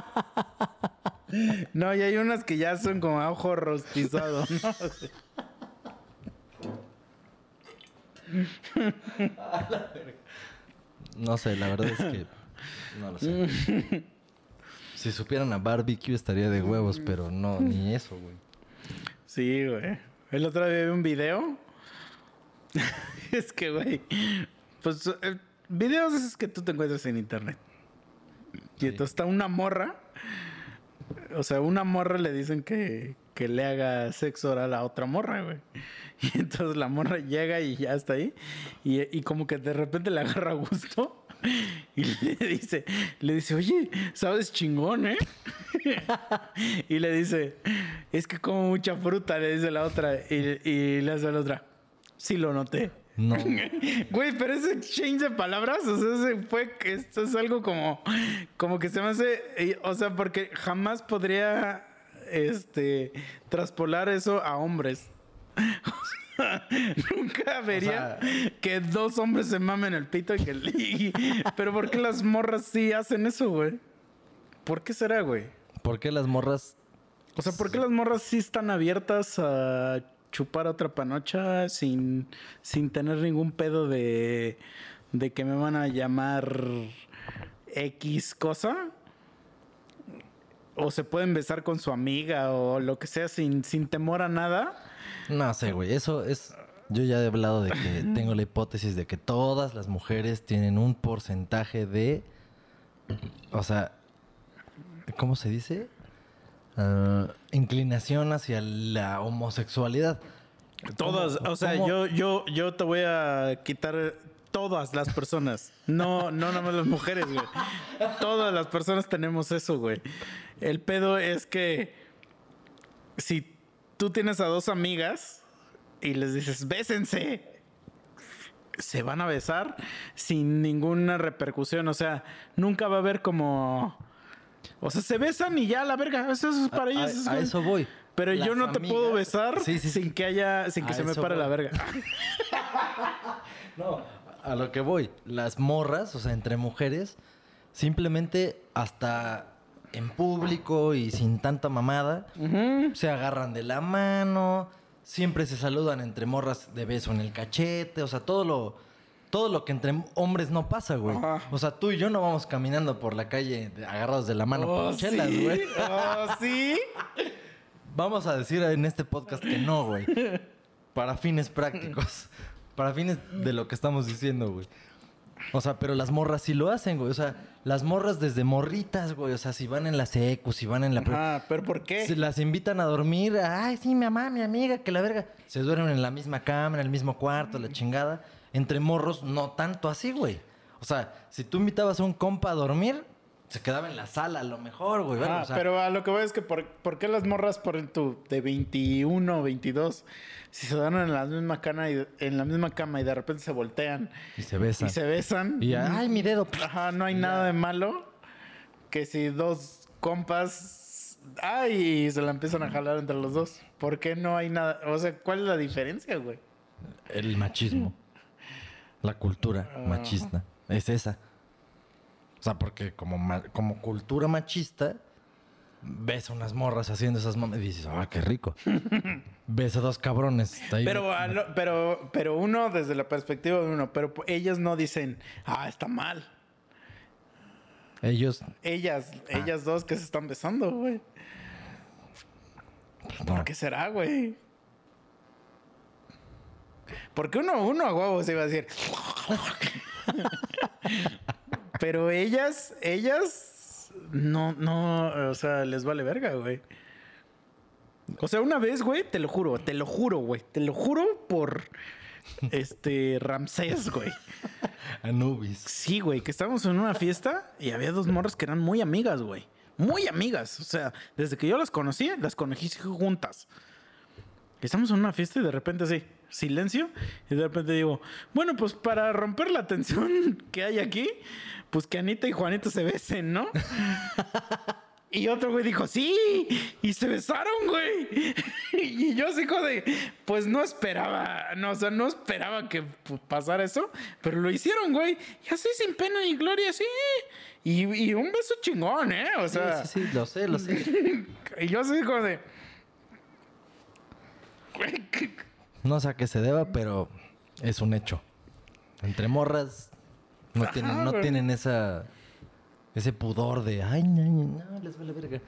No, y hay unas que ya son como a ojo rostizado, ¿no? <laughs> No sé, la verdad es que no lo sé. Si supieran a barbecue estaría de huevos, pero no, ni <laughs> eso, güey. Sí, güey. El otro día vi un video. <laughs> es que, güey. Pues eh, videos esos que tú te encuentras en internet. Y entonces está una morra. O sea, una morra le dicen que, que le haga sexo oral a otra morra, güey. <laughs> Y entonces la morra llega y ya está ahí. Y, y como que de repente le agarra gusto. <laughs> Y le dice, le dice, oye, sabes chingón, ¿eh? <laughs> y le dice, es que como mucha fruta, le dice la otra. Y, y le hace la otra, sí lo noté. No. <laughs> Güey, pero ese exchange de palabras, o sea, ese fue, esto es algo como, como que se me hace, o sea, porque jamás podría, este, traspolar eso a hombres. <laughs> O sea, Nunca vería que dos hombres se mamen el pito y que... pero ¿por qué las morras sí hacen eso, güey? ¿Por qué será, güey? ¿Por qué las morras O sea, ¿por qué las morras sí están abiertas a chupar a otra panocha sin, sin tener ningún pedo de, de que me van a llamar X cosa? O se pueden besar con su amiga o lo que sea sin, sin temor a nada. No sé, güey. Eso es. Yo ya he hablado de que <clears throat> tengo la hipótesis de que todas las mujeres tienen un porcentaje de. O sea. ¿Cómo se dice? Ah, inclinación hacia la homosexualidad. Todas, ¿Cómo- o sea, cómo- yo, yo, yo te voy a quitar todas las personas. No, no nada más las mujeres, güey. Todas las personas tenemos eso, güey. El pedo es que si tú tienes a dos amigas y les dices, bésense, se van a besar sin ninguna repercusión. O sea, nunca va a haber como. O sea, se besan y ya la verga. Eso es para A- ellos. a- es a como- eso voy. Pero yo no te puedo besar Sí, sí, sí. sin que haya, sin que A se me pare la verga. <laughs> No, a lo que voy. Las morras, o sea, entre mujeres, simplemente hasta en público y sin tanta mamada, se agarran de la mano, siempre se saludan entre morras de beso en el cachete, o sea, todo lo, todo lo que entre hombres no pasa, güey. Ajá. O sea, tú y yo no vamos caminando por la calle agarrados de la mano por chelas, sí? güey. Oh, sí. Vamos a decir en este podcast que no, güey. Para fines prácticos. Para fines de lo que estamos diciendo, güey. O sea, pero las morras sí lo hacen, güey. O sea, las morras desde morritas, güey. O sea, si van en la secu, si van en la... Ah, pero ¿por qué? Se las invitan a dormir. Ay, sí, mi mamá, mi amiga, que la verga. Se duermen en la misma cama, en el mismo cuarto, la chingada. Entre morros, no tanto así, güey. O sea, si tú invitabas a un compa a dormir, se quedaba en la sala a lo mejor, güey. Ah, o sea, pero a lo que voy es que ¿por, por qué las morras por tu de 21 o 22 si se dan en la misma cama y en la misma cama y de repente se voltean Y se besan. y se besan? Y ya, ay, mi dedo. Ajá, no hay nada de malo que si dos compas ay, se la empiezan a jalar entre los dos. ¿Por qué no hay nada? O sea, ¿cuál es la diferencia, güey? El machismo. La cultura Ah. machista. Es esa. O sea, porque como, como cultura machista, ves a unas morras haciendo esas mamas y dices, ah, qué rico. <laughs> ves a dos cabrones. ahí- Pero, a lo- pero, pero uno desde la perspectiva de uno, pero ellos no dicen, ah, está mal. Ellos, Ellas, ellas dos que se están besando, güey. no. ¿Por qué será, güey? Porque uno, uno a huevo se iba a decir. <laughs> Pero ellas, ellas, no, no, o sea, les vale verga, güey. O sea, una vez, güey, te lo juro, te lo juro, güey, te lo juro por este Ramsés, güey. Anubis. Sí, güey, que estábamos en una fiesta y había dos morras que eran muy amigas, güey. Muy amigas. O sea, desde que yo las conocí, las conocí juntas. Estamos en una fiesta y de repente así, silencio. Y de repente digo, bueno, pues para romper la tensión <laughs> que hay aquí, pues que Anita y Juanito se besen, ¿no? <laughs> Y otro güey dijo, sí, y se besaron, güey. <laughs> Y yo así como de, pues no esperaba, no, o sea, no esperaba que pues, pasara eso, pero lo hicieron, güey. Y así sin pena ni gloria, sí. Y, y un beso chingón, ¿eh? O sea, sí, sí, lo sé, lo sé. y yo así como de... Güey, ¿qué- No sé a qué se deba, pero es un hecho. Entre morras no Ajá, tienen, no tienen esa ese pudor de ay, no, no, les vale verga.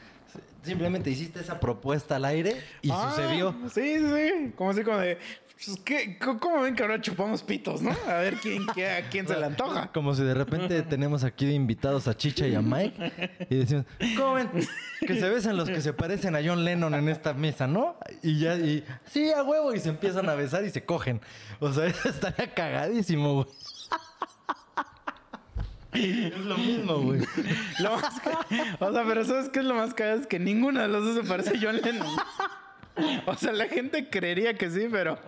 Simplemente hiciste esa propuesta al aire y Ah, sucedió. Sí, sí. Como así como de... pues, ¿qué- ¿Cómo ven que ahora chupamos pitos, no? A ver quién, qué- a quién se le antoja. Como si de repente tenemos aquí de invitados a Chicha y a Mike y decimos, ¿cómo ven? Que se besan los que se parecen a John Lennon en esta mesa, ¿no? Y ya, y sí, a huevo, y se empiezan a besar y se cogen. O sea, eso estaría cagadísimo, güey. Es lo mismo, güey. Lo más ca- O sea, pero ¿sabes qué es lo más cagado? Es que ninguno de los dos se parece a John Lennon. O sea, la gente creería que sí, pero...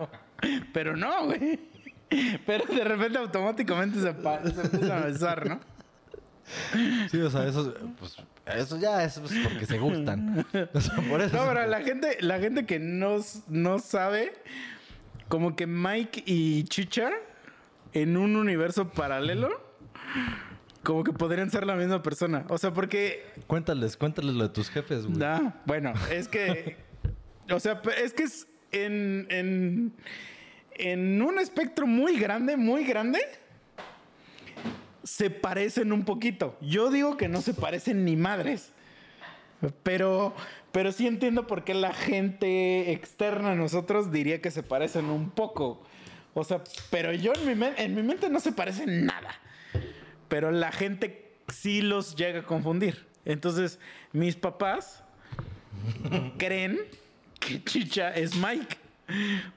Pero no, güey. Pero de repente automáticamente se, se empiezan a besar, ¿no? Sí, o sea, eso, pues, eso ya es pues, porque se gustan. O sea, por eso. No, pero la gente, la gente que no, no sabe, como que Mike y Chicha en un universo paralelo, como que podrían ser la misma persona. O sea, porque Cuéntales, cuéntales lo de tus jefes, güey. Ah, bueno, es que. o sea, es que es en, en, en un espectro muy grande, muy grande. Se parecen un poquito. Yo digo que no se parecen ni madres. Pero, pero sí entiendo por qué la gente externa a nosotros diría que se parecen un poco. O sea, pero yo en mi, en mi mente no se parecen nada. Pero la gente sí los llega a confundir. Entonces, mis papás <laughs> creen que Chicha es Mike.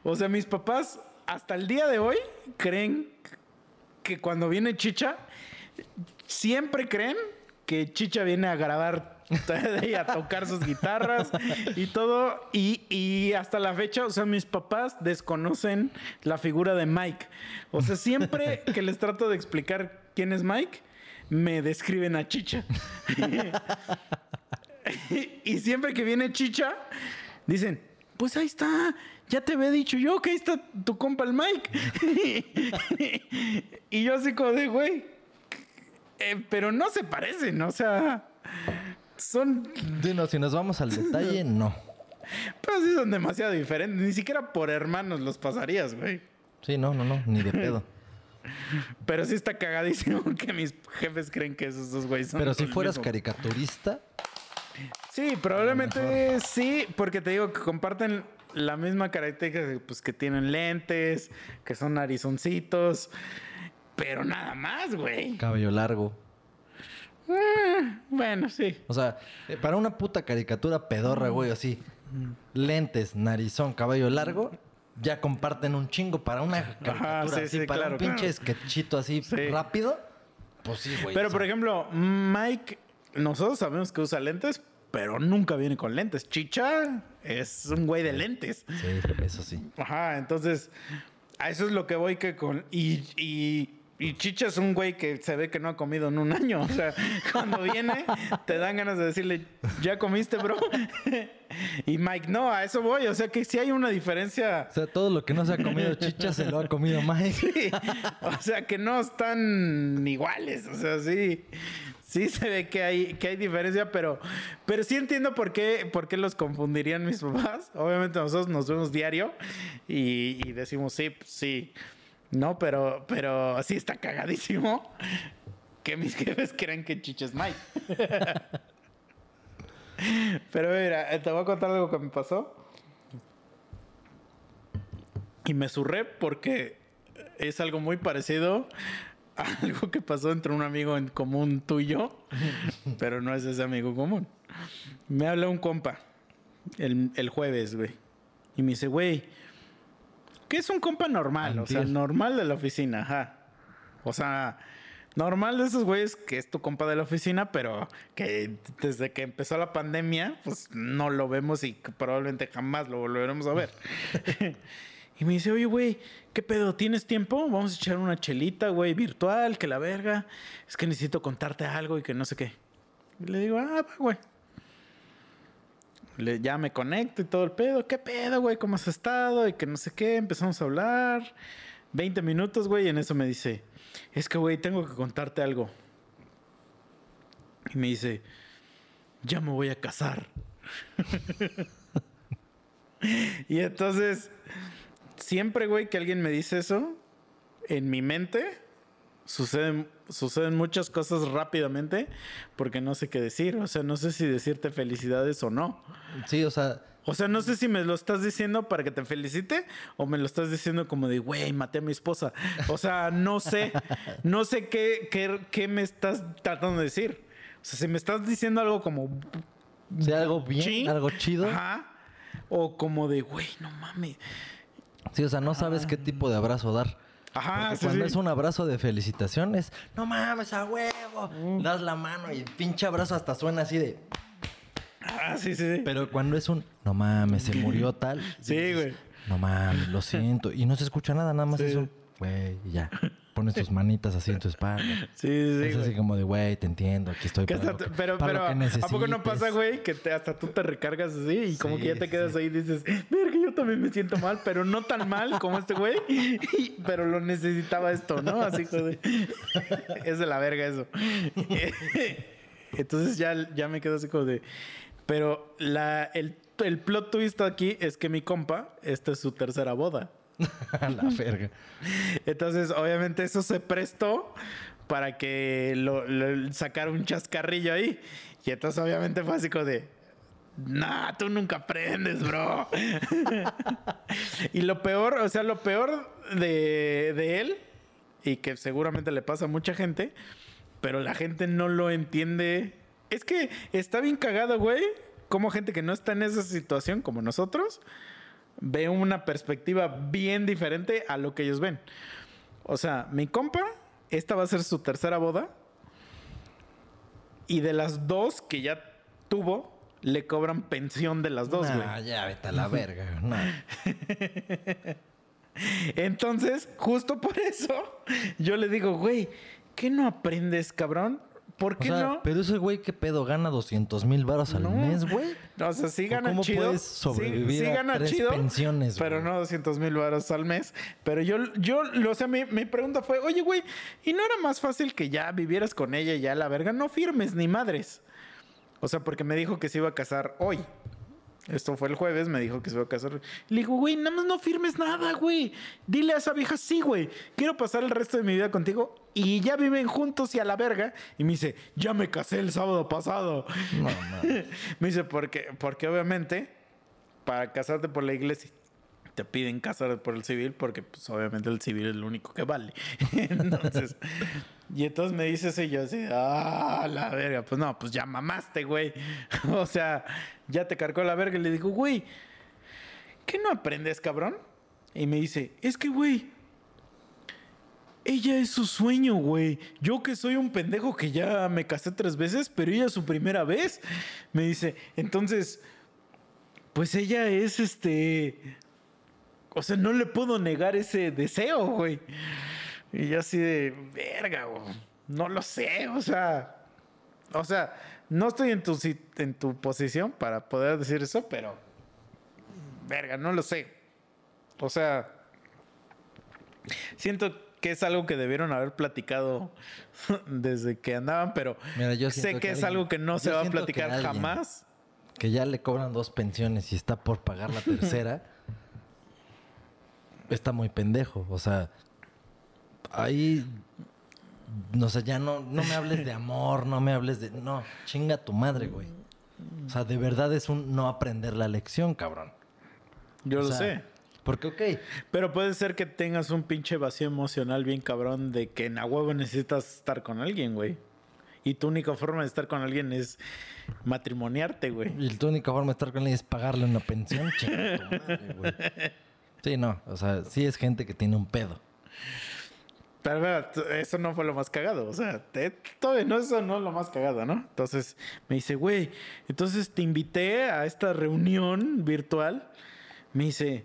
O sea, mis papás hasta el día de hoy creen que cuando viene Chicha, siempre creen que Chicha viene a grabar <laughs> y a tocar sus guitarras y todo. Y, y hasta la fecha, o sea, mis papás desconocen la figura de Mike. O sea, siempre <laughs> que les trato de explicar quién es Mike, me describen a Chicha. <laughs> y siempre que viene Chicha, dicen, pues ahí está, ya te había dicho yo que ahí está tu compa el Mike. <laughs> y yo así como de, güey, eh, pero no se parecen, o sea, son, Sí, no, si nos vamos al detalle, <laughs> no. pero sí son demasiado diferentes, ni siquiera por hermanos los pasarías, güey. Sí, no, no, no, ni de <laughs> pedo. Pero sí está cagadísimo que mis jefes creen que esos dos güeyes son Pero si fueras mismo. caricaturista, Sí, probablemente sí, porque te digo que comparten la misma característica, pues que tienen lentes, que son narizoncitos, pero nada más, güey. cabello largo. Bueno, sí. O sea, eh, para una puta caricatura pedorra, güey, así, lentes, narizón, cabello largo, ya comparten un chingo para una caricatura sí, así, sí, para claro, un pinche claro. sketchito así Sí. rápido. Pues sí, güey. Pero por ejemplo, Mike, nosotros sabemos que usa lentes, pero nunca viene con lentes. Chicha es un güey de lentes. Sí, eso sí. Ajá, entonces, a eso es lo que voy que con... Y, y, y Chicha es un güey que se ve que no ha comido en un año. O sea, <laughs> cuando viene, te dan ganas de decirle, ¿ya comiste, bro? <laughs> y Mike, no, a eso voy. O sea, que sí hay una diferencia... O sea, todo lo que no se ha comido chicha se lo ha comido <laughs> Mike. Sí, o sea, que no están iguales. O sea, sí, sí se ve que hay, que hay diferencia, pero, pero sí entiendo por qué, por qué los confundirían mis <laughs> papás. Obviamente nosotros nos vemos diario y, decimos, sí, pues, sí. No, pero, pero sí está cagadísimo que mis <laughs> jefes crean que Chicho es Mike. <laughs> pero mira, te voy a contar algo que me pasó. Y me surré porque es algo muy parecido <laughs> algo que pasó entre un amigo en común tú y yo, pero no es ese amigo común. Me habla un compa el, el jueves, güey. Y me dice, güey, ¿qué es un compa normal? O sea, normal de la oficina, ajá. O sea, normal de esos güeyes que es tu compa de la oficina, pero que desde que empezó la pandemia, pues no lo vemos y probablemente jamás lo volveremos a ver. <laughs> y me dice, oye, güey, ¿qué pedo? ¿Tienes tiempo? Vamos a echar una chelita, güey, virtual, que la verga. Es que necesito contarte algo y que no sé qué. Y le digo, ah, güey. Ya me conecto y todo el pedo. ¿Qué pedo, güey? ¿Cómo has estado? Y que no sé qué. Empezamos a hablar. 20 minutos, güey. Y en eso me dice, es que, güey, tengo que contarte algo. Y me dice, ya me voy a casar. <laughs> y entonces, siempre, güey, que alguien me dice eso, en mi mente suceden, suceden muchas cosas rápidamente porque no sé qué decir. O sea, no sé si decirte felicidades o no. Sí, o sea, O sea, no sé si me lo estás diciendo para que te felicite o me lo estás diciendo como de, güey, maté a mi esposa. O sea, no sé, no sé qué, qué, qué me estás tratando de decir. O sea, si me estás diciendo algo como... sí, algo bien, algo chido. Ajá. O como de, güey, no mames. Sí, o sea, no sabes qué tipo de abrazo dar. Ajá, Porque sí, cuando sí. es un abrazo de felicitaciones, no mames, a huevo, Mm. das la mano y el pinche abrazo hasta suena así de... Ah, sí, sí, sí. Pero cuando es un, no mames, se murió tal. Sí, dices, güey. No mames, lo siento. Y no se escucha nada, nada más Sí. es un, güey, ya. Pones tus manitas así en tu espalda. <laughs> Sí, sí, es así güey. como de, güey, te entiendo, aquí estoy Que para, lo que- pero, para pero, lo que ¿a poco no pasa, necesites". güey? Que te- hasta tú te recargas así y como Sí, que ya te quedas sí. ahí y dices, verga, yo también me siento mal, pero no tan mal como este güey, pero lo necesitaba esto, ¿no? Así, joder. <laughs> Es de la verga eso. <laughs> Entonces ya, ya me quedo así como de... Pero la, el, el plot twist aquí es que mi compa, esta es su tercera boda. <laughs> La verga. Entonces, obviamente, eso se prestó para que lo- sacara un chascarrillo ahí. Y entonces, obviamente, fue así como de. Nah, tú nunca aprendes, bro. <laughs> y lo peor, o sea, lo peor de, de él, y que seguramente le pasa a mucha gente, pero la gente no lo entiende. Es que está bien cagado, güey. Como gente que no está en esa situación, como nosotros, ve una perspectiva bien diferente a lo que ellos ven. O sea, mi compa, esta va a ser su tercera boda. Y de las dos que ya tuvo, le cobran pensión de las dos, güey. Nah, ya vete a la verga. No. <laughs> Entonces, justo por eso, yo le digo, güey, ¿qué no aprendes, cabrón? ¿Por O qué sea, no? pero ese güey, ¿qué pedo? ¿Gana 200 mil baros al No. mes, güey? <laughs> O sea, sí ¿O gana cómo chido. puedes sobrevivir sí, a gana tres chido. pensiones, Pero güey? no 200 mil baros al mes. Pero yo, yo, o sea, mi, mi pregunta fue, oye, güey, ¿y no era más fácil que ya vivieras con ella y ya la verga? No firmes ni madres. O sea, porque me dijo que se iba a casar hoy. Esto fue el jueves, me dijo que se iba a casar. Le digo, güey, nada más no firmes nada, güey. Dile a esa vieja, sí, güey. Quiero pasar el resto de mi vida contigo. Y ya viven juntos y a la verga. Y me dice, ya me casé el sábado pasado. No. <laughs> Me dice, porque, porque obviamente, para casarte por la iglesia, te piden casarte por el civil, porque pues obviamente el civil es lo único que vale. <laughs> entonces, y entonces me dice eso y yo así, ah, la verga, pues no, pues ya mamaste, güey. <laughs> o sea, ya te cargó la verga y le digo, güey, ¿qué no aprendes, cabrón? Y me dice, es que, güey, ella es su sueño, güey. Yo que soy un pendejo que ya me casé tres veces, pero ella es su primera vez. Me dice, entonces, pues ella es este... O sea, no le puedo negar ese deseo, güey. Y yo así de, verga, güey. No lo sé, o sea... O sea, no estoy en tu, en tu posición para poder decir eso, pero... Verga, no lo sé. O sea... Siento que es algo que debieron haber platicado <laughs> desde que andaban, pero Mira, yo sé que, es algo que no se va a que platicar alguien- jamás. Que ya le cobran dos pensiones y está por pagar la <laughs> tercera. está muy pendejo. O sea, ahí. No sé, ya no, no me hables de amor, no me hables de. No, chinga tu madre, güey. O sea, de verdad es un no aprender la lección, cabrón. Yo O lo sea, sé. Porque, ok, Pero puede ser que tengas un pinche vacío emocional bien cabrón de que en a huevo necesitas estar con alguien, güey. Y tu única forma de estar con alguien es matrimoniarte, güey. y tu única forma de estar con él es pagarle una pensión, chinga tu madre, güey. <laughs> Sí, no, o sea, sí es gente que tiene un pedo. Pero eso no fue lo más cagado. O sea, te- eso no es lo más cagado, ¿no? Entonces me dice, güey, entonces te invité a esta reunión virtual. Me dice,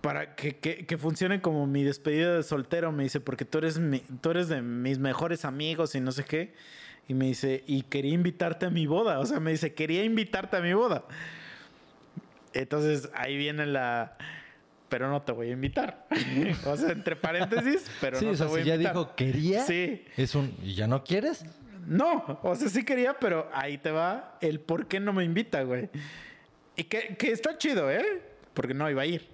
para que, que- funcione como mi despedida de soltero. Me dice, porque tú eres, tú eres de mis mejores amigos y no sé qué. Y me dice, y quería invitarte a mi boda. O sea, me dice, quería invitarte a mi boda. Entonces ahí viene la... Pero no te voy a invitar. <laughs> o sea, entre paréntesis, pero sí, no o sea, te voy si a ya invitar. dijo quería, Sí. es un. ¿Y ya no quieres? No, o sea, sí quería, pero ahí te va el por qué no me invita, güey. Y que, que está chido, ¿eh? Porque no iba a ir.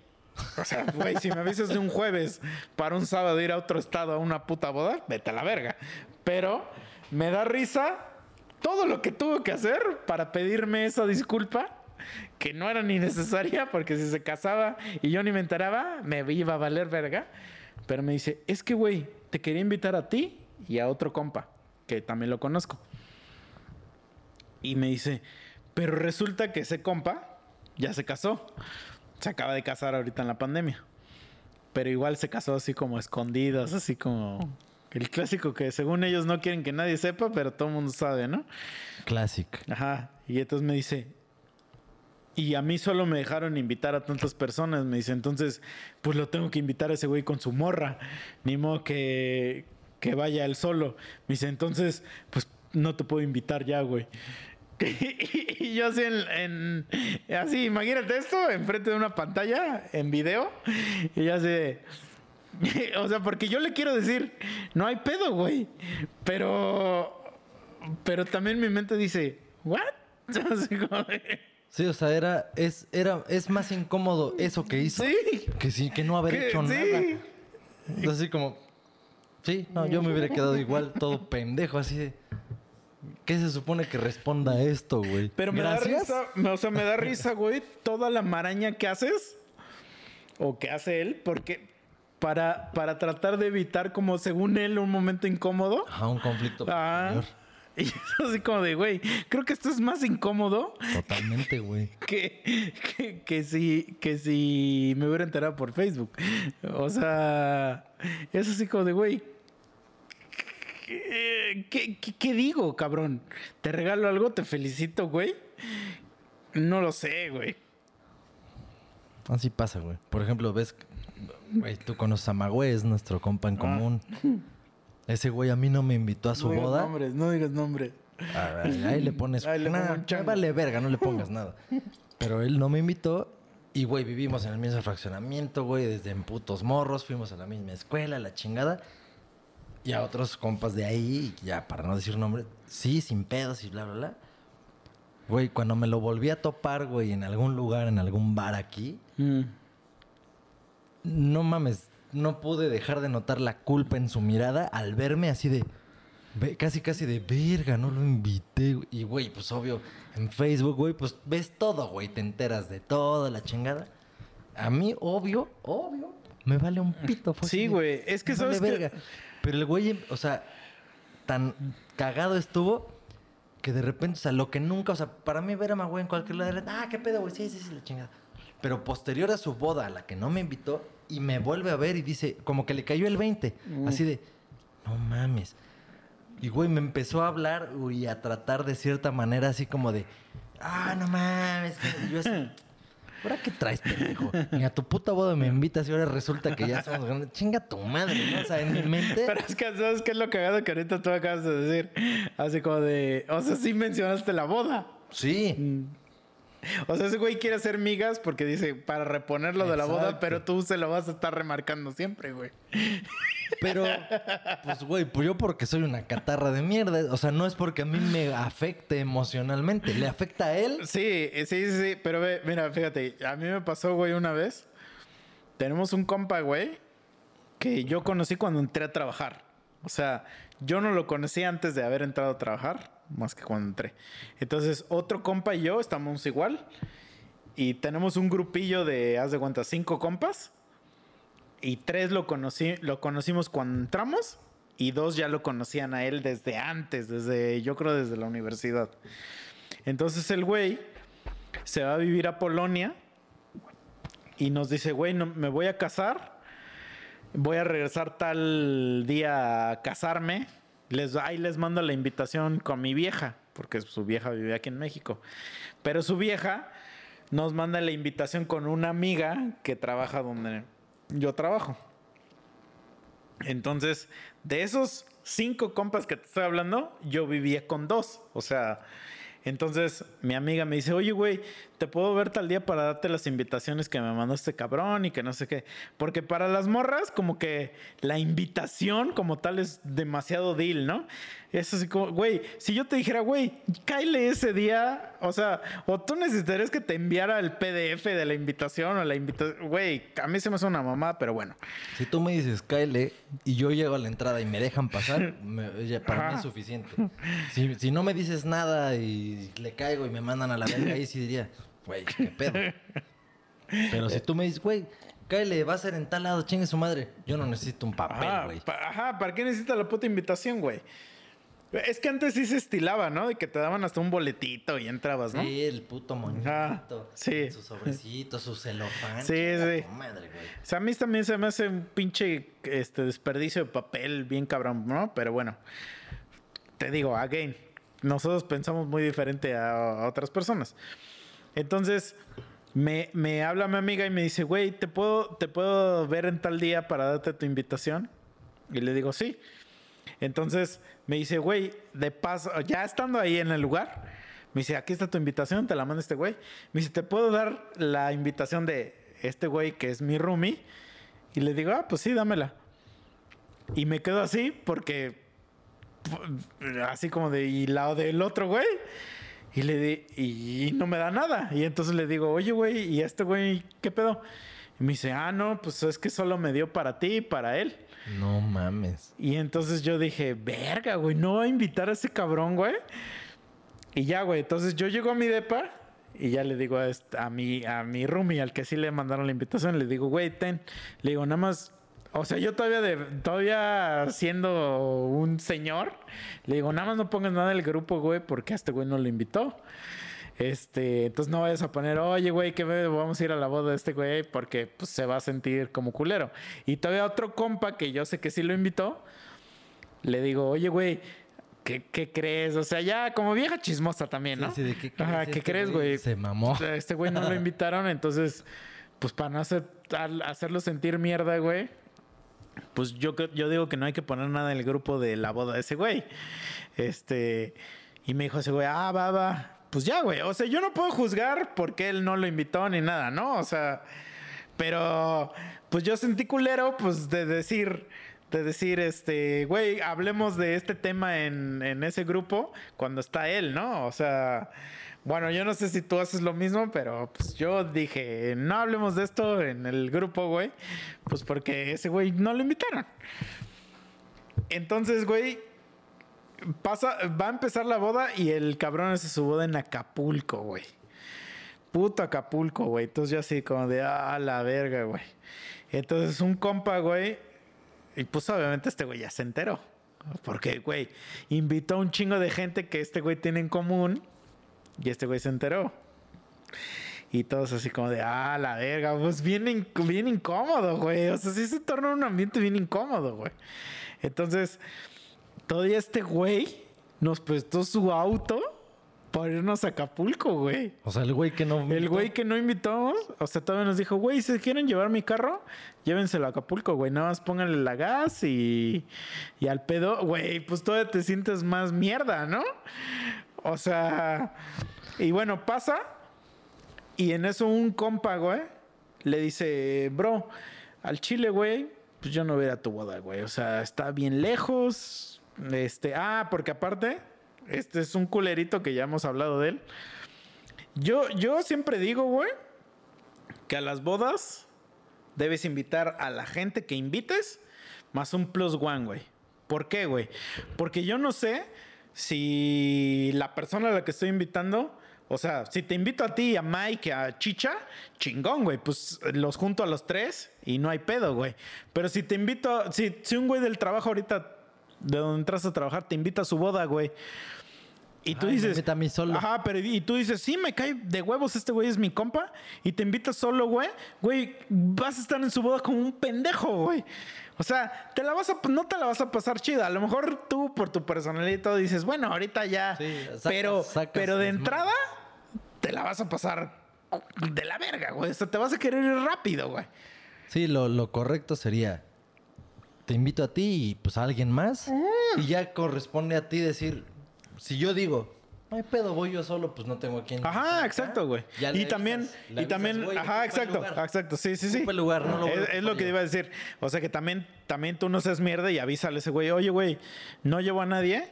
O sea, güey, si me avisas de un jueves para un sábado ir a otro estado a una puta boda, vete a la verga. Pero me da risa todo lo que tuvo que hacer para pedirme esa disculpa, que no era ni necesaria, porque si se casaba y yo ni me enteraba, me iba a valer verga. Pero me dice, es que, güey, te quería invitar a ti y a otro compa, que también lo conozco. Y me dice, pero resulta que ese compa ya se casó. Se acaba de casar ahorita en la pandemia. Pero igual se casó así como escondidas, así como el clásico que según ellos no quieren que nadie sepa, pero todo el mundo sabe, ¿no? Classic. Ajá. Y entonces me dice, y a mí solo me dejaron invitar a tantas personas. Me dice, entonces, pues lo tengo que invitar a ese güey con su morra. Ni modo que, que vaya él solo. Me dice, entonces, pues no te puedo invitar ya, güey. <laughs> Y yo así en, así, imagínate esto, enfrente de una pantalla, en video, y ya así, <laughs> o sea, porque yo le quiero decir, no hay pedo, güey, pero, pero también mi mente dice, ¿what? <laughs> Sí, o sea, era, es, era, es más incómodo eso que hizo sí, que sí, que no haber que- hecho sí. nada. Entonces, así como, sí, no, yo me hubiera quedado igual, todo pendejo, así de. ¿Qué se supone que responda a esto, güey? Pero me Gracias. da risa, o sea, me da risa, güey, toda la maraña que haces o que hace él, porque para, para tratar de evitar, como según él, un momento incómodo. Ajá, un conflicto Ah. Y es <laughs> así como de, güey, creo que esto es más incómodo Totalmente, güey. <laughs> que, que, que si, que si me hubiera enterado por Facebook. O sea, es así como de, güey, ¿qué, qué- digo, cabrón? ¿Te regalo algo? ¿Te felicito, güey? No lo sé, güey. Así pasa, güey. Por ejemplo, ves, güey, tú conoces a Magüey, es nuestro compa en Ah. <laughs> Ese güey a mí no me invitó a su no digas boda. nombres, no digas nombres. A ver, ahí le pones. <laughs> Ahí le Nah, vale verga, no le pongas <laughs> nada. Pero él no me invitó. Y, güey, vivimos en el mismo fraccionamiento, güey, desde en putos morros. Fuimos a la misma escuela, la chingada. Y a otros compas de ahí, ya para no decir nombre, sí, sin pedos y bla, bla, bla. Güey, cuando me lo volví a topar, güey, en algún lugar, en algún bar aquí, Mm. no mames, no pude dejar de notar la culpa en su mirada al verme así de. casi, casi de verga, no lo invité. güey". Y, güey, pues obvio, en Facebook, güey, pues ves todo, güey, te enteras de todo, la chingada. A mí, obvio, obvio, me vale un pito. fue Sí, güey, es que "Me sabes vale que- verga". Pero el güey, o sea, tan cagado estuvo que de repente, o sea, lo que nunca, o sea, para mí ver a Magüey en cualquier lado era, ah, qué pedo, güey, sí, sí, sí, la chingada. Pero posterior a su boda, a la que no me invitó, y me vuelve a ver y dice, como que le cayó el 20, así de, no mames. Y güey, me empezó a hablar y a tratar de cierta manera, así como de, ah, no mames. que-". Y yo así, <laughs> ¿ahora qué traes, pendejo? Ni a tu puta boda me invitas y ahora resulta que ya somos grandes. Chinga tu madre, ¿no? O sea, en mi mente. Pero es que, ¿sabes qué es lo cagado que ahorita tú acabas de decir? Así como de, o sea, sí mencionaste la boda. Sí. O sea, ese güey quiere hacer migas porque dice para reponerlo de la boda, pero tú se lo vas a estar remarcando siempre, güey. Pero, pues, güey, pues yo porque soy una catarra de mierda. O sea, no es porque a mí me afecte emocionalmente. ¿Le afecta a él? Sí, sí, sí, sí. Pero ve, mira, fíjate, a mí me pasó, güey, una vez. Tenemos un compa, güey, que yo conocí cuando entré a trabajar. O sea, yo no lo conocí antes de haber entrado a trabajar, más que cuando entré. Entonces, otro compa y yo estamos igual. Y tenemos un grupillo de, haz de cuenta, cinco compas. Y tres lo, conocí, lo conocimos cuando entramos. Y dos ya lo conocían a él desde antes, desde, yo creo, desde la universidad. Entonces el güey se va a vivir a Polonia y nos dice, güey, no, me voy a casar, voy a regresar tal día a casarme. Les, ahí les mando la invitación con mi vieja, porque su vieja vive aquí en México. Pero su vieja nos manda la invitación con una amiga que trabaja donde yo trabajo. Entonces, de esos cinco compas que te estoy hablando, yo vivía con dos. O sea, entonces mi amiga me dice, oye, güey, te puedo ver tal día para darte las invitaciones que me mandó este cabrón y que no sé qué. Porque para las morras, como que la invitación como tal es demasiado deal, ¿no? Es así como, güey, si yo te dijera, güey, cáele ese día, o sea, o tú necesitarías que te enviara el PDF de la invitación o la invitación, güey, a mí se me hace una mamá, pero bueno. Si tú me dices, Kyle, y yo llego a la entrada y me dejan pasar, <laughs> me- ya para mí es suficiente. Si, si no me dices nada y le caigo y me mandan a la verga, ahí sí diría, güey, qué pedo. <laughs> Pero si tú me dices, güey, Kyle, va a ser en tal lado, chingue su madre. Yo no necesito un papel, Ajá, güey. pa- ajá, ¿para qué necesitas la puta invitación, güey? Es que antes sí se estilaba, ¿no? De que te daban hasta un boletito y entrabas, ¿no? Sí, el puto moñito. Sí. Su sobrecito, su celofán. Sí, sí. Madre, güey. O sea, a mí también se me hace un pinche este, desperdicio de papel bien cabrón, ¿no? Pero bueno, te digo, again, nosotros pensamos muy diferente a, a otras personas. Entonces, me, me habla mi amiga y me dice, güey, ¿te puedo, ¿te puedo ver en tal día para darte tu invitación? Y le digo, sí. Entonces me dice, güey, de paso, ya estando ahí en el lugar, me dice, aquí está tu invitación, te la manda este güey. Me dice, ¿te puedo dar la invitación de este güey que es mi roomie? Y le digo, ah, pues sí, dámela. Y me quedo así porque, pu- así como de, y la del otro güey. Y le di, y no me da nada. Y entonces le digo, oye, güey, ¿y este güey qué pedo? Y me dice, ah, no, pues es que solo me dio para ti y para él. No mames. Y entonces yo dije, verga, güey, no va a invitar a ese cabrón, güey. Y ya, güey, entonces yo llego a mi depa y ya le digo a, este- a mi, a mi roomie, al que sí le mandaron la invitación, le digo, güey, ten. Le digo, nada más, o sea, yo todavía, de, todavía siendo un señor, le digo, nada más no pongas nada del grupo, güey, porque a este güey no lo invitó. Este, entonces no vayas a poner, oye, güey, que vamos a ir a la boda de este güey porque pues, se va a sentir como culero. Y todavía otro compa que yo sé que sí lo invitó, le digo, oye, güey, ¿qué, qué crees? O sea, ya como vieja chismosa también, ¿no? Sí, sí, ¿de qué Ajá, crees? ¿qué Este crees, güey se mamó. Este güey no lo <laughs> invitaron, entonces, pues para no hacer, hacerlo sentir mierda, güey. Pues yo, yo digo que no hay que poner nada en el grupo de la boda de ese güey. Este. Y me dijo ese güey, ah, va, va. Pues ya, güey. O sea, yo no puedo juzgar porque él no lo invitó ni nada, ¿no? O sea, pero pues yo sentí culero, pues de decir, de decir, este, güey, hablemos de este tema en, en ese grupo cuando está él, ¿no? O sea, bueno, yo no sé si tú haces lo mismo, pero pues yo dije, no hablemos de esto en el grupo, güey, pues porque ese güey no lo invitaron. Entonces, güey, pasa, va a empezar la boda y el cabrón hace su boda en Acapulco, güey. Puto Acapulco, güey. Entonces yo así como de, ah, la verga, güey. Entonces un compa, güey, y pues obviamente este güey ya se enteró. Porque, güey, invitó a un chingo de gente que este güey tiene en común y este güey se enteró. Y todos así como de, ah, la verga, pues bien, inc- bien incómodo, güey. O sea, sí se torna un ambiente bien incómodo, güey. Entonces, todavía este güey nos prestó su auto para irnos a Acapulco, güey. O sea, el güey que no. El güey que no invitamos, o sea, todavía nos dijo, güey, si quieren llevar mi carro, llévenselo a Acapulco, güey. Nada más pónganle la gas y, y al pedo, güey, pues todavía te sientes más mierda, ¿no? O sea, y bueno, pasa. Y en eso un compa, güey, le dice, bro, al chile, güey, pues yo no voy a ir a tu boda, güey. O sea, está bien lejos. Este, ah, porque aparte, este es un culerito que ya hemos hablado de él. Yo, yo siempre digo, güey, que a las bodas debes invitar a la gente que invites más un plus one, güey. ¿Por qué, güey? Porque yo no sé si la persona a la que estoy invitando, o sea, si te invito a ti, a Mike, a Chicha, chingón, güey, pues los junto a los tres y no hay pedo, güey. Pero si te invito, si, si un güey del trabajo ahorita, de donde entras a trabajar, te invita a su boda, güey. Y tú Ay, me dices, invita a mí solo. Ajá, pero y tú dices, sí, me cae de huevos, este güey es mi compa. Y te invita solo, güey. Güey, vas a estar en su boda como un pendejo, güey. O sea, te la vas a, no te la vas a pasar chida. A lo mejor tú, por tu personalidad dices, bueno, ahorita ya. Sí, sacas- pero, sacas pero de entrada, te la vas a pasar de la verga, güey. O sea, te vas a querer ir rápido, güey. Sí, lo, lo correcto sería, te invito a ti y pues a alguien más. Y ya corresponde a ti decir, si yo digo, no hay pedo, voy yo solo, pues no tengo a invitar Ajá, acá". exacto, güey. Y también, y también, "Güey, ajá, exacto, lugar". exacto, sí, sí, sí. Lugar, no lo es, lo que iba a decir. O sea que también, también tú no seas mierda y avísale a ese güey, oye, güey, no llevo a nadie,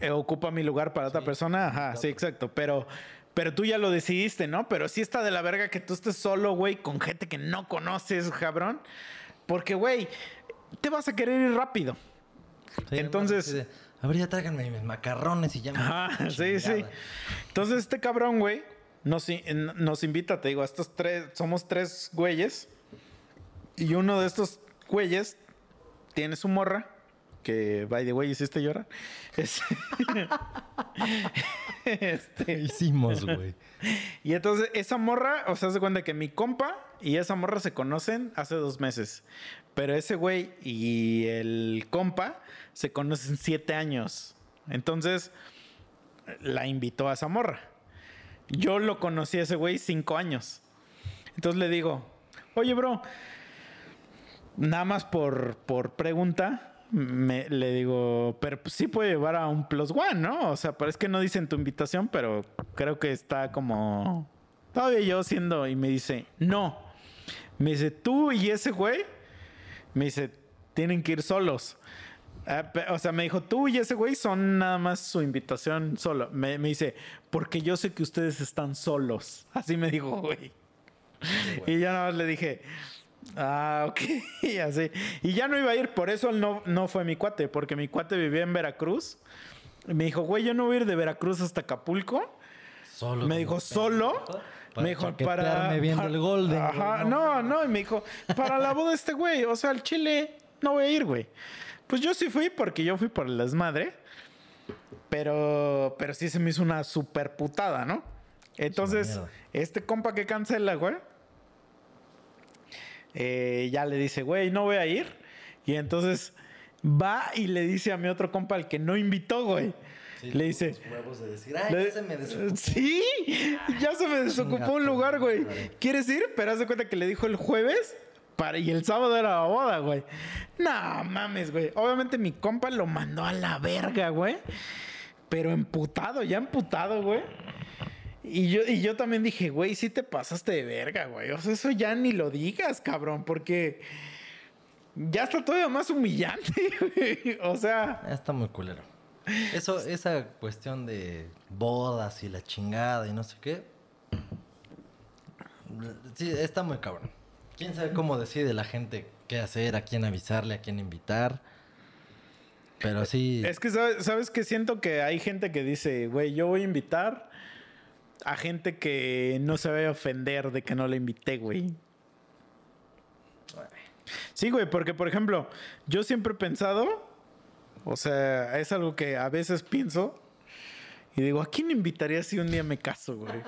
eh, ocupa mi lugar para otra persona. Ajá, sí, exacto. Pero, pero tú ya lo decidiste, ¿no? Pero sí está de la verga que tú estés solo, güey, con gente que no conoces, cabrón. Porque, güey, te vas a querer ir rápido. Sí, Entonces- hermano, a ver, ya tráiganme mis macarrones y ya me. Ajá, sí, sí. chingada". Entonces este cabrón, güey, nos invita, te digo, a estos tres, somos tres güeyes. Y uno de estos güeyes tiene su morra, que, by the way, hiciste llorar. <laughs> Es- Este, Hicimos, güey. y entonces esa morra, o sea, se cuenta que mi compa y esa morra se conocen hace dos meses. Pero ese güey y el compa se conocen siete años. Entonces la invitó a esa morra. Yo lo conocí a ese güey cinco años. Entonces le digo, oye, bro, nada más por, por pregunta, me, le digo, pero sí puede llevar a un plus one, ¿no? O sea, parece que no dice en tu invitación, pero creo que está como todavía yo siendo, y me dice, no. Me dice, tú y ese güey, me dice, tienen que ir solos. Ah, o sea, me dijo, tú y ese güey son nada más su invitación solo. Me, me dice, porque yo sé que ustedes están solos. <laughs> Así me dijo, güey. Y ya nada más le dije, ah, ok, <laughs> y así. Y ya no iba a ir, por eso él no, no fue mi cuate, porque mi cuate vivía en Veracruz. Y me dijo, güey, yo no voy a ir de Veracruz hasta Acapulco. Solo. Me dijo, pendejo, ¿solo? Para me dijo, para. viendo para- el Golden. güey, no, no. Y me dijo, para la boda de este güey. O sea, al Chile no voy a ir, güey. Pues yo sí fui porque yo fui por el desmadre. Pero, pero sí se me hizo una super putada, ¿no? Entonces, este compa que cancela, güey, eh, ya le dice, güey, no voy a ir. Y entonces va y le dice a mi otro compa, al que no invitó, güey. Sí, le dice, de decir, ay, le- ya se me desocupó". <laughs> Sí, ya se me desocupó un lugar, güey. ¿Quieres ir? Pero haz de cuenta que le dijo el jueves para, y el sábado era la boda, güey. No mames, güey. Obviamente mi compa lo mandó a la verga, güey. Pero emputado, ya emputado, güey. Y yo, y yo también dije, güey, sí te pasaste de verga, güey. O sea, eso ya ni lo digas, cabrón, porque ya está todavía más humillante, <laughs> güey. O sea, Está muy culero. Eso, esa cuestión de bodas y la chingada y no sé qué. Sí, está muy cabrón. ¿Quién sabe cómo decide la gente qué hacer, a quién avisarle, a quién invitar? Pero sí. Es que, ¿sabes, ¿sabes que Siento que hay gente que dice, güey, yo voy a invitar a gente que no se vaya a ofender de que no le invité, güey. Sí, güey, porque, por ejemplo, yo siempre he pensado, o sea, es algo que a veces pienso y digo, ¿a quién invitaría si un día me caso, güey?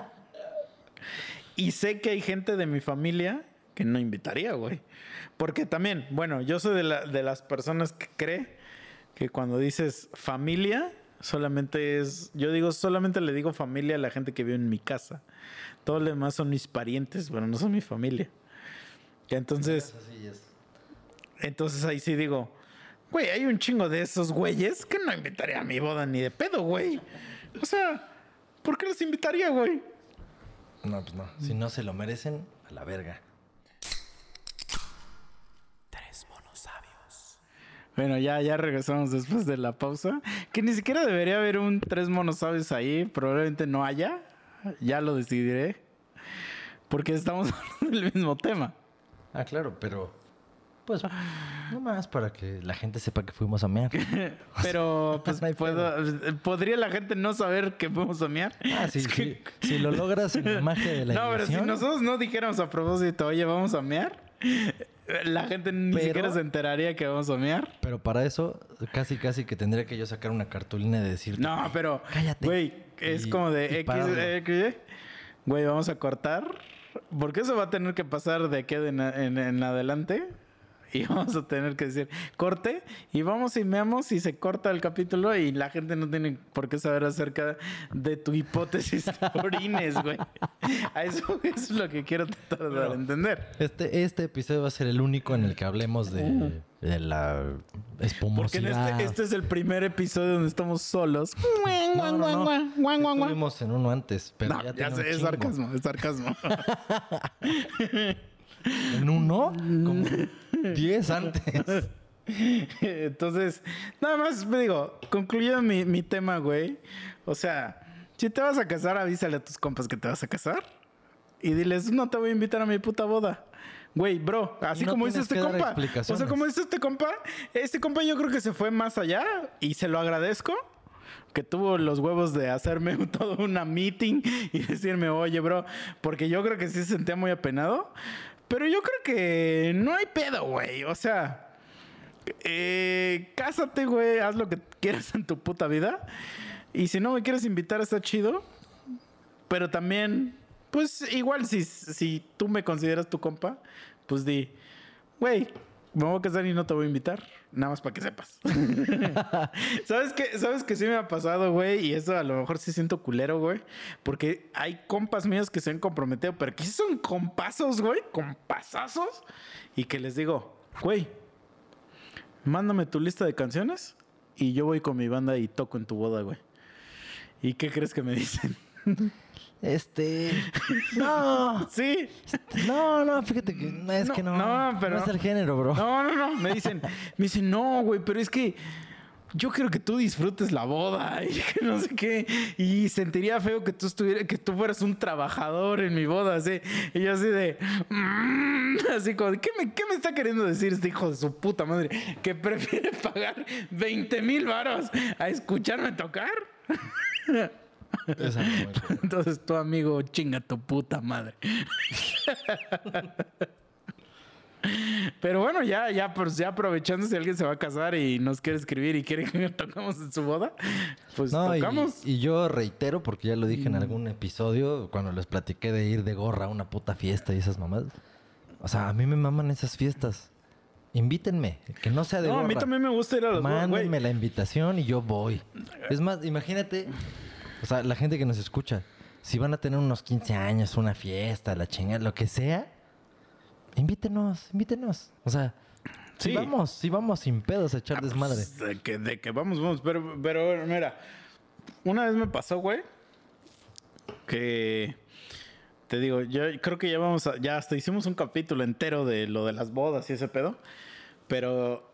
Y sé que hay gente de mi familia que no invitaría, güey. Porque también, bueno, yo soy de, la- de las personas que cree que cuando dices familia, solamente es. Yo digo, solamente le digo familia a la gente que vive en mi casa. Todos los demás son mis parientes, pero no son mi familia. Y entonces, entonces ahí sí digo, güey, hay un chingo de esos güeyes que no invitaría a mi boda ni de pedo, güey. O sea, ¿por qué los invitaría, güey? No, pues no. Si no se lo merecen, a la verga. Tres monos Bueno, ya, ya regresamos después de la pausa. Que ni siquiera debería haber un tres monosabios ahí. Probablemente no haya. Ya lo decidiré. Porque estamos <laughs> hablando del mismo tema. Ah, claro, pero. Pues, no más para que la gente sepa que fuimos a mear. <laughs> Pero, pues, <laughs> No puedo- ¿podría la gente no saber que fuimos a mear? Ah, sí, Es que- sí. Si lo logras en la <laughs> magia de la No, pero si nosotros no dijéramos a propósito, oye, vamos a mear, la gente ni Pero- siquiera se enteraría que vamos a mear. Pero para eso, casi, casi que tendría que yo sacar una cartulina de decir. No, pero, Cállate. güey, es Y- como de X. X, güey, vamos a cortar, porque eso va a tener que pasar de aquí en, en- en adelante. <laughs> Y vamos a tener que decir corte y vamos y meamos y se corta el capítulo y la gente no tiene por qué saber acerca de tu hipótesis de <laughs> orines, güey. A eso es lo que quiero tratar de dar a entender. Este, este episodio va a ser el único en el que hablemos de, de la Porque en espumosidad. este, este es el primer episodio donde estamos solos. No, no, no. Estuvimos en uno antes, pero No, ya, ya sé, es sarcasmo, es sarcasmo. <laughs> ¿En uno? Como 10 antes. <laughs> Entonces, nada más me digo, concluyendo mi, mi tema, güey. O sea, si te vas a casar, avísale a tus compas que te vas a casar. Y diles, no te voy a invitar a mi puta boda. Güey, bro, así No como dice este compa. O sea, como dice este compa, este compa yo creo que se fue más allá y se lo agradezco. Que tuvo los huevos de hacerme <laughs> todo una meeting y decirme, oye, bro, porque yo creo que sí se sentía muy apenado. Pero yo creo que no hay pedo, güey. O sea, eh, cásate, güey, haz lo que quieras en tu puta vida. Y si no me quieres invitar, está chido. Pero también, pues igual si, si tú me consideras tu compa, pues di, güey, me voy a casar y no te voy a invitar. Nada más para que sepas. <laughs> ¿Sabes qué? ¿Sabes que sí me ha pasado, güey? Y eso a lo mejor sí siento culero, güey. Porque hay compas míos que se han comprometido, pero que son compazos, güey. Compasazos. Y que les digo, güey, mándame tu lista de canciones y yo voy con mi banda y toco en tu boda, güey. ¿Y qué crees que me dicen? <laughs> Este. <laughs> No. Sí. No, no, fíjate que no, es No, que no. no, pero- No es el género, bro. No, no, no. Me dicen, me dicen, no, güey, pero es que yo quiero que tú disfrutes la boda <laughs> y que no sé qué. Y sentiría feo que tú estuvieras, que tú fueras un trabajador en mi boda, así. Y yo así de, "Mm", así como, ¿qué me, ¿qué me está queriendo decir este hijo de su puta madre? Que prefiere <laughs> pagar 20 mil varos a escucharme tocar. Entonces tu amigo chinga tu puta madre. Pero bueno, ya, ya, pues ya aprovechando si alguien se va a casar y nos quiere escribir y quiere que <laughs> tocamos en su boda, pues No, tocamos. y yo reitero, porque ya lo dije en Mm. algún episodio, cuando les platiqué de ir de gorra a una puta fiesta y esas mamás. O sea, a mí me maman esas fiestas. Invítenme, que no sea de no, a gorra. mí también me gusta ir a los. Mándenme la invitación y yo voy. Es más, imagínate, o sea, la gente que nos escucha, si van a tener unos 15 años, una fiesta, la chingada, lo que sea, invítenos, invítenos. O sea, Sí. si vamos, si vamos sin pedos a echar Ah, pues, desmadre. de, que, de que vamos, vamos. Pero, pero mira, una vez me pasó, güey, que te digo, yo creo que ya vamos a, ya hasta hicimos un capítulo entero de lo de las bodas y ese pedo. Pero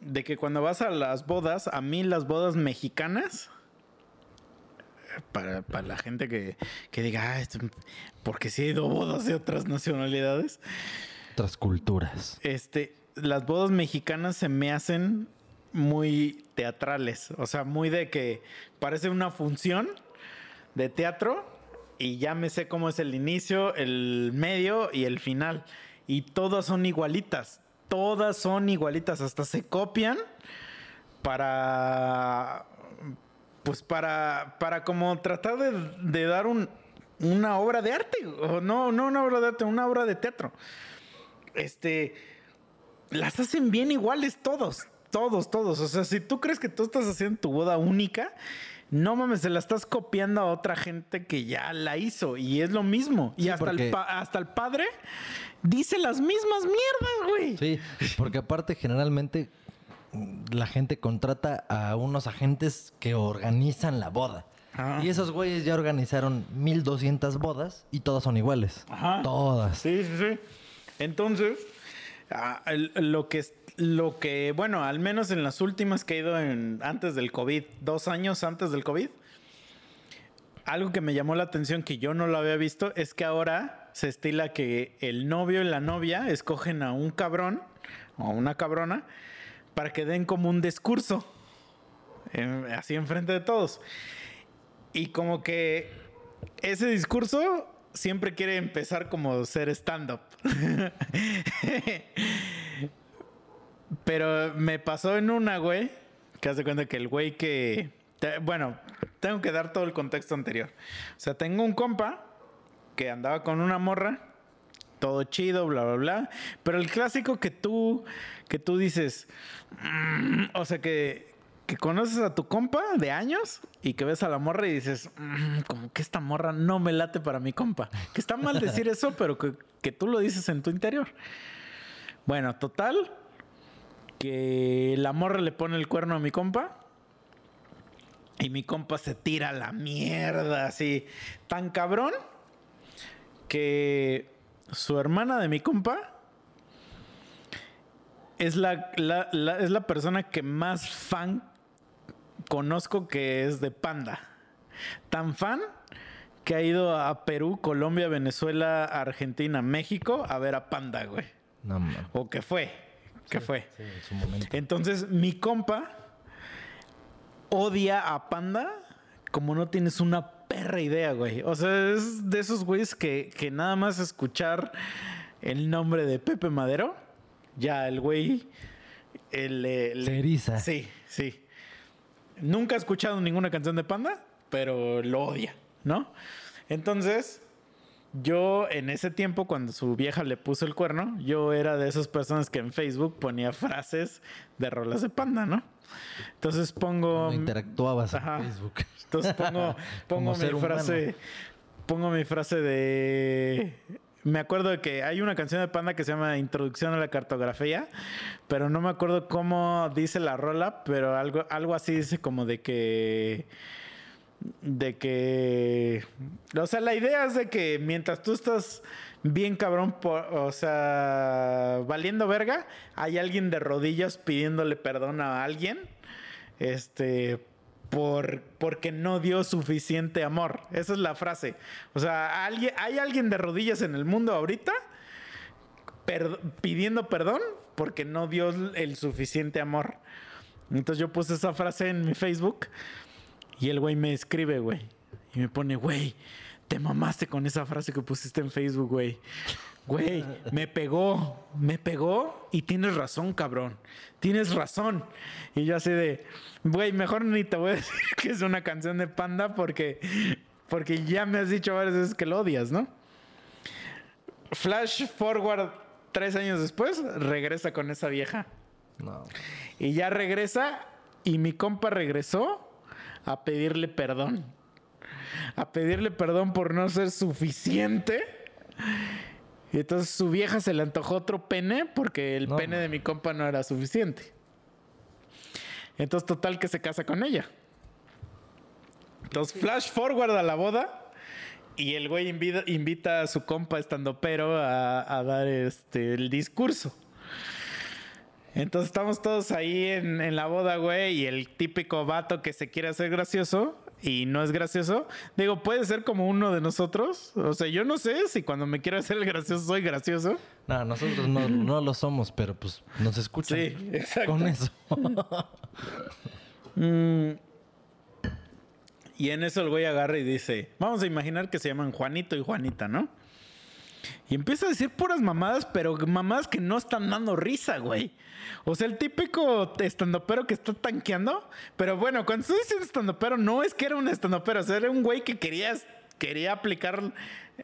de que cuando vas a las bodas, a mí las bodas mexicanas, para, para la gente que, que diga, ah, esto- porque sí he ido bodas de otras nacionalidades, Otras culturas. este, las bodas mexicanas se me hacen muy teatrales. O sea, muy de que parece una función de teatro y ya me sé cómo es el inicio, el medio y el final. Y todas son igualitas. Todas son igualitas. Hasta se copian para. Pues para. Para como tratar de, de dar un, una obra de arte. O no, no una obra de arte, una obra de teatro este, las hacen bien iguales todos, todos, todos. O sea, si tú crees que tú estás haciendo tu boda única, no mames, se la estás copiando a otra gente que ya la hizo y es lo mismo. Y Sí, hasta, porque- el hasta el padre dice las mismas mierdas, güey. Sí, porque aparte generalmente la gente contrata a unos agentes que organizan la boda. Ah. Y esos güeyes ya organizaron 1200 bodas y todas son iguales. Ajá. Todas. Sí, sí, sí. Entonces, ah, lo, que lo que, bueno, al menos en las últimas que he ido en, antes del COVID, dos años antes del COVID, algo que me llamó la atención que yo no lo había visto es que ahora se estila que el novio y la novia escogen a un cabrón o a una cabrona para que den como un discurso eh, así enfrente de todos. Y como que ese discurso siempre quiere empezar como ser stand-up. <laughs> Pero me pasó en una, güey, que hace cuenta que el güey que... bueno, tengo que dar todo el contexto anterior. O sea, tengo un compa que andaba con una morra, todo chido, bla, bla, bla. Pero el clásico que tú, que tú dices, mm, o sea, que, que conoces a tu compa de años y que ves a la morra y dices, "Mm, como que esta morra no me late para mi compa. Que está mal decir eso, <laughs> pero que, que tú lo dices en tu interior. Bueno, total, que la morra le pone el cuerno a mi compa. Y mi compa se tira a la mierda, así, tan cabrón, que su hermana de mi compa es la, la- la- es la persona que más fan conozco que es de Panda. Tan fan que ha ido a Perú, Colombia, Venezuela, Argentina, México a ver a Panda, güey. No. O que fue, que fue. Sí, en su momento. Entonces, mi compa odia a Panda como no tienes una perra idea, güey. O sea, es de esos güeyes que, que nada más escuchar el nombre de Pepe Madero, ya el güey... El, el- Se eriza. Sí, sí. Nunca he escuchado ninguna canción de Panda, pero lo odia, ¿no? Entonces, yo en ese tiempo, cuando su vieja le puso el cuerno, yo era de esas personas que en Facebook ponía frases de rolas de Panda, ¿no? Entonces pongo... No interactuabas Ajá. en Facebook. Entonces pongo, <laughs> pongo mi humano. frase. Pongo mi frase de. Me acuerdo de que hay una canción de Panda que se llama Introducción a la cartografía, pero no me acuerdo cómo dice la rola, pero algo, algo así dice como de que. De que. O sea, la idea es de que mientras tú estás bien cabrón, por- o sea, valiendo verga, hay alguien de rodillas pidiéndole perdón a alguien. Este. Por, porque no dio suficiente amor. Esa es la frase. O sea, hay alguien de rodillas en el mundo ahorita pidiendo perdón porque no dio el suficiente amor. Entonces yo puse esa frase en mi Facebook y el güey me escribe, güey. Y me pone, güey, te mamaste con esa frase que pusiste en Facebook, güey. Güey, me pegó, me pegó y tienes razón, cabrón. Tienes razón. Y yo así de, güey, mejor ni te voy a <laughs> decir que es una canción de Panda porque, porque ya me has dicho varias veces que lo odias, ¿no? Flash forward tres años después, regresa con esa vieja. No. Y ya regresa y mi compa regresó a pedirle perdón. A pedirle perdón por no ser suficiente. Y entonces su vieja se le antojó otro pene porque el No, pene de mi compa no era suficiente. Entonces total que se casa con ella. Entonces flash forward a la boda. Y el güey invita, invita a su compa estando pero a, a dar este, el discurso. Entonces estamos todos ahí en, en la boda, güey, y el típico vato que se quiere hacer gracioso y no es gracioso. Digo, puede ser como uno de nosotros. O sea, yo no sé si cuando me quiero hacer el gracioso soy gracioso. No, nosotros no, no lo somos, pero pues nos escuchan. Sí, exacto. Con eso. <laughs> Mm. Y en eso el güey agarra y dice, vamos a imaginar que se llaman Juanito y Juanita, ¿no? Y empieza a decir puras mamadas, pero mamadas que no están dando risa, güey. O sea, el típico estandopero que está tanqueando. Pero bueno, cuando estoy diciendo estandopero, no es que era un estandopero. O sea, era un güey que quería, quería aplicar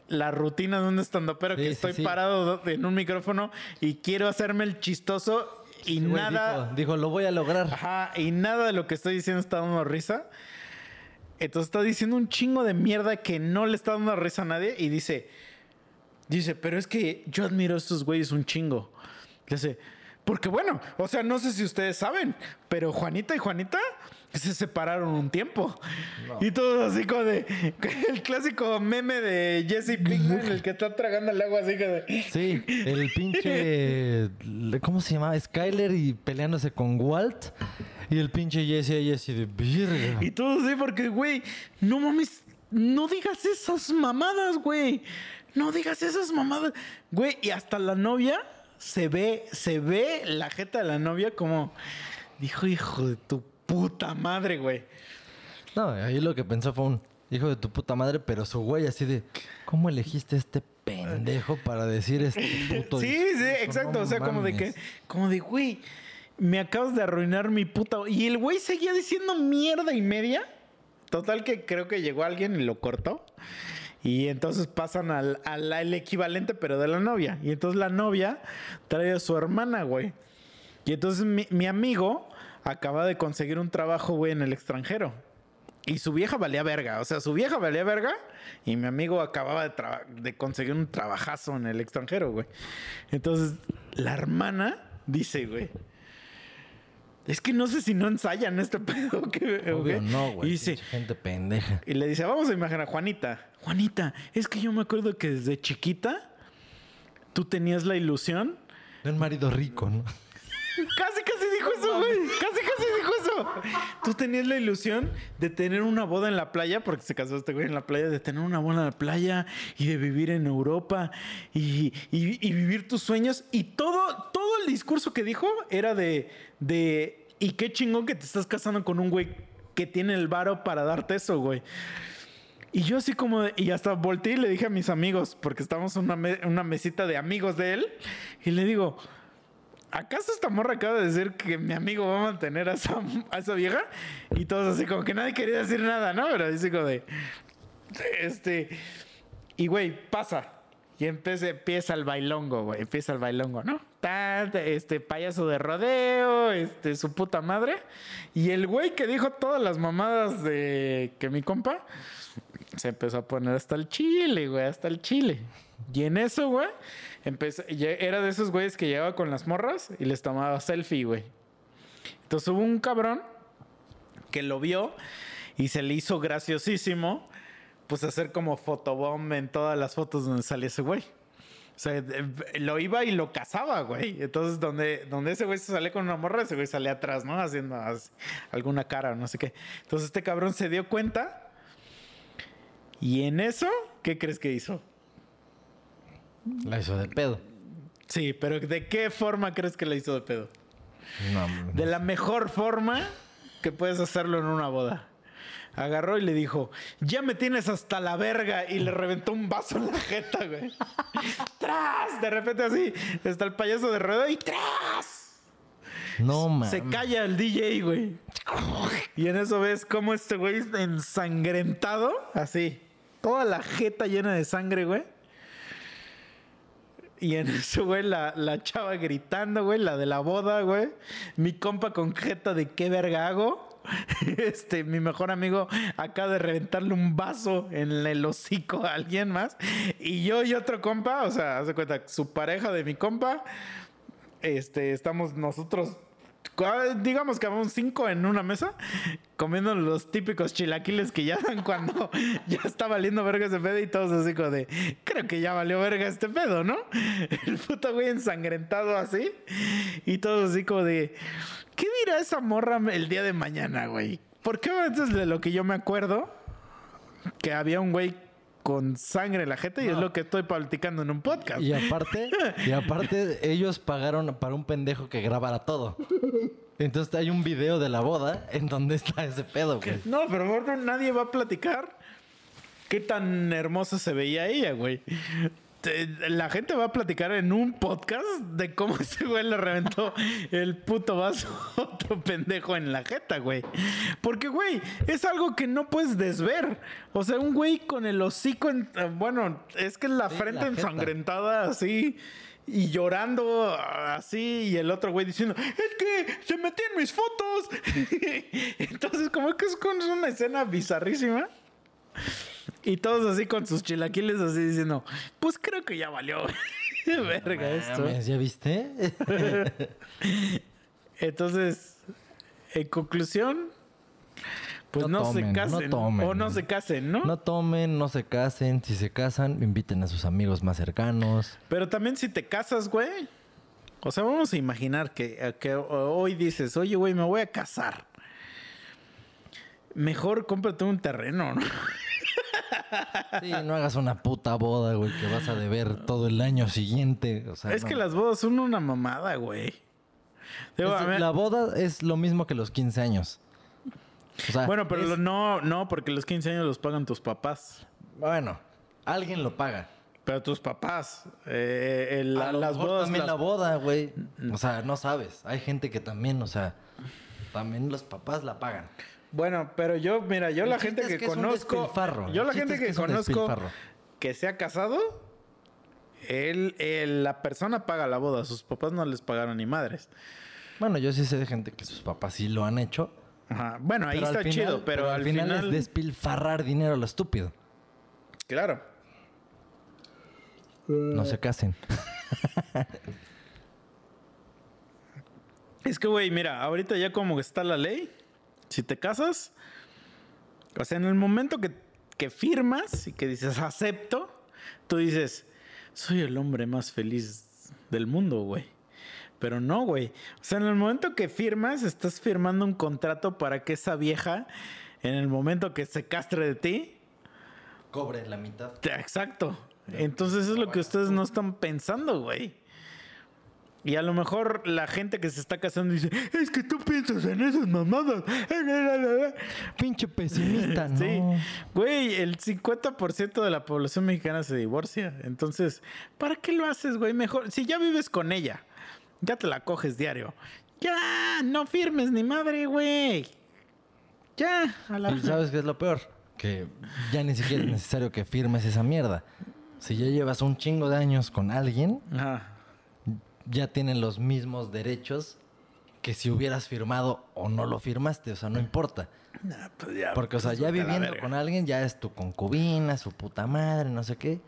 la rutina de un estandopero. Sí, que sí, estoy sí. parado en un micrófono y quiero hacerme el chistoso y Güey, nada... Dijo, dijo, lo voy a lograr. Ajá, y nada de lo que estoy diciendo está dando risa. Entonces está diciendo un chingo de mierda que no le está dando risa a nadie y dice, dice, pero es que yo admiro a estos güeyes un chingo. Dice, porque bueno, o sea, no sé si ustedes saben, pero Juanita y Juanita se separaron un tiempo. Y todos así como de. <laughs> El clásico meme de Jesse Pinkman, el que está tragando el agua así que de. <laughs> Sí, el pinche. ¿Cómo se llama? Skyler y peleándose con Walt. Y el pinche Jesse ahí así de virga. Y todo así porque, güey, no mames, no digas esas mamadas, güey. No digas esas mamadas. Güey, y hasta la novia se ve, se ve la jeta de la novia como. Dijo, hijo de tu puta madre, güey. No, ahí lo que pensó fue un hijo de tu puta madre, pero su güey así de. ¿Cómo elegiste este pendejo para decir este puto Sí, sí, exacto. No o sea, como de que, como de, güey, me acabas de arruinar mi puta. Y el güey seguía diciendo mierda y media. Total que creo que llegó alguien y lo cortó. Y entonces pasan al, al- al equivalente, pero de la novia. Y entonces la novia trae a su hermana, güey. Y entonces mi, mi amigo acaba de conseguir un trabajo, güey, en el extranjero. Y su vieja valía verga. O sea, su vieja valía verga. Y mi amigo acababa de, de conseguir un trabajazo en el extranjero, güey. Entonces, la hermana dice, güey. Es que no sé si no ensayan este <laughs> pedo. o Obvio, qué". no, güey. Y dice, pinche Gente pendeja. y le dice, vamos a imaginar a Juanita. Juanita, es que yo me acuerdo que desde chiquita tú tenías la ilusión. De un marido rico, ¿no? <laughs> Casi, casi dijo eso, güey. Casi, casi dijo eso. Tú tenías la ilusión de tener una boda en la playa, porque se casó este güey en la playa, de tener una boda en la playa y de vivir en Europa y, y- y vivir tus sueños. Y todo, todo el discurso que dijo era de, de, y qué chingón que te estás casando con un güey que tiene el varo para darte eso, güey. Y yo así como, de- y hasta volteé y le dije a mis amigos, porque estábamos en una, me- una mesita de amigos de él, y le digo, ¿acaso esta morra acaba de decir que mi amigo va a mantener a esa, a esa vieja? Y todos así como que nadie quería decir nada, ¿no? Pero así como de, este, y güey, pasa. Y empieza, empieza el bailongo, güey. Empieza el bailongo, ¿no? Este payaso de rodeo, este, su puta madre. Y el güey que dijo todas las mamadas de que mi compa se empezó a poner hasta el chile, güey, hasta el chile. Y en eso, güey, era de esos güeyes que llegaba con las morras y les tomaba selfie, güey. Entonces hubo un cabrón que lo vio y se le hizo graciosísimo, pues hacer como fotobomb en todas las fotos donde salía ese güey. O sea, lo iba y lo cazaba, güey. Entonces, donde, donde ese güey se sale con una morra, ese güey sale atrás, ¿no? Haciendo así, alguna cara o no sé qué. Entonces, este cabrón se dio cuenta. Y en eso, ¿qué crees que hizo? La hizo de pedo. Sí, pero ¿de qué forma crees que le hizo de pedo? No, De la mejor forma que puedes hacerlo en una boda. Agarró y le dijo, ya me tienes hasta la verga. Y le reventó un vaso en la jeta, güey. <laughs> ¡Tras! De repente así, está el payaso de ruedo y ¡tras! no mames. Se calla el DJ, güey. Y en eso ves cómo este güey ensangrentado, así. Toda la jeta llena de sangre, güey. Y en <laughs> eso, güey, la, la chava gritando, güey, la de la boda, güey. Mi compa con jeta de qué verga hago. <laughs> Este, mi mejor amigo acaba de reventarle un vaso en el hocico a alguien más. Y yo y otro compa, o sea, hace cuenta, su pareja de mi compa, este, estamos nosotros, digamos que vamos cinco en una mesa, comiendo los típicos chilaquiles que ya dan cuando <laughs> ya está valiendo verga ese pedo y todos así como de, creo que ya valió verga este pedo, ¿no? <laughs> El puto güey ensangrentado así y todos así como de, ¿qué dirá esa morra el día de mañana, güey? Porque antes de lo que yo me acuerdo, que había un güey con sangre en la jeta y es lo que estoy platicando en un podcast. Y aparte, <laughs> y aparte, ellos pagaron para un pendejo que grabara todo. Entonces hay un video de la boda en donde está ese pedo, güey. No, pero gordo, nadie va a platicar qué tan hermosa se veía ella, güey. La gente va a platicar en un podcast de cómo <laughs> ese güey le reventó el puto vaso a otro pendejo en la jeta, güey. Porque, güey, es algo que no puedes desver. O sea, un güey con el hocico, en- eh, bueno, es que la Sí, frente la ensangrentada así y llorando así y el otro güey diciendo, es que se metió en mis fotos. <laughs> Entonces como que es una escena bizarrísima. Y todos así con sus chilaquiles así diciendo, pues creo que ya valió <laughs> verga esto. ¿Ya viste? <laughs> Entonces, en conclusión, pues No no, tomen, se no casen. tomen. O no se casen, ¿no? No tomen, no se casen. Si se casan, inviten a sus amigos más cercanos. Pero también si te casas, güey. O sea, vamos a imaginar que, que hoy dices, oye, güey, me voy a casar. Mejor cómprate un terreno, ¿no? <laughs> Sí, no hagas una puta boda, güey, que vas a deber todo el año siguiente. O sea, es no. que las bodas son una mamada, güey. Digo, Es- la boda es lo mismo que los 15 años. O sea, bueno, pero es- no, no, porque los 15 años los pagan tus papás. Bueno, alguien lo paga. Pero tus papás, eh, el- A lo las mejor bodas. también las- la boda, güey. O sea, no sabes. Hay gente que también, o sea, también los papás la pagan. Bueno, pero yo, mira, yo la gente que, que conozco, despilfarro. yo la gente que, que conozco que se ha casado, él, él- la persona paga la boda, sus papás no les pagaron ni madres. Bueno, yo sí sé de gente que sus papás sí lo han hecho. Ajá. Bueno, ahí está final- chido, pero, al final, es despilfarrar dinero a lo estúpido. claro. No se casen. Es que, güey, mira, ahorita ya como está la ley, si te casas, o sea, en el momento que, que firmas y que dices acepto, tú dices, soy el hombre más feliz del mundo, güey. Pero no, güey. O sea, en el momento que firmas, estás firmando un contrato para que esa vieja, en el momento que se castre de ti, Cobre la mitad. Exacto. Entonces es lo que ustedes no están pensando, güey. Y a lo mejor la gente que se está casando dice, es que tú piensas en esas mamadas. <laughs> Pinche pesimista, ¿no? Sí, güey, el 50% de la población mexicana se divorcia. Entonces, ¿para qué lo haces, güey? Mejor, si ya vives con ella, ya te la coges diario. Ya, no firmes ni madre, güey. Ya, a la... Y sabes qué es lo peor? Que ya ni siquiera es necesario que firmes esa mierda. Si ya llevas un chingo de años con alguien, Ajá. Ya tienen los mismos derechos que si hubieras firmado o no lo firmaste. O sea, no importa. Nah, pues ya, Porque, o sea, pues, ya viviendo con alguien, ya es tu concubina, su puta madre, no sé qué.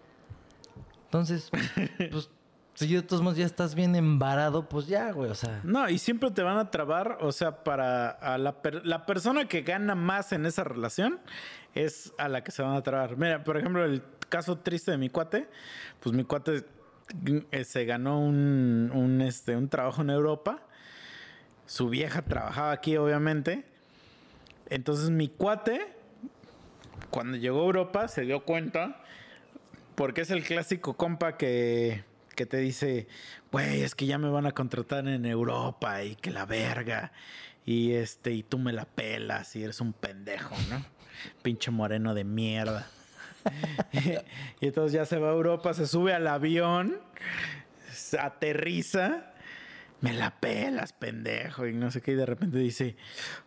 Entonces, <laughs> pues, si de todos modos ya estás bien embarado, pues ya, güey, o sea. No, y siempre te van a trabar, o sea, para a la, per- la persona que gana más en esa relación es a la que se van a trabar. Mira, por ejemplo, el caso triste de mi cuate, pues mi cuate se ganó un, un, este, un trabajo en Europa. Su vieja trabajaba aquí, obviamente. Entonces mi cuate, cuando llegó a Europa, se dio cuenta, porque es el clásico compa que, que te dice, güey, es que ya me van a contratar en Europa y que la verga. Y este, y tú me la pelas y eres un pendejo, ¿no? Pinche moreno de mierda. <laughs> y entonces ya se va a Europa, se sube al avión, se aterriza. Me la pelas, pendejo. Y no sé qué. Y de repente dice: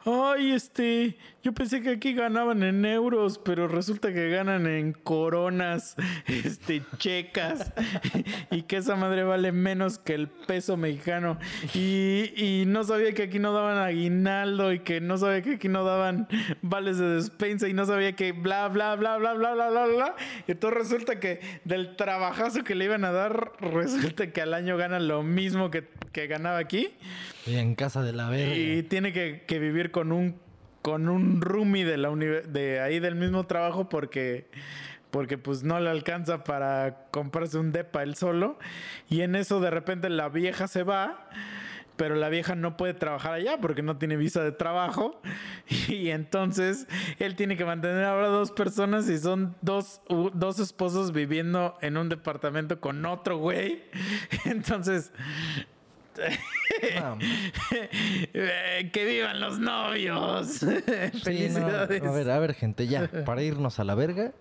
Ay, este. Yo pensé que aquí ganaban en euros, pero resulta que ganan en coronas, <laughs> este, checas. <laughs> y que esa madre vale menos que el peso mexicano. Y, y no sabía que aquí no daban aguinaldo. Y que no sabía que aquí no daban vales de despensa. Y no sabía que bla, bla, bla, bla, bla, bla, bla, bla. Y entonces resulta que del trabajazo que le iban a dar, resulta que al año ganan lo mismo que, que ganaba aquí. Y en casa de la verga. Y tiene que, que vivir con un con un roomie de la de ahí del mismo trabajo porque porque pues no le alcanza para comprarse un depa él solo y en eso de repente la vieja se va pero la vieja no puede trabajar allá porque no tiene visa de trabajo <laughs> y entonces él tiene que mantener ahora dos personas y son dos, dos esposos viviendo en un departamento con otro güey <laughs> entonces No, <laughs> que vivan los novios. sí, no, Felicidades. a ver, a ver, gente, ya, para irnos a la verga.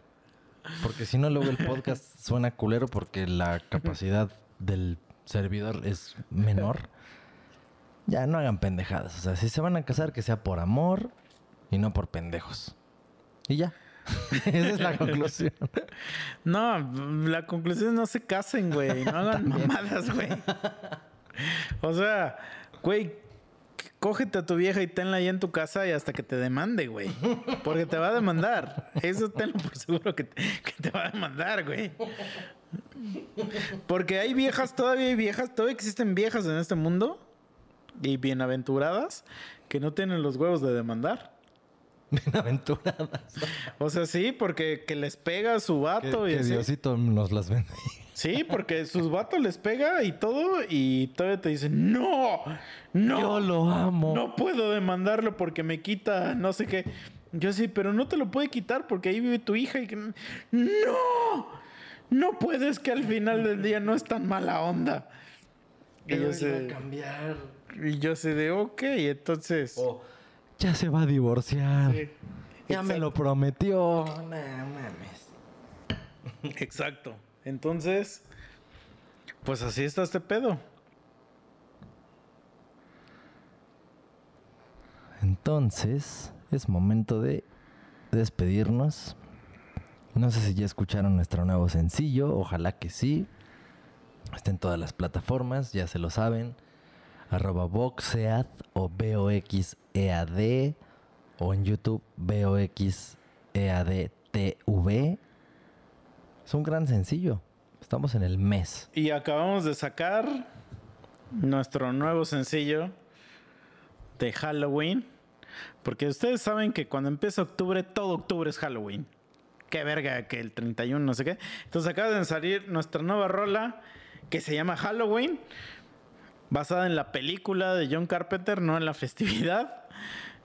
Porque si no, luego el podcast suena culero porque la capacidad del servidor es menor. Ya, no hagan pendejadas. O sea, si se van a casar, que sea por amor y no por pendejos. Y ya. <laughs> Esa es la conclusión. No, la conclusión es no se casen, güey. No hagan <laughs> mamadas, güey. O sea, güey, cógete a tu vieja y tenla ahí en tu casa y hasta que te demande, güey. Porque te va a demandar. Eso tenlo por seguro que te, que te va a demandar, güey. Porque hay viejas, todavía hay viejas, todavía existen viejas en este mundo y bienaventuradas que no tienen los huevos de demandar. Bienaventuradas. O sea, sí, porque que les pega a su Que, vato y que así. Diosito nos las vende. Sí, porque sus vatos les pega y todo y todavía te dicen, no, no. Yo lo amo. No puedo demandarlo porque me quita no sé qué. Yo sí, pero no te lo puede quitar porque ahí vive tu hija y que... ¡No! No puedes que al final del día no es tan mala onda. Y yo sé, a cambiar. y yo sé de, ok, entonces... O, ya se va a divorciar. Sí. Ya me lo prometió. No mames. <laughs> Exacto. Entonces, pues así está este pedo. Entonces, es momento de despedirnos. No sé si ya escucharon nuestro nuevo sencillo, ojalá que sí. Está en todas las plataformas, ya se lo saben. Arroba Voxead o B-O-X-E-A-D o en YouTube B-O-X-E-A-D-T-V. Es un gran sencillo. Estamos en el mes. Y acabamos de sacar nuestro nuevo sencillo de Halloween. Porque ustedes saben que cuando empieza octubre, todo octubre es Halloween. Qué verga que el 31, no sé qué. Entonces acaba de salir nuestra nueva rola que se llama Halloween. Basada en la película de John Carpenter, no en la festividad.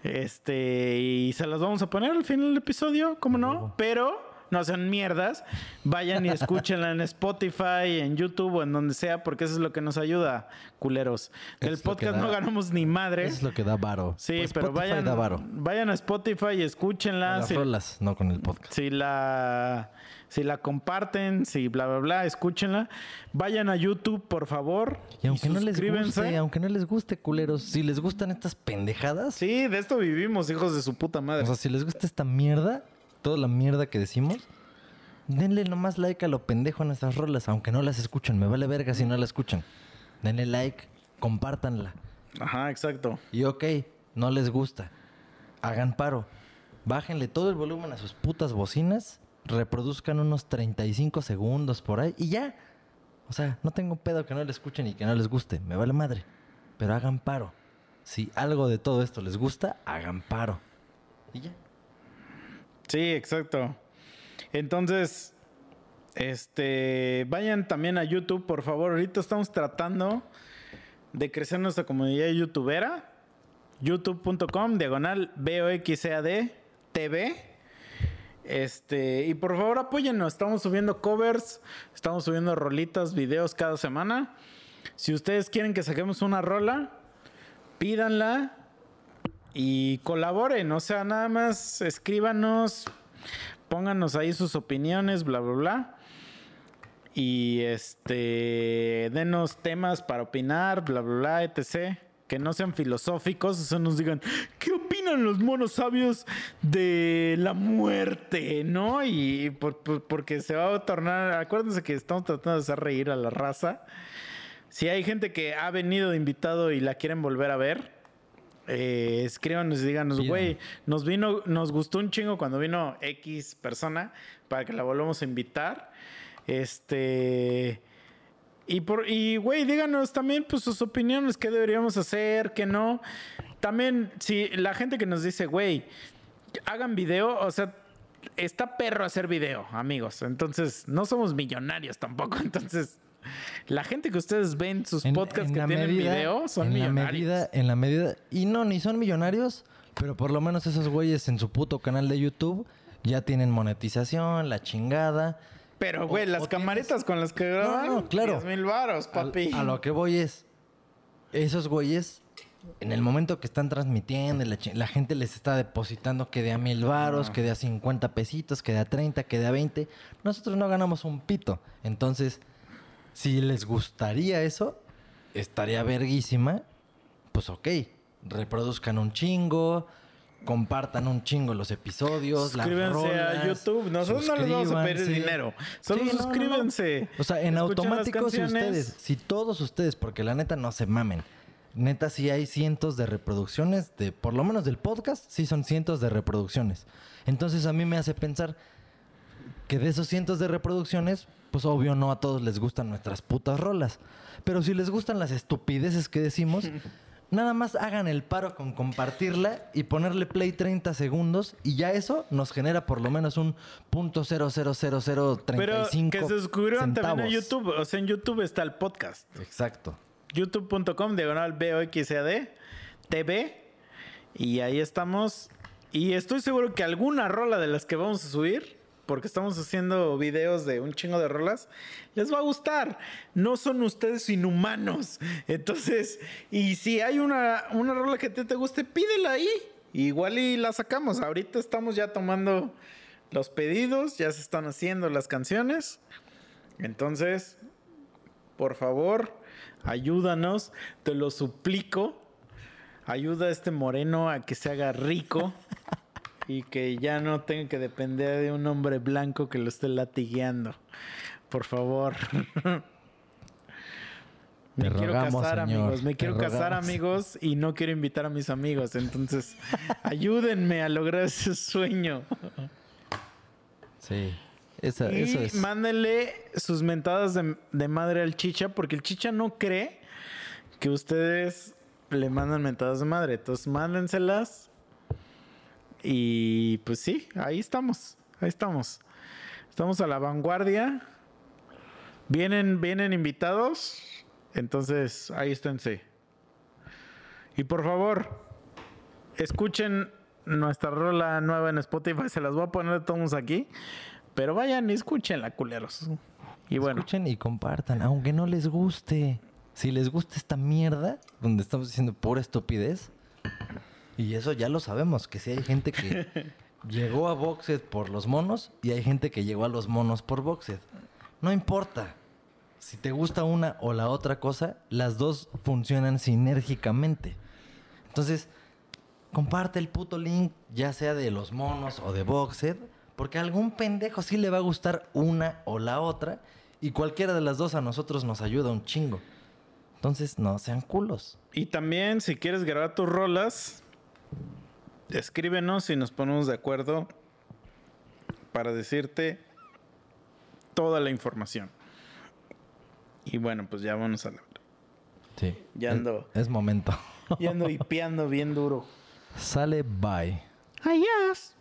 Este, y se las vamos a poner al final del episodio, ¿cómo no? Pero no sean mierdas. Vayan y escúchenla en Spotify, en YouTube o en donde sea, porque eso es lo que nos ayuda, culeros. Del Es podcast da- no ganamos ni madre. Es lo que da varo. Sí, Pues pero vayan, da varo. vayan a Spotify y escúchenla. Las Si, rolas, no con el podcast. si la, si la comparten, si bla, bla, bla, escúchenla. Vayan a YouTube, por favor. Y aunque no les guste, aunque no les guste, culeros, si les gustan estas pendejadas, Sí, de esto vivimos, hijos de su puta madre. o sea, si les gusta esta mierda, toda la mierda que decimos, denle nomás like a lo pendejo a nuestras rolas, aunque no las escuchen. Me vale verga si no la escuchan. Denle like, compártanla. Ajá, exacto. Y ok, no les gusta. Hagan paro. Bájenle todo el volumen a sus putas bocinas, reproduzcan unos 35 segundos por ahí y ya. O sea, no tengo pedo que no le escuchen y que no les guste. Me vale madre. Pero hagan paro. Si algo de todo esto les gusta, hagan paro. Y ya. Sí, exacto. Entonces, este, vayan también a YouTube, por favor. Ahorita estamos tratando de crecer nuestra comunidad youtubera. youtube.com, diagonal BOXAD TV. Este, y por favor apóyennos. Estamos subiendo covers, estamos subiendo rolitas, videos cada semana. Si ustedes quieren que saquemos una rola, pídanla y colaboren. O sea, nada más escríbanos, pónganos ahí sus opiniones, bla, bla, bla. Y este, denos temas para opinar, bla, bla, bla, etc. Que no sean filosóficos, o sea, nos digan, ¿qué opinan los monos sabios de la muerte? ¿No? Y por- por- porque se va a tornar, acuérdense que estamos tratando de hacer reír a la raza. Si hay gente que ha venido de invitado y la quieren volver a ver, eh, escríbanos y díganos, güey, nos vino, nos gustó un chingo cuando vino X persona para que la volvamos a invitar. Este. Y por, y güey, díganos también pues sus opiniones, qué deberíamos hacer, qué no. También, si la gente que nos dice, güey, hagan video, o sea, está perro hacer video, amigos. Entonces, no somos millonarios tampoco. <laughs> Entonces, la gente que ustedes ven sus podcasts que tienen medida- video son en millonarios. La medida, en la medida, y no, ni son millonarios, pero por lo menos esos güeyes en su puto canal de YouTube ya tienen monetización, la chingada. Pero, güey, las tienes- camaritas con las que graban, no, claro. 10 mil varos, papi. A, lo que voy es, esos güeyes, en el momento que están transmitiendo, la gente les está depositando que de a mil varos, que de a 50 pesitos, que de a 30, que de a 20. Nosotros no ganamos un pito. Entonces, si les gustaría eso, estaría verguísima. Pues ok, reproduzcan un chingo, compartan un chingo los episodios, las Suscríbanse a rolas, YouTube. Nosotros no les vamos a pedir dinero. Solo Sí, no, no, no. suscríbanse. O sea, en Escuchen automático, si ustedes, si todos ustedes, porque la neta no se mamen. Neta, sí hay cientos de reproducciones, de por lo menos del podcast, sí son cientos de reproducciones. Entonces a mí me hace pensar que de esos cientos de reproducciones, pues obvio no a todos les gustan nuestras putas rolas. Pero si les gustan las estupideces que decimos, <laughs> Nada más hagan el paro con compartirla y ponerle play 30 segundos y ya eso nos genera por lo menos un punto Pero 0.00035 que se suscribieron también a centavos. YouTube. O sea, en YouTube está el podcast. Exacto. youtube.com diagonal BOXAD TV y ahí estamos y estoy seguro que alguna rola de las que vamos a subir porque estamos haciendo videos de un chingo de rolas les va a gustar. No son ustedes inhumanos. Entonces y si hay una, una rola que te guste pídela ahí. Igual y la sacamos. Ahorita estamos ya tomando los pedidos ya se están haciendo las canciones. Entonces por favor, ayúdanos, te lo suplico. Ayuda a este moreno a que se haga rico y que ya no tenga que depender de un hombre blanco que lo esté latigueando. Por favor. <laughs> Me quiero rogamos, casar, señor, amigos. Me te quiero casar, amigos, y no quiero invitar a mis amigos. Entonces, <laughs> ayúdenme a lograr ese sueño. Sí. Esa- Y eso es. mándenle sus mentadas de, de madre al chicha, porque el chicha no cree que ustedes le mandan mentadas de madre. Entonces, mándenselas. Y pues sí, ahí estamos. Ahí estamos. Estamos a la vanguardia. Vienen, vienen invitados. Entonces, ahí esténse. Y por favor, escuchen nuestra rola nueva en Spotify. Se las voy a poner todos aquí. Pero vayan y escúchenla, culeros. Y bueno, Escuchen y compartan, aunque no les guste. Si les gusta esta mierda, donde estamos diciendo pura estupidez, y eso ya lo sabemos, que si hay gente que <laughs> llegó a Boxed por los monos y hay gente que llegó a los monos por Boxed. No importa. Si te gusta una o la otra cosa, las dos funcionan sinérgicamente. Entonces, comparte el puto link, ya sea de los monos o de Boxed, porque a algún pendejo sí le va a gustar una o la otra, y cualquiera de las dos a nosotros nos ayuda un chingo. Entonces, no sean culos. y también si quieres grabar tus rolas, escríbenos y nos ponemos de acuerdo para decirte toda la información. Y bueno, pues ya vamos a la... Sí. Ya Es- ando. Es, momento. <laughs> Y ando hipeando bien duro. Sale bye. Adiós.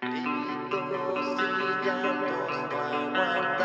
Gritos y llantos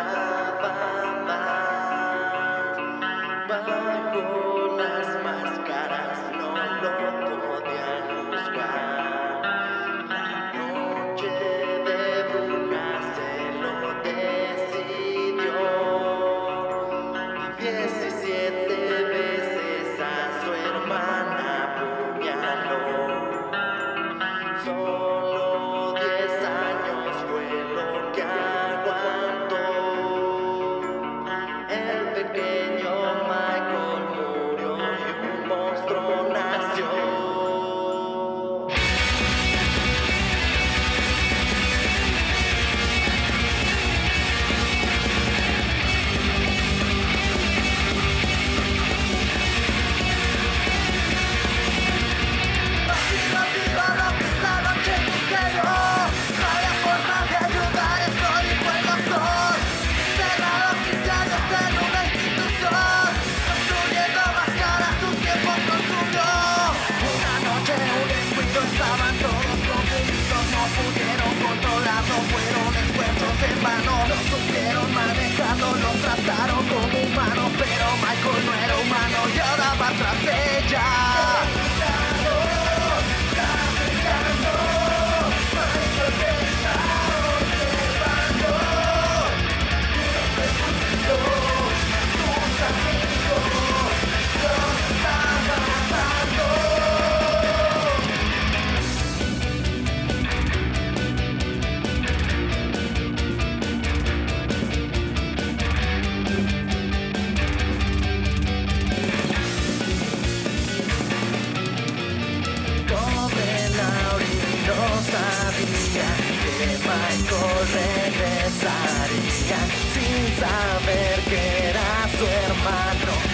regresaría sin saber que era su hermano